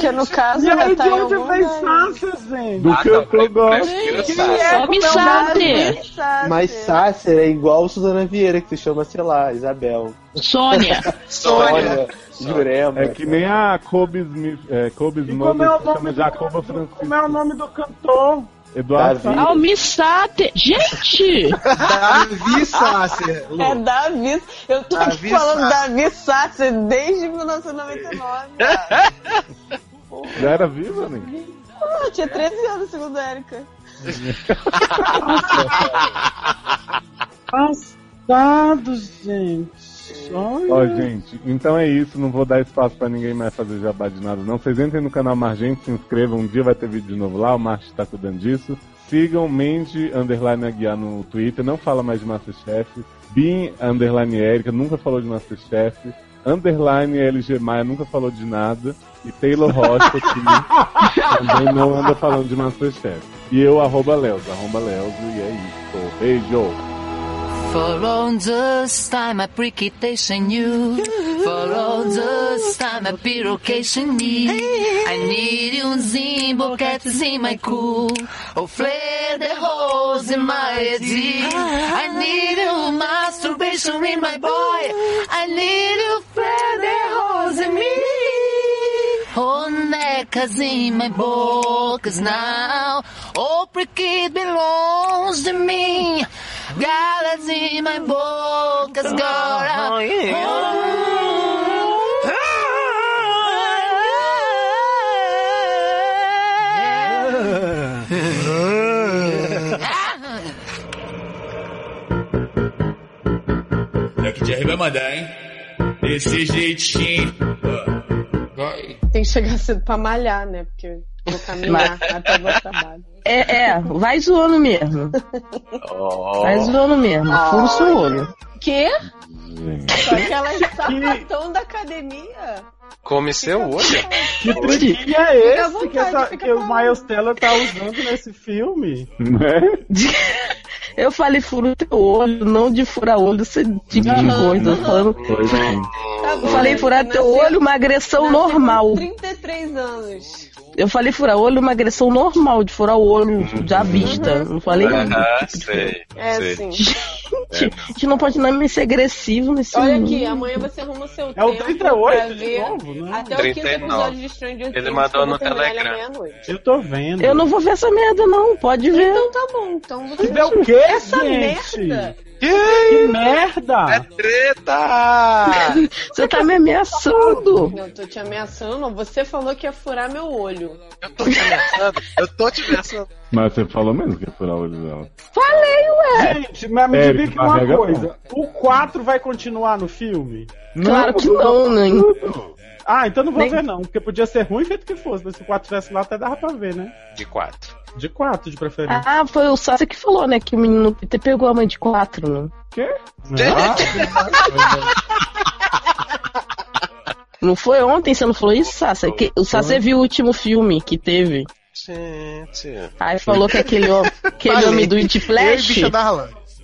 Que no caso E já aí, tá de onde vem. Sassi, gente? Do Ah, que eu não, pre- gosto. Quem Sass. é? É o. Missate. Mas Sassi é igual Suzana Vieira, que se chama, sei lá, Isabel. Sônia. (laughs) Sônia. Jurema. É que nem a Kobe Smith, é, Kobe E como é o Smith, Jacoba Francisco. como é o nome do cantor? Eduardo Davi. Sasso. Almissate. Gente! Davi Sasser. Lu. É Davi. Eu tô aqui Davi falando Sasser. Davi Sasser desde 1999. cara. Já era viva, né? Ah, eu tinha 13 anos, segundo a Erika. Passado, gente. Olha. Ó, gente, então é isso. Não vou dar espaço pra ninguém mais fazer jabá de nada, não. Vocês entrem no canal Margente, se inscrevam. Um dia vai ter vídeo de novo lá. O Marte tá cuidando disso. Sigam Mandy Underline Aguiar no Twitter. Não fala mais de Masterchef. Bin Underline Erika nunca falou de Masterchef. Underline LG Maia nunca falou de nada. E Taylor Rocha aqui (laughs) também não anda falando de Masterchef. E eu, arroba Leos, arroba Leos, e é isso. Beijo! For all this time I prequitation you For all this time I pirocation me I need you zimbo cats in my cool. Oh flare the holes in my head I need you masturbation in my boy. I need flare the holes in me Oh necas in my bocas now Oh prickit belongs to me Galas in my bocas agora É que Jerry vai mandar, hein? Desse jeitinho. Tem que chegar cedo pra malhar, né? Porque vou caminhar até o meu trabalho. É, é, vai zoando mesmo. Vai zoando mesmo. Fura o seu olho. Quê? Só aquela sapatão da academia. Come seu olho? Que trilhinho é esse vontade, que, essa- fica que o. Miles Teller tá usando nesse filme? Né? (laughs) Eu falei fura o teu olho, não de furar olho, esse tipo de coisa. Eu falando- Pois é. Tá Eu bom, falei né? furar teu olho, uma agressão normal. 33 anos. Eu falei furar olho, uma agressão normal de furar o olho da vista. Não falei. Ah, sei. É sei. assim. Gente, a gente não pode nem ser agressivo nesse Olha mundo. aqui, amanhã você arruma o seu É o tempo 38 pra de ver novo, né? até o quinto 39. episódio de Stranger Things. Ele mandou no Telegram. Eu tô vendo. Eu não vou ver essa merda, não. Pode ver. Então tá bom. Então você Ver o quê, Essa gente? merda. Que merda! É treta! (laughs) Você tá me ameaçando. Não, eu tô te ameaçando. Você falou que ia furar meu olho. Eu tô te ameaçando. Eu tô te ameaçando. Mas você falou mesmo que ia furar o olho dela. Falei, ué. Gente, mas me diga uma coisa. O 4 vai continuar no filme? Claro que não, né? Ah, então não vou Nem- ver não, porque podia ser ruim feito que fosse. mas Se o 4 tivesse lá, até dava pra ver, né? De quatro. De quatro, de preferência. Ah, foi o Sasha que falou, né? Que o menino Peter pegou a mãe de quatro, né? Quê? (laughs) Não foi ontem, você não falou isso, Sasha? Que, o Sasha viu o último filme que teve. Gente. Aí falou que aquele, (laughs) aquele homem do It Flash.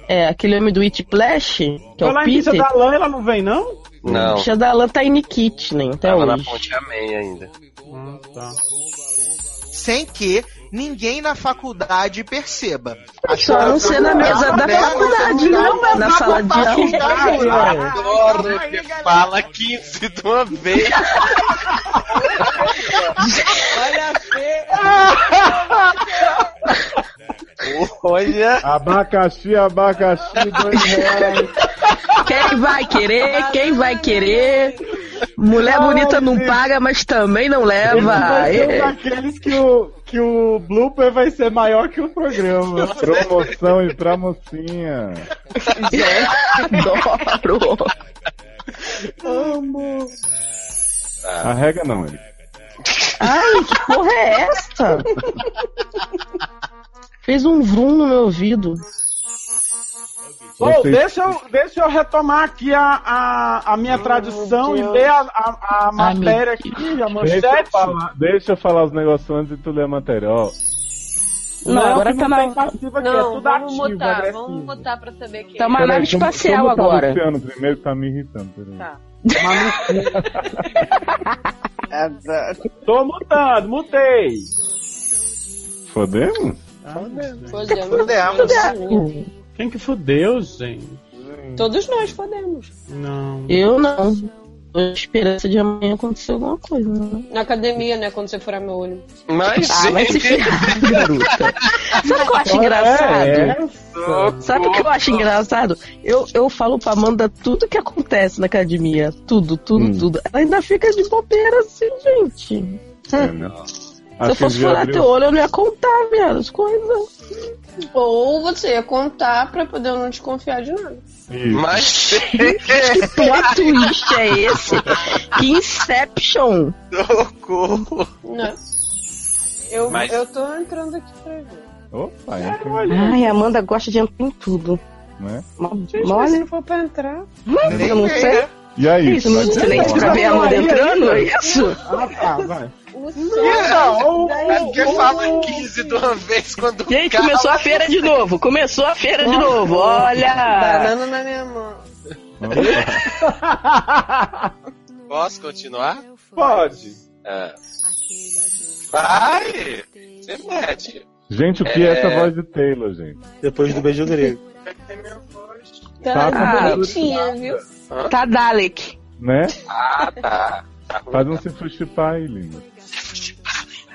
É, aquele homem do It Flash, que é o em bicha Peter. da lã, ela não vem, não? Não. Bicha da Lã tá em Nikitnen até Tava na hoje. ponte Amém ainda. Ah, tá. Sem que ninguém na faculdade perceba. Só a não ser na mesa da faculdade, né? Na sala de aula. Adoro que fala 15 de uma vez. Olha a. Olha. Abacaxi, abacaxi, dois reais. Quem vai querer? Quem vai querer? Mulher bonita não paga, mas também não leva. Vai ser um É. daqueles que o, que o blooper vai ser maior que o programa. Promoção e pra mocinha. Adoro. Amo. Arrega não, ele. Ai, que porra é essa? (laughs) Fez um vrum no meu ouvido. Deixa, eu, deixa eu retomar aqui a, a, a minha tradição e ler a, a, a matéria aqui, a Deixa eu, manchete. falar, deixa eu falar os negócios antes de tu ler a matéria. Ó, Não, agora que tá não tem passiva aqui, é Não, tudo vamos ativo, mutar, agressivo. vamos mutar pra saber quem Tá uma é. nave espacial agora. Luciano primeiro tá me irritando. Peraí. Tá. (laughs) Tô mutando, mutei. Fodemos? Fodemos. Quem que fudeu, gente? Todos nós fodemos. Não. Eu não. Tô com esperança de amanhã acontecer alguma coisa. Né? Na academia, né? Quando você furar meu olho. Mas, Ah, vai se gente. ferrar, (laughs) garota. Sabe o que eu acho engraçado? É, Sabe o que eu acho engraçado? Eu, eu falo pra Amanda tudo que acontece na academia. Tudo, tudo, Hum. tudo. Ela ainda fica de bobeira assim, gente. É, né? Se eu fosse furar teu olho, eu não ia contar, viado, as coisas. Ou você ia contar pra poder eu não desconfiar de nada. Mas, (laughs) Que plot twist é esse? Que Inception! socorro. Né? Eu, Mas- eu tô entrando aqui pra ver. Opa, é, Ai, a Amanda gosta de entrar em tudo. né? Gente, mas se for pra entrar. mas eu não sei. E aí? Isso, não silêncio pra ver a Amanda entrando, é isso? Ah, tá, vai. O É porque fala 15 de uma vez quando Gente, cara- começou a feira de novo. Começou a feira de novo. Olha! Banana na minha mão. (laughs) Posso continuar? Pode. É. Vai! Você mete. Gente, o que é... É. essa voz de Taylor, gente? Depois do beijo grego. Tá Tá. bonitinha, viu? Tá Dalek. Né? Ah, tá. Tá Faz um se fuxipar aí, linda.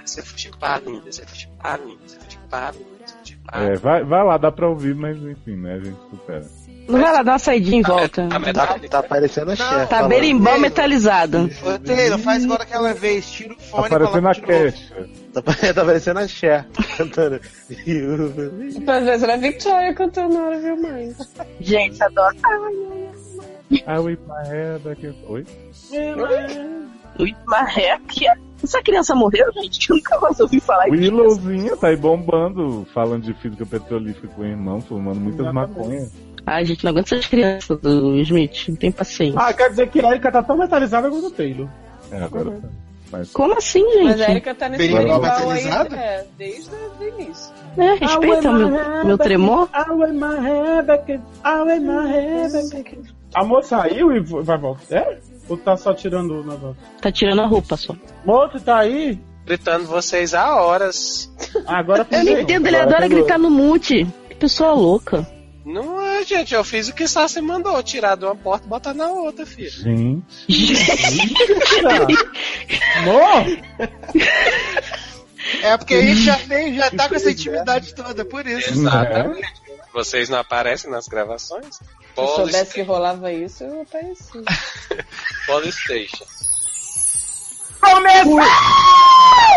Você foi chipar, linda. Você foi chipar, linda. Você foi chipar, linda. Você foi chipar. É, vai, vai lá, dá pra ouvir, mas enfim, né? A gente supera. Não vai lá dar uma saidinha em volta. A Tá, metade. tá parecendo a chefe. Tá berimbau metalizado. Taylor, faz igual daquela vez. Tira o Tá fone e parecendo a. Cash. Tá, (laughs) tá parecendo a Cher cantando. Se era a Victoria cantando na hora, viu, mãe? Gente, adoro. I whip my head back and... Oi? Luiz Marreque. Essa criança morreu, gente? Eu nunca mais ouvi falar isso. Willowzinha tá aí bombando, falando de física petrolífica com o irmão, fumando muitas maconhas. Ai, gente, não aguento essas crianças do Smith. Não tem paciência. Ah, quer dizer que a Erika tá tão metalizada quanto o Taylor. É, agora tá. Mas... Como assim, Mas a gente? Erika tá nesse festival aí, é, desde o início. É, respeita meu, meu tremor. And- A moça saiu e vai voltar? É? Ou tá só tirando o negócio? Tá tirando a roupa só. Moço, tá aí? Gritando vocês há horas. Ah, Agora Eu não entendo, ele adora gritar no mute. Que pessoa louca. Não é, gente. Eu fiz o que Sassi mandou. Tirar de uma porta e botar na outra, filho. Gente. É porque a gente já fez, já tá com essa intimidade toda, por isso. Exatamente. Vocês não aparecem nas gravações? Se eu soubesse que rolava isso, eu aparecia. (laughs) Police Station. Começou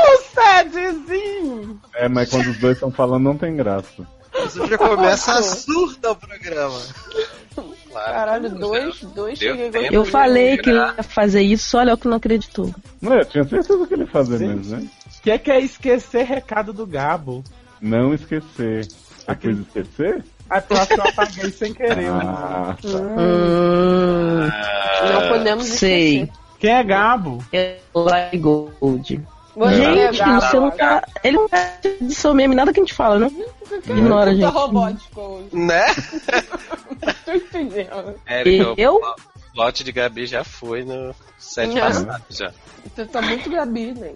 o sedzinho! É, mas quando os dois estão falando não tem graça. Você já começa a surda o programa. Claro. Caralho, dois, dois. Eu falei que ia fazer isso, olha o que não acreditou. Não, eu tinha certeza que ele ia fazer mesmo, né? Que é que é esquecer recado do Gabo? Não esquecer. Você quis esquecer? Aí tu acha que eu apaguei sem querer. Ah, tá. Hum, Não podemos sei. esquecer. Quem é Gabo? É Like Gold. Você gente, é você não tá. Ele não tá de seu meme, nada que a gente fala, né? Ignora, Puta gente. robótico hoje. Né? (laughs) Tô entendendo. Érica, Eu? o plot de Gabi já foi no set passado já. Você tá muito Gabi, né?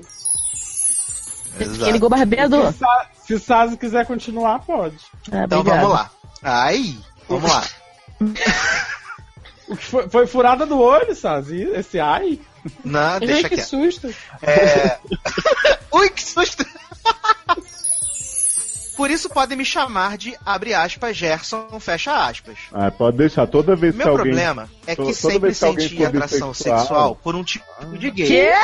Quem ligou barbeador? Se, Sa- se o Sazi quiser continuar, pode. Ah, Então vamos lá. Aí, vamos lá. (laughs) O que Foi, foi furada do olho, Sazi? Esse ai? Não, Ai, deixa que quieto. susto. É... (laughs) Ui, que susto! (laughs) Por isso podem me chamar de, abre aspas, Gerson, fecha aspas. Ah, pode deixar toda vez que Meu alguém. problema é que toda sempre que senti atração bissexual- sexual por um tipo de gay. Quê?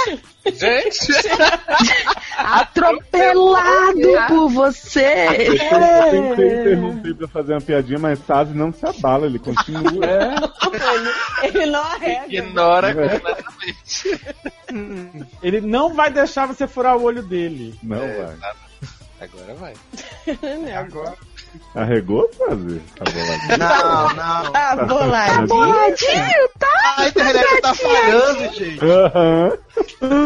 Gente! (laughs) Atropelado por você! Eu tentei interromper pra fazer uma piadinha, mas Sazi não se abala, ele continua. Ele, ele não arrega. Ignora É. completamente. (laughs) Ele não vai deixar você furar o olho dele. Não, É, vai. tá. Agora vai. (laughs) Agora. Arregou, Sazi? Tá boladinho. Não, não. Tá boladinho. boladinho, tá? A internet tá falhando, gente. Aham.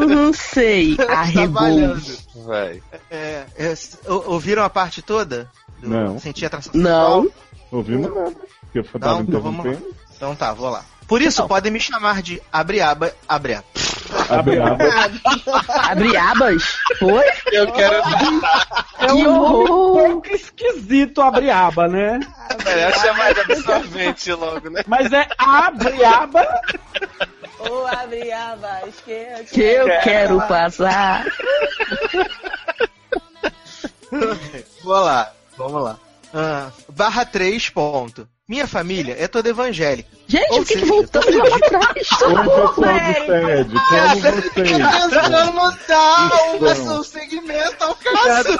Não sei. (laughs) Tá Arregou. falhando. Vai. É, é, ou- ouviram a parte toda? Do Não. Sentir atração Não. sexual? Ouvimos nada. Porque eu tava Não, então vamos lá. Então tá, vou lá. Por isso, Não. podem me chamar de abre aba, abre a- Abre aba. Abre abas? Foi? Eu quero É Que um nome pouco esquisito abrir aba, né? melhor chamar de absorvente logo, né? Mas é abre aba. Ou abre abas, que eu Que eu quero passar. Vou lá, vamos lá. Ah, barra 3, ponto. Minha família é toda evangélica. Gente, Ou por que, que seja, voltamos lá pra trás? Oi, pessoal do SED, como vocês? Tentando dar um, segmento ao caso.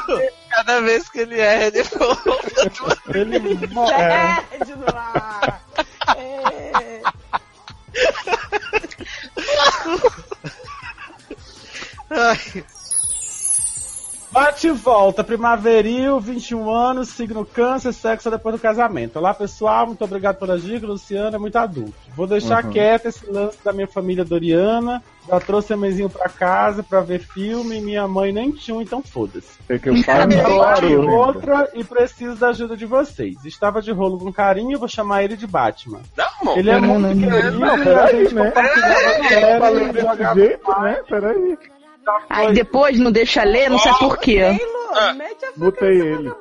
Cada vez que ele erra, ele Ele mo- é. Perde no ar. É. Ai, Bate e volta, primaveril, 21 anos, signo câncer, sexo depois do casamento. Olá pessoal, muito obrigado pela dica, Luciana, é muito adulto. Vou deixar Uhum. quieto esse lance da minha família Doriana. Já trouxe a mesinho pra casa pra ver filme, minha mãe nem tinha, um, então foda-se. É que eu ainda. outra e preciso da ajuda de vocês. Estava de rolo com carinho, vou chamar ele de Batman. Não, amor. Ele é Não, muito não, querido, Não, a peraí, né? né? Peraí. Aí depois não deixa ler, não sei por quê. Taylor, mete a faca Mutei ele.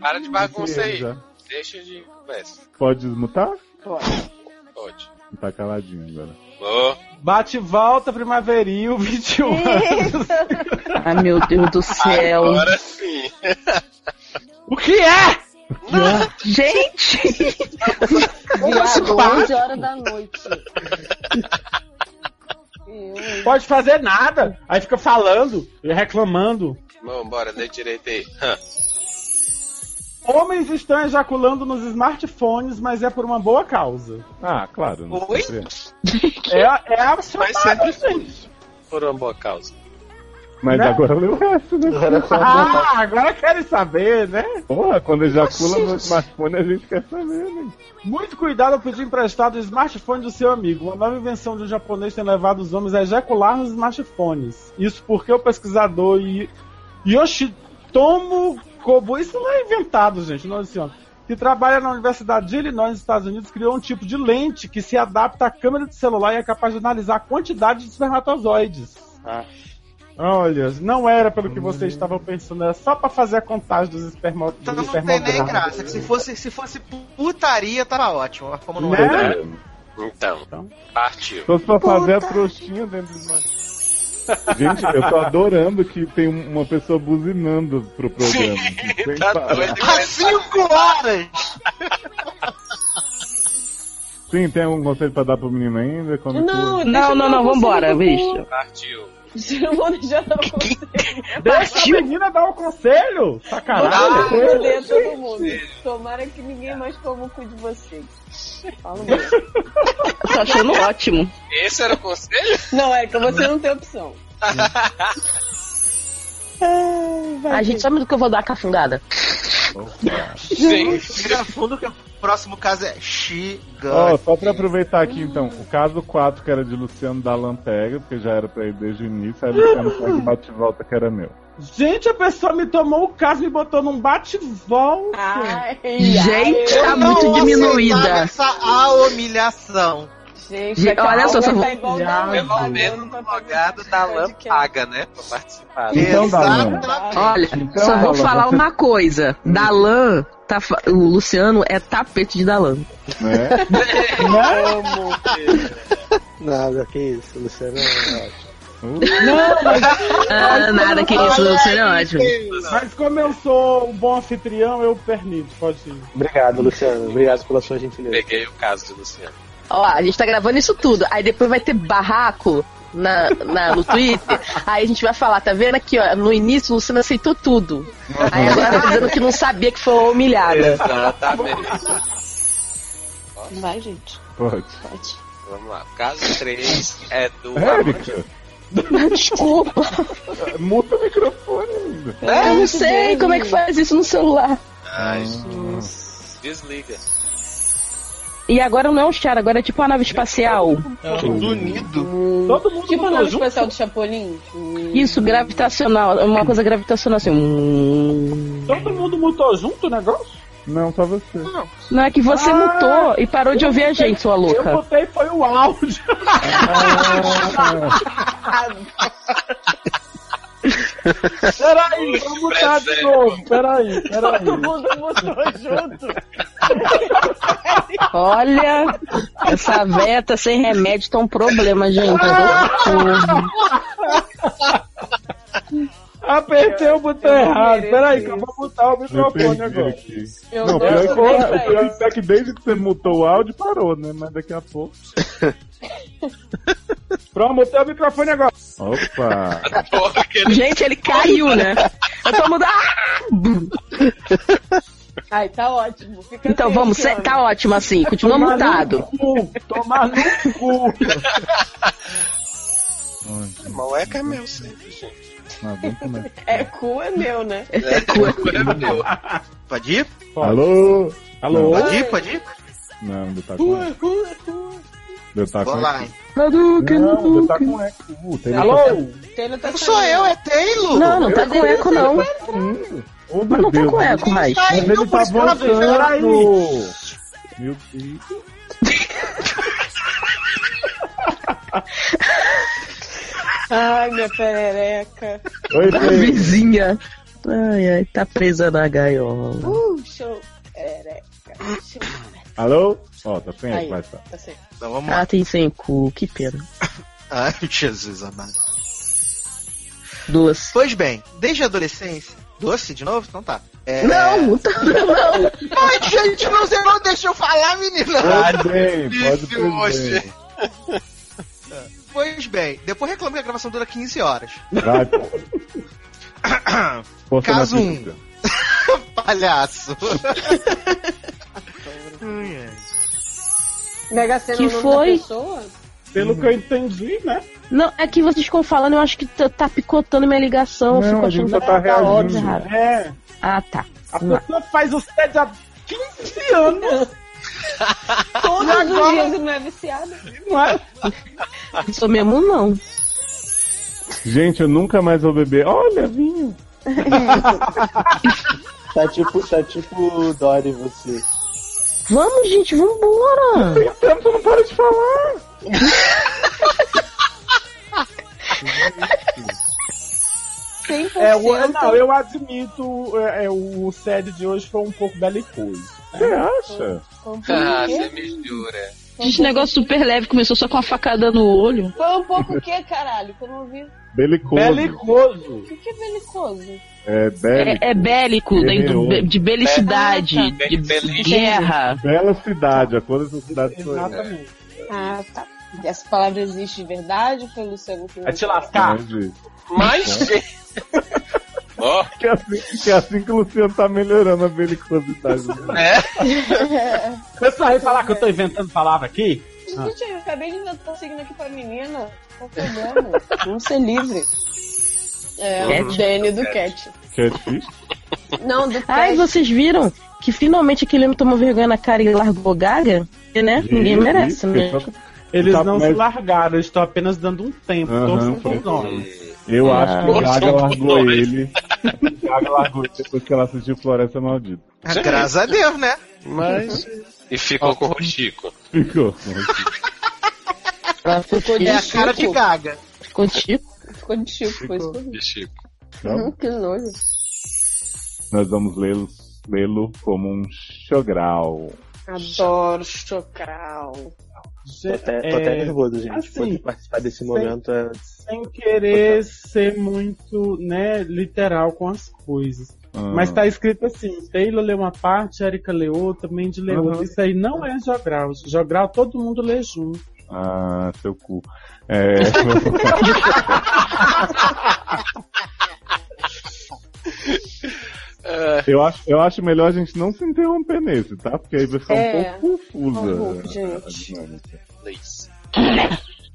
Para de bagunça aí. Já. Deixa de. Pode desmutar? Pode. Tá caladinho agora. Ô, Bate e volta, primaveril, (laughs) 21 anos. Ai, meu Deus do céu. agora sim. O que é? Gente! Viado, 11 horas da noite. Pode fazer nada. Aí fica falando e reclamando. Vamos, bora, dê direito aí. Homens estão ejaculando nos smartphones, mas é por uma boa causa. Ah, claro. Oi? É, é. a Mas chamada, sempre gente. Por uma boa causa. Mas Né? agora lê o resto, né? Ah, agora querem saber, né? Porra, quando ejacula no smartphone a gente quer saber, né? Muito cuidado ao pedir emprestado o smartphone do seu amigo. Uma nova invenção de um japonês tem levado os homens a ejacular nos smartphones. Isso porque o pesquisador Yoshitomo Kobo, isso não é inventado, gente, não adiciona, que trabalha na Universidade de Illinois, nos Estados Unidos, criou um tipo de lente que se adapta à câmera de celular e é capaz de analisar a quantidade de espermatozoides. Olha, não era pelo que vocês estavam pensando, era só pra fazer a contagem dos, espermo... então dos não tem nem graça. Que se fosse, se fosse putaria, tava ótimo. Mas como não Né? é. Então, Então. partiu. Se fosse pra fazer a trouxinha dentro do smartphone. (laughs) Gente, eu tô adorando que tem uma pessoa buzinando pro programa. Sem Tá doido. Há cinco horas! Sim, tem algum conselho pra dar pro menino ainda? Quando Não, tu- deixa Não, não, não, um vambora, bicho. Partiu. Vou deixar dar um conselho. Deixa a menina dar o conselho! Vou Sacanagem! foder todo mundo. Tomara que ninguém mais coma o cu de vocês. Fala mesmo. (laughs) Tô achando ótimo. Esse era o conselho? Não, é que você não tem opção. Ai, A gente sabe do que eu vou dar a cafungada. Respira fundo que o próximo caso é Shiga. Ó, só pra aproveitar aqui então, o caso 4 que era de Luciano Dalan pega, porque já era pra ir desde o início, aí Luciano pega (laughs) e bate volta que era meu. Gente, a pessoa me tomou o caso e me botou num bate-volta. Gente, tá não muito aceitava diminuída. Essa a humilhação. Gente, Gente, olha só, só vou- Pelo menos no logado da LAN paga, né? Pra participar. Então, Dalan. Olha, Então, só vou falar uma coisa. Dalan, tá, o Luciano é tapete de Dalan. (laughs) Né? Nada, que isso, Luciano é ótimo. Não, mas... Ah, nada que isso, Luciano é ótimo. Mas como eu sou um bom anfitrião, eu permito, pode ir. Obrigado, Luciano. Obrigado pela sua gentileza. Peguei o caso de Luciano. Ó, a gente tá gravando isso tudo. Aí depois vai ter barraco na, na- no Twitter. Aí a gente vai falar, tá vendo aqui, ó? No início o Luciano aceitou tudo. Aí agora tá dizendo que não sabia que foi humilhada. Exatamente. Vai, gente. Pode. Pode. Vamos lá. Caso 3 é do. Érica, Desculpa. muta o microfone ainda. Eu não sei como é que faz isso no celular. Ai, Desliga. E agora não é um char, agora é tipo uma nave espacial. Tudo unido. Todo mundo Tipo a nave junto. especial do Chapolin. Isso, gravitacional. Uma coisa gravitacional assim. hum. Todo mundo mutou junto o negócio? Não, só você. Não é que você Ah, mutou e parou de ouvir a gente, sua Eu louca. botei foi o áudio. (laughs) (laughs) (laughs) (laughs) Peraí, vamos mutar de novo. Peraí, peraí. Todo mundo mutou junto. (laughs) Olha, essa tá sem remédio, tá um problema, gente. (laughs) Apertei o botão errado. Peraí, que eu vou mutar o Eu microfone agora. aqui. Eu Não, dou pior que, também o pior é que desde que você mutou o áudio parou, né? Mas daqui a pouco. (laughs) Pronto, mutei o microfone agora. Opa! Gente, ele caiu, né? Eu tô mudando. Ai, tá ótimo. Fica Então assim, vamos, tá ótimo assim, continua Tomar mutado. no cu, Tomar no cu. Mal é que é meu sempre, gente. Ah. (laughs) É cu é meu, né? É, é meu. Pode ir? Alô? Alô? Pode ir? Pode ir? Não, ainda tá com eco. Ainda tá Vou com lá, eco. hein? Não, ainda tá com eco. Uh, Alô? Taylor tá Não sou eu, é Taylor. Não, não tá com eco, não. Oh, Mas não tá com eco mais. Mas ele tá voltando. Meu Deus. (laughs) Ai, minha perereca. Oi, A vizinha. Ai, ai, tá presa na gaiola. Uh, show. Perereca. Show. Alô? Ó, tá sem Aí, tá certo. Então vamos lá. Ah, tem sem cu, que pena. (laughs) Ai, Jesus amado. Duas. Pois bem, desde a adolescência. Doce de novo? Então tá. É... Não, tá, não. Ai, gente, não, você não deixa eu falar, menina. Pode bem, (laughs) pode bem. Pois bem, depois reclamo que a gravação dura 15 horas. Vai, pô. Força na Caso pista. um. (laughs) Palhaço. Mega Sena Que é foi? da pessoa? Pelo que eu entendi, né? Não, é que vocês ficam falando, eu acho que tá, tá picotando minha ligação. eu Não, fico a gente só tá reagindo. É. Ah, tá. A pessoa faz o SED há 15 anos. (laughs) Todos E agora? os dias e não é viciada. Não é? Não sou mesmo, não. Gente, eu nunca mais vou beber. Olha, vinho. (laughs) Tá tipo, tá tipo Dory você. Vamos, gente, vambora. Tem tempo, não para de falar. É, o, não, eu admito, é, é, o SED de hoje foi um pouco belicoso. Você acha? Ah, você me jura. Esse negócio super leve começou só com uma facada no olho. Foi um pouco o que, caralho? Que eu não ouvi. Belicoso. Belicoso. O que, que é belicoso? É bélico. É, é bélico, do- Guerreiro. de belicidade, Ah, tá. de Beliche. guerra. Bela cidade, a cor dessa cidade eu. Exatamente. Ah, tá. Essa palavra existe de verdade? Foi o Luciano que Vai te lascar. Mas. Que é assim que, é assim que o Luciano tá melhorando a belicosidade. né? é. (laughs) Pessoal, vai falar que eu tô inventando palavra aqui? Gente, eu acabei de inventar um signo aqui pra menina. Qual o problema? Vamos ser livre. É, o Cat. Danny do Cat. Catfish? Não, do Ai, teste. vocês viram que finalmente aquele homem tomou vergonha na cara e largou Gaga? E, né? Ninguém merece, né? Eles Tá, não mas- se largaram, eles estão apenas dando um tempo. Torçam foi. por nós. Eu Ah. acho que o Gaga largou ele. O Gaga largou ele depois que ela assistiu Floresta Maldita. Ah, Graças a Deus, né? Mas. (laughs) E ficou com o Rochico. Ficou. Ela ficou de É a cara de Chico. gaga. Ficou de Chico. Ficou de Chico, foi isso vi. De Chico. Então, Hum, que nojo. nós vamos lê-lo lê-lo como um chogral. Adoro chocral. Tô até, tô até É, nervoso, gente. assim, Poder participar desse sem- momento é. Sem querer ser muito, né, literal com as coisas. Ah. Mas tá escrito assim, Taylor lê uma parte, Erika lê outra, Mandy lê Uhum. outra. Isso aí não é jogral. Jogral todo mundo lê junto. Ah, seu cu. É... (laughs) (laughs) eu, acho, eu acho melhor a gente não se interromper nesse, tá? Porque aí vai ficar É, um pouco confusa. a- gente. a.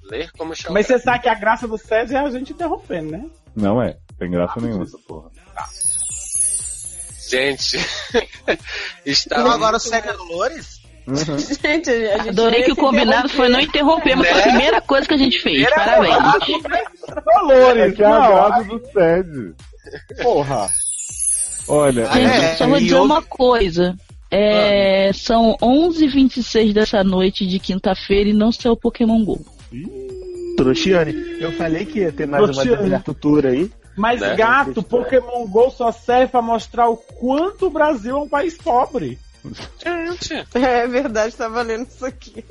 Ler como chama. Mas você sabe que a graça do SED é a gente interrompendo, né? Não é, tem graça nenhuma essa porra. Gente. (laughs) está Então agora o Cega Dolores? (laughs) Gente, a gente Adorei que o combinado foi não interromper, mas foi a Né? primeira coisa que a gente fez. Parabéns. Dolores, É que é a graça do SED. Porra. Olha, Ah, Gente, é, só vou e dizer uma coisa. É, São 11h26 dessa noite de quinta-feira e não saiu o Pokémon GO. Trouxiane, eu falei que ia ter mais uma Trouxiane. deserto tour aí. Mas Né? gato, Pokémon GO só serve pra mostrar o quanto o Brasil é um país pobre. Gente. É verdade, tá valendo isso aqui.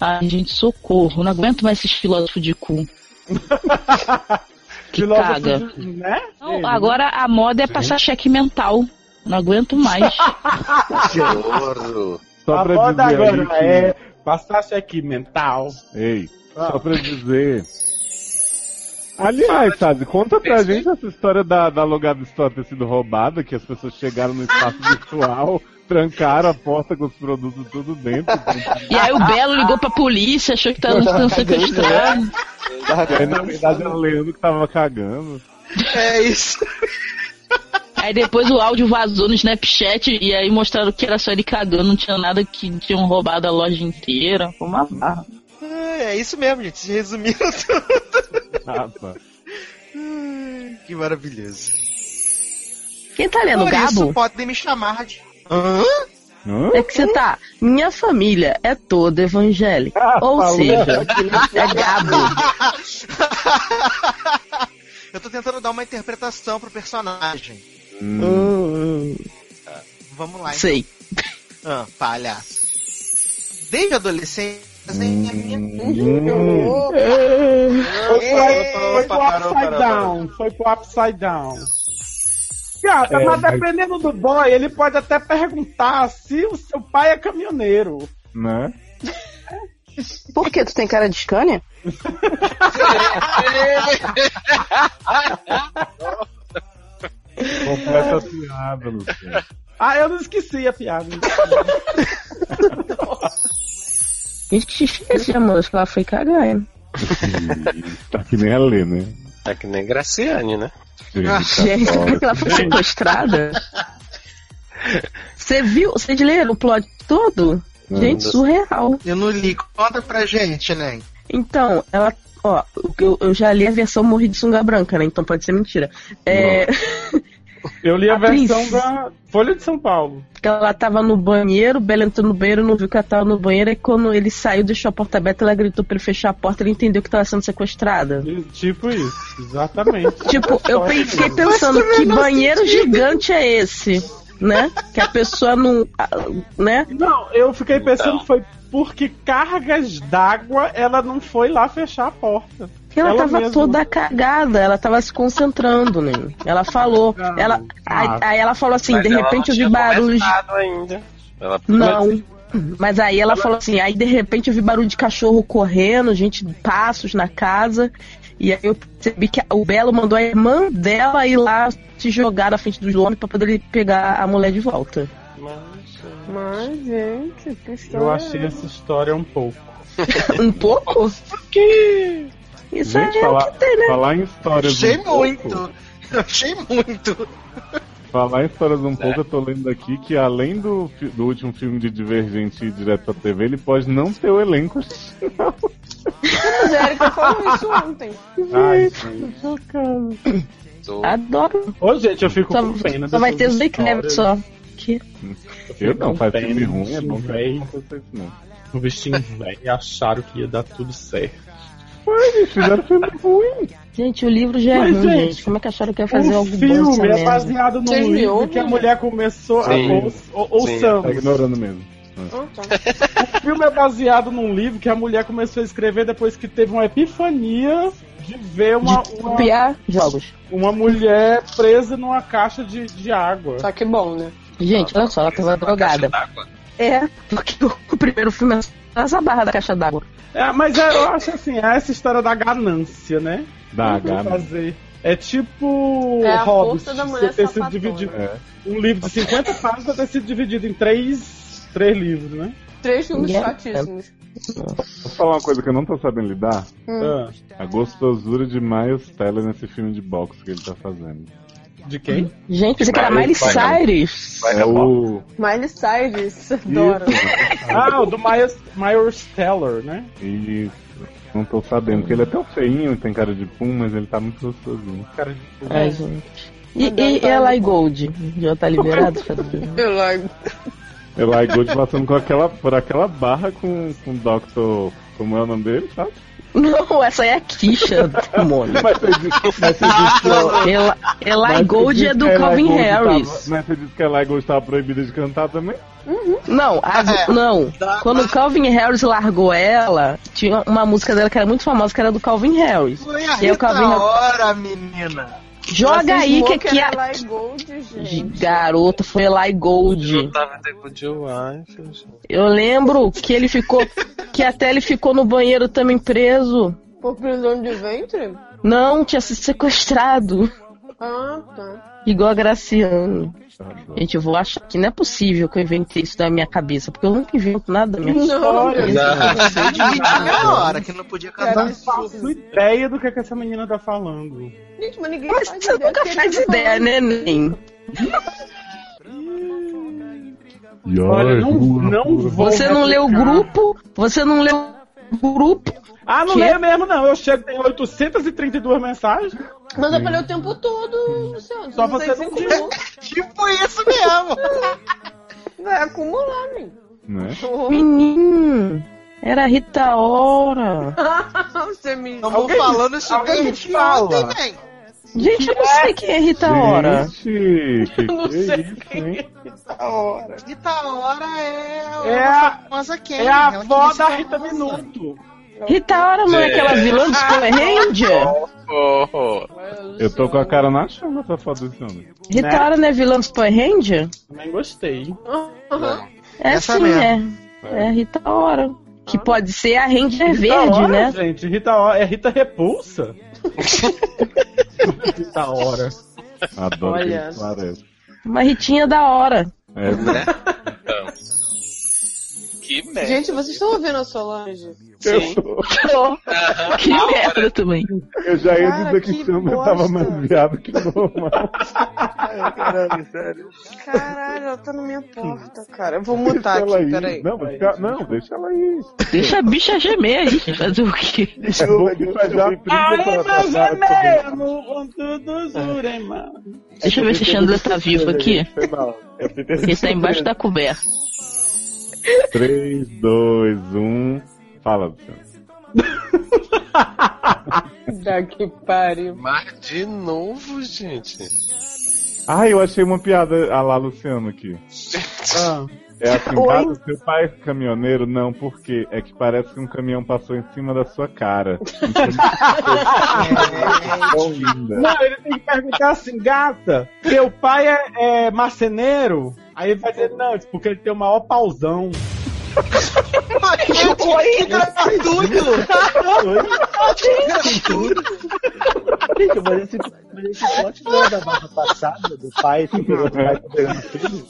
Ai, gente, socorro. Não aguento mais esses filósofos de cu. (laughs) Que caga. de- Né? Não, agora a moda é passar cheque mental. Não aguento mais. (laughs) Horror. só A pra moda dizer agora aí que... é passar cheque mental. Ei, Ah. só pra dizer. Aliás, sabe, conta pra gente essa história da, da Logado Store ter sido roubada, que as pessoas chegaram no espaço virtual, trancaram a porta com os produtos tudo dentro. E aí o Belo ligou pra polícia, achou que tava sendo sequestrado. E aí, na verdade, era o Leandro que tava cagando. É isso. Aí depois o áudio vazou no Snapchat e aí mostraram que era só ele cagando, não tinha nada que tinham roubado a loja inteira. Foi uma barra. É, é isso mesmo, gente. Resumiram (laughs) tudo. Ah, tá. Que maravilhoso. Quem tá lendo, Por isso, Gabo? podem me chamar de. Hã? Hã? É que você tá. Minha família é toda evangélica. Ah, Ou seja, é Gabo. Eu tô tentando dar uma interpretação pro personagem. Hum, Vamos lá, então. sei. Ah, palhaço. Desde adolescente, minha. Hum. Foi pro upside down. Foi pro upside down. Gata, É, mas mas- dependendo do boy, ele pode até perguntar se o seu pai é caminhoneiro. Né? (laughs) Por que? Tu tem cara de Scania? (laughs) Completa piada, Luciano. Ah, eu não esqueci a piada. (laughs) Amor? Acho que ela foi cagar, hein? Tá que nem a Lê, né? É que nem Graciane, né? Gente, será que ela foi sequestrada? Você viu? Vocês leram o plot todo? Gente, surreal. Eu não li. Conta pra gente, né? Então, ela. Ó, eu, eu já li a versão Morri de Sunga Branca, né? Então pode ser mentira. É. (laughs) Eu li a Atriz. versão da Folha de São Paulo. que ela tava no banheiro, o Bela entrou no banheiro, não viu que ela tava no banheiro, e quando ele saiu, deixou a porta aberta, ela gritou pra ele fechar a porta, ele entendeu que tava sendo sequestrada. Tipo isso, exatamente. Tipo, eu fiquei pensando, que banheiro gigante é esse? Né? Que a pessoa não. Né? Não, eu fiquei pensando Então. foi porque cargas d'água ela não foi lá fechar a porta. Que ela, tava mesma- toda cagada, ela tava se concentrando, né? Ela falou. Ela, aí, Ah. aí ela falou assim, Mas de ela repente eu vi começado ainda. Ela... Não. Mas aí ela falou assim, aí de repente eu vi barulho de cachorro correndo, gente, passos na casa. E aí eu percebi que o Belo mandou a irmã dela ir lá se jogar na frente dos homens pra poder pegar a mulher de volta. Mas, gente, que história. Eu achei essa história um pouco. (laughs) um pouco? Isso Gente, é falar, o que tem, né? falar em histórias Achei um pouco, muito. Achei muito. Falar em histórias um pouco, eu tô lendo aqui que além do, do último filme de Divergente ir direto pra TV, ele pode não ter o elenco original. Mas Erika falou isso ontem. Ai, gente, chocado. Adoro. Ô, gente, eu fico Só, com pena. só vai ter os histórias. só. Que? Eu não, faz filme ruim, é bom véi. não isso não. O bichinho velho e acharam que ia dar tudo certo. Eles fizeram filme ruim. Gente, o livro já é Mas, ruim, gente, gente. Como é que acharam que ia fazer o algo bom filme essa é baseado me livro que a mulher começou Sim. a. Ou, ou. Tá ignorando mesmo. Ah, tá. O filme é baseado num livro que a mulher começou a escrever depois que teve uma epifania de ver uma, uma, Copiar jogos. uma mulher presa numa caixa de, de água. Só que bom, né? Gente, olha só, ela tava drogada. É, porque o, o primeiro filme é essa barra da caixa d'água. É, mas é, eu acho assim, é essa história da ganância, né? Da fazer. É tipo É a Hobbit, você ter sido dividido. É. Um livro de 50 páginas ter sido dividido em três, três livros, né? Três filmes Yeah. chatíssimos. Vou falar uma coisa que eu não tô sabendo lidar. Ah, A gostosura de Miles Teller nesse filme de boxe que ele tá fazendo. De quem? Gente, pensei que era Miley Cyrus. É o. Miley Cyrus, adoro. Ah, o do Miles, Miles Teller, né? Isso. Não tô sabendo, porque ele é tão feinho, tem cara de pum, mas ele tá muito gostosinho. Cara de Ai, gente. E, e Eli Gold? Já tá liberado? Largo. Eli Gold passando com aquela, por aquela barra com, com o Dr. Como é o nome dele, sabe? Não, essa é a Kisha, demônio. Mas você disse, mas você disse que ela- Ela, Eli Gold é do Calvin Harris. Tava, mas você disse que Eli Gold tava proibida de cantar também? Não, as- É. não. Quando o Calvin Harris largou ela, tinha uma música dela que era muito famosa, que era do Calvin Harris. Foi a E aí o Rita Calvin Hora, menina. Joga aí que aqui é a Eli Gold, gente. garota foi Eli Gold. Tava tempo de wife. Eu lembro que ele ficou, que até ele ficou no banheiro também preso. Por prisão de ventre? Não, tinha sido sequestrado. Ah, tá. Igual a Graciano. Gente, eu vou achar que não é possível que eu inventei isso da minha cabeça, porque eu nunca invento nada da minha Não. história. Dividiu (laughs) na hora que não podia Eu cantar. não faço ideia do que, que essa menina tá falando. Gente, mas ninguém Mas faz você ideia nunca que faz tá ideia, né, nem? Olha, não, não vou. Você não leu o grupo? Você não leu o grupo? Ah, não Que? leio mesmo, não. Eu chego, tem 832 mensagens. Mas eu falei o tempo todo, Luciano. Só não você sei não minutos. (laughs) Tipo isso mesmo. (laughs) Vai acumular, né? Né? Menino, era Rita Ora. (laughs) Você me... Estamos Alguém- falando isso alguém fala. ontem, velho. Gente, eu não sei quem é Rita Ora. Gente, que, (laughs) não que sei isso, quem hein? Da hora. Rita Hora é, É a- famosa quem? É a Ela avó da Rita famosa. Minuto. Rita Ora não é aquela vilã dos Power Ranger? (laughs) Oh, oh. Eu tô com a cara na chama essa foto desse homem. Rita Né? Ora não é vilã dos Power Ranger? Também gostei. É Essa sim, mesmo. é. É Rita Ora. Que pode ser a Ranger Rita verde, Ora, né? gente. Rita Ora. É Rita Repulsa? (laughs) Rita Hora. Adoro Olha. que. Uma Ritinha da hora. É, Né? Então. Que merda. Gente, vocês estão ouvindo a Solange? Sim. Aham. Que merda também. eu já ia Cara, dizer que que eu bosta. tava mais viado que normal. Caralho, sério. Caralho, ela tá na minha porta, cara. Eu vou mutar Deixa ela aqui, aí. peraí. Não, vai ficar- não, deixa ela aí. Deixa a bicha gemer aí, fazer o quê? É é mesmo, com tudo jurem, mano. Deixa eu ver se Chandler tá vivo aqui. Eu Ele tá embaixo da coberta. 3, 2, 1. Fala, Luciano. Da (laughs) que pariu. Mas de novo, gente. Ah, eu achei uma piada a lá, Luciano, aqui. Ah. É assim, Oi? seu pai é caminhoneiro, não, porque é que parece que um caminhão passou em cima da sua cara. Tão (laughs) linda. Não, ele tem que perguntar assim, gata, teu pai é, é marceneiro? Aí ele vai dizer, não, isso porque ele tem o maior pauzão. Gente, mas esse, mas esse plot não é da barra passada, do pai que pegou o pai tá pegando filho?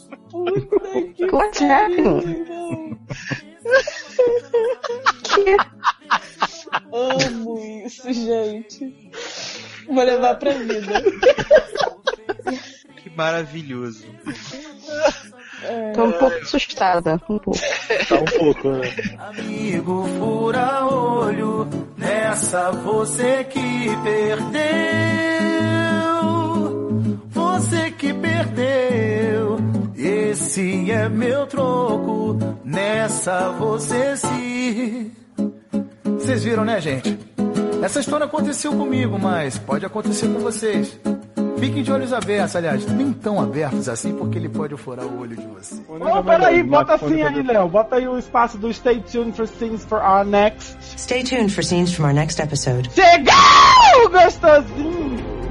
What's happening? que? Amo isso, gente. Vou levar pra vida. Que maravilhoso. Tô um pouco assustada. Um pouco. Tá um pouco, né? Amigo fura olho, nessa você que perdeu. Você que perdeu. Esse é meu troco, nessa você se. Vocês viram, né, gente? Essa história aconteceu comigo, mas pode acontecer com vocês. Fiquem de olhos abertos, aliás, nem tão abertos assim, porque ele pode furar o olho de você. Ô, peraí, bota assim aí, Léo. Bota aí o espaço do Stay Tuned for Scenes for our next. Stay tuned for scenes from our next episode. Chegou, gostosinho!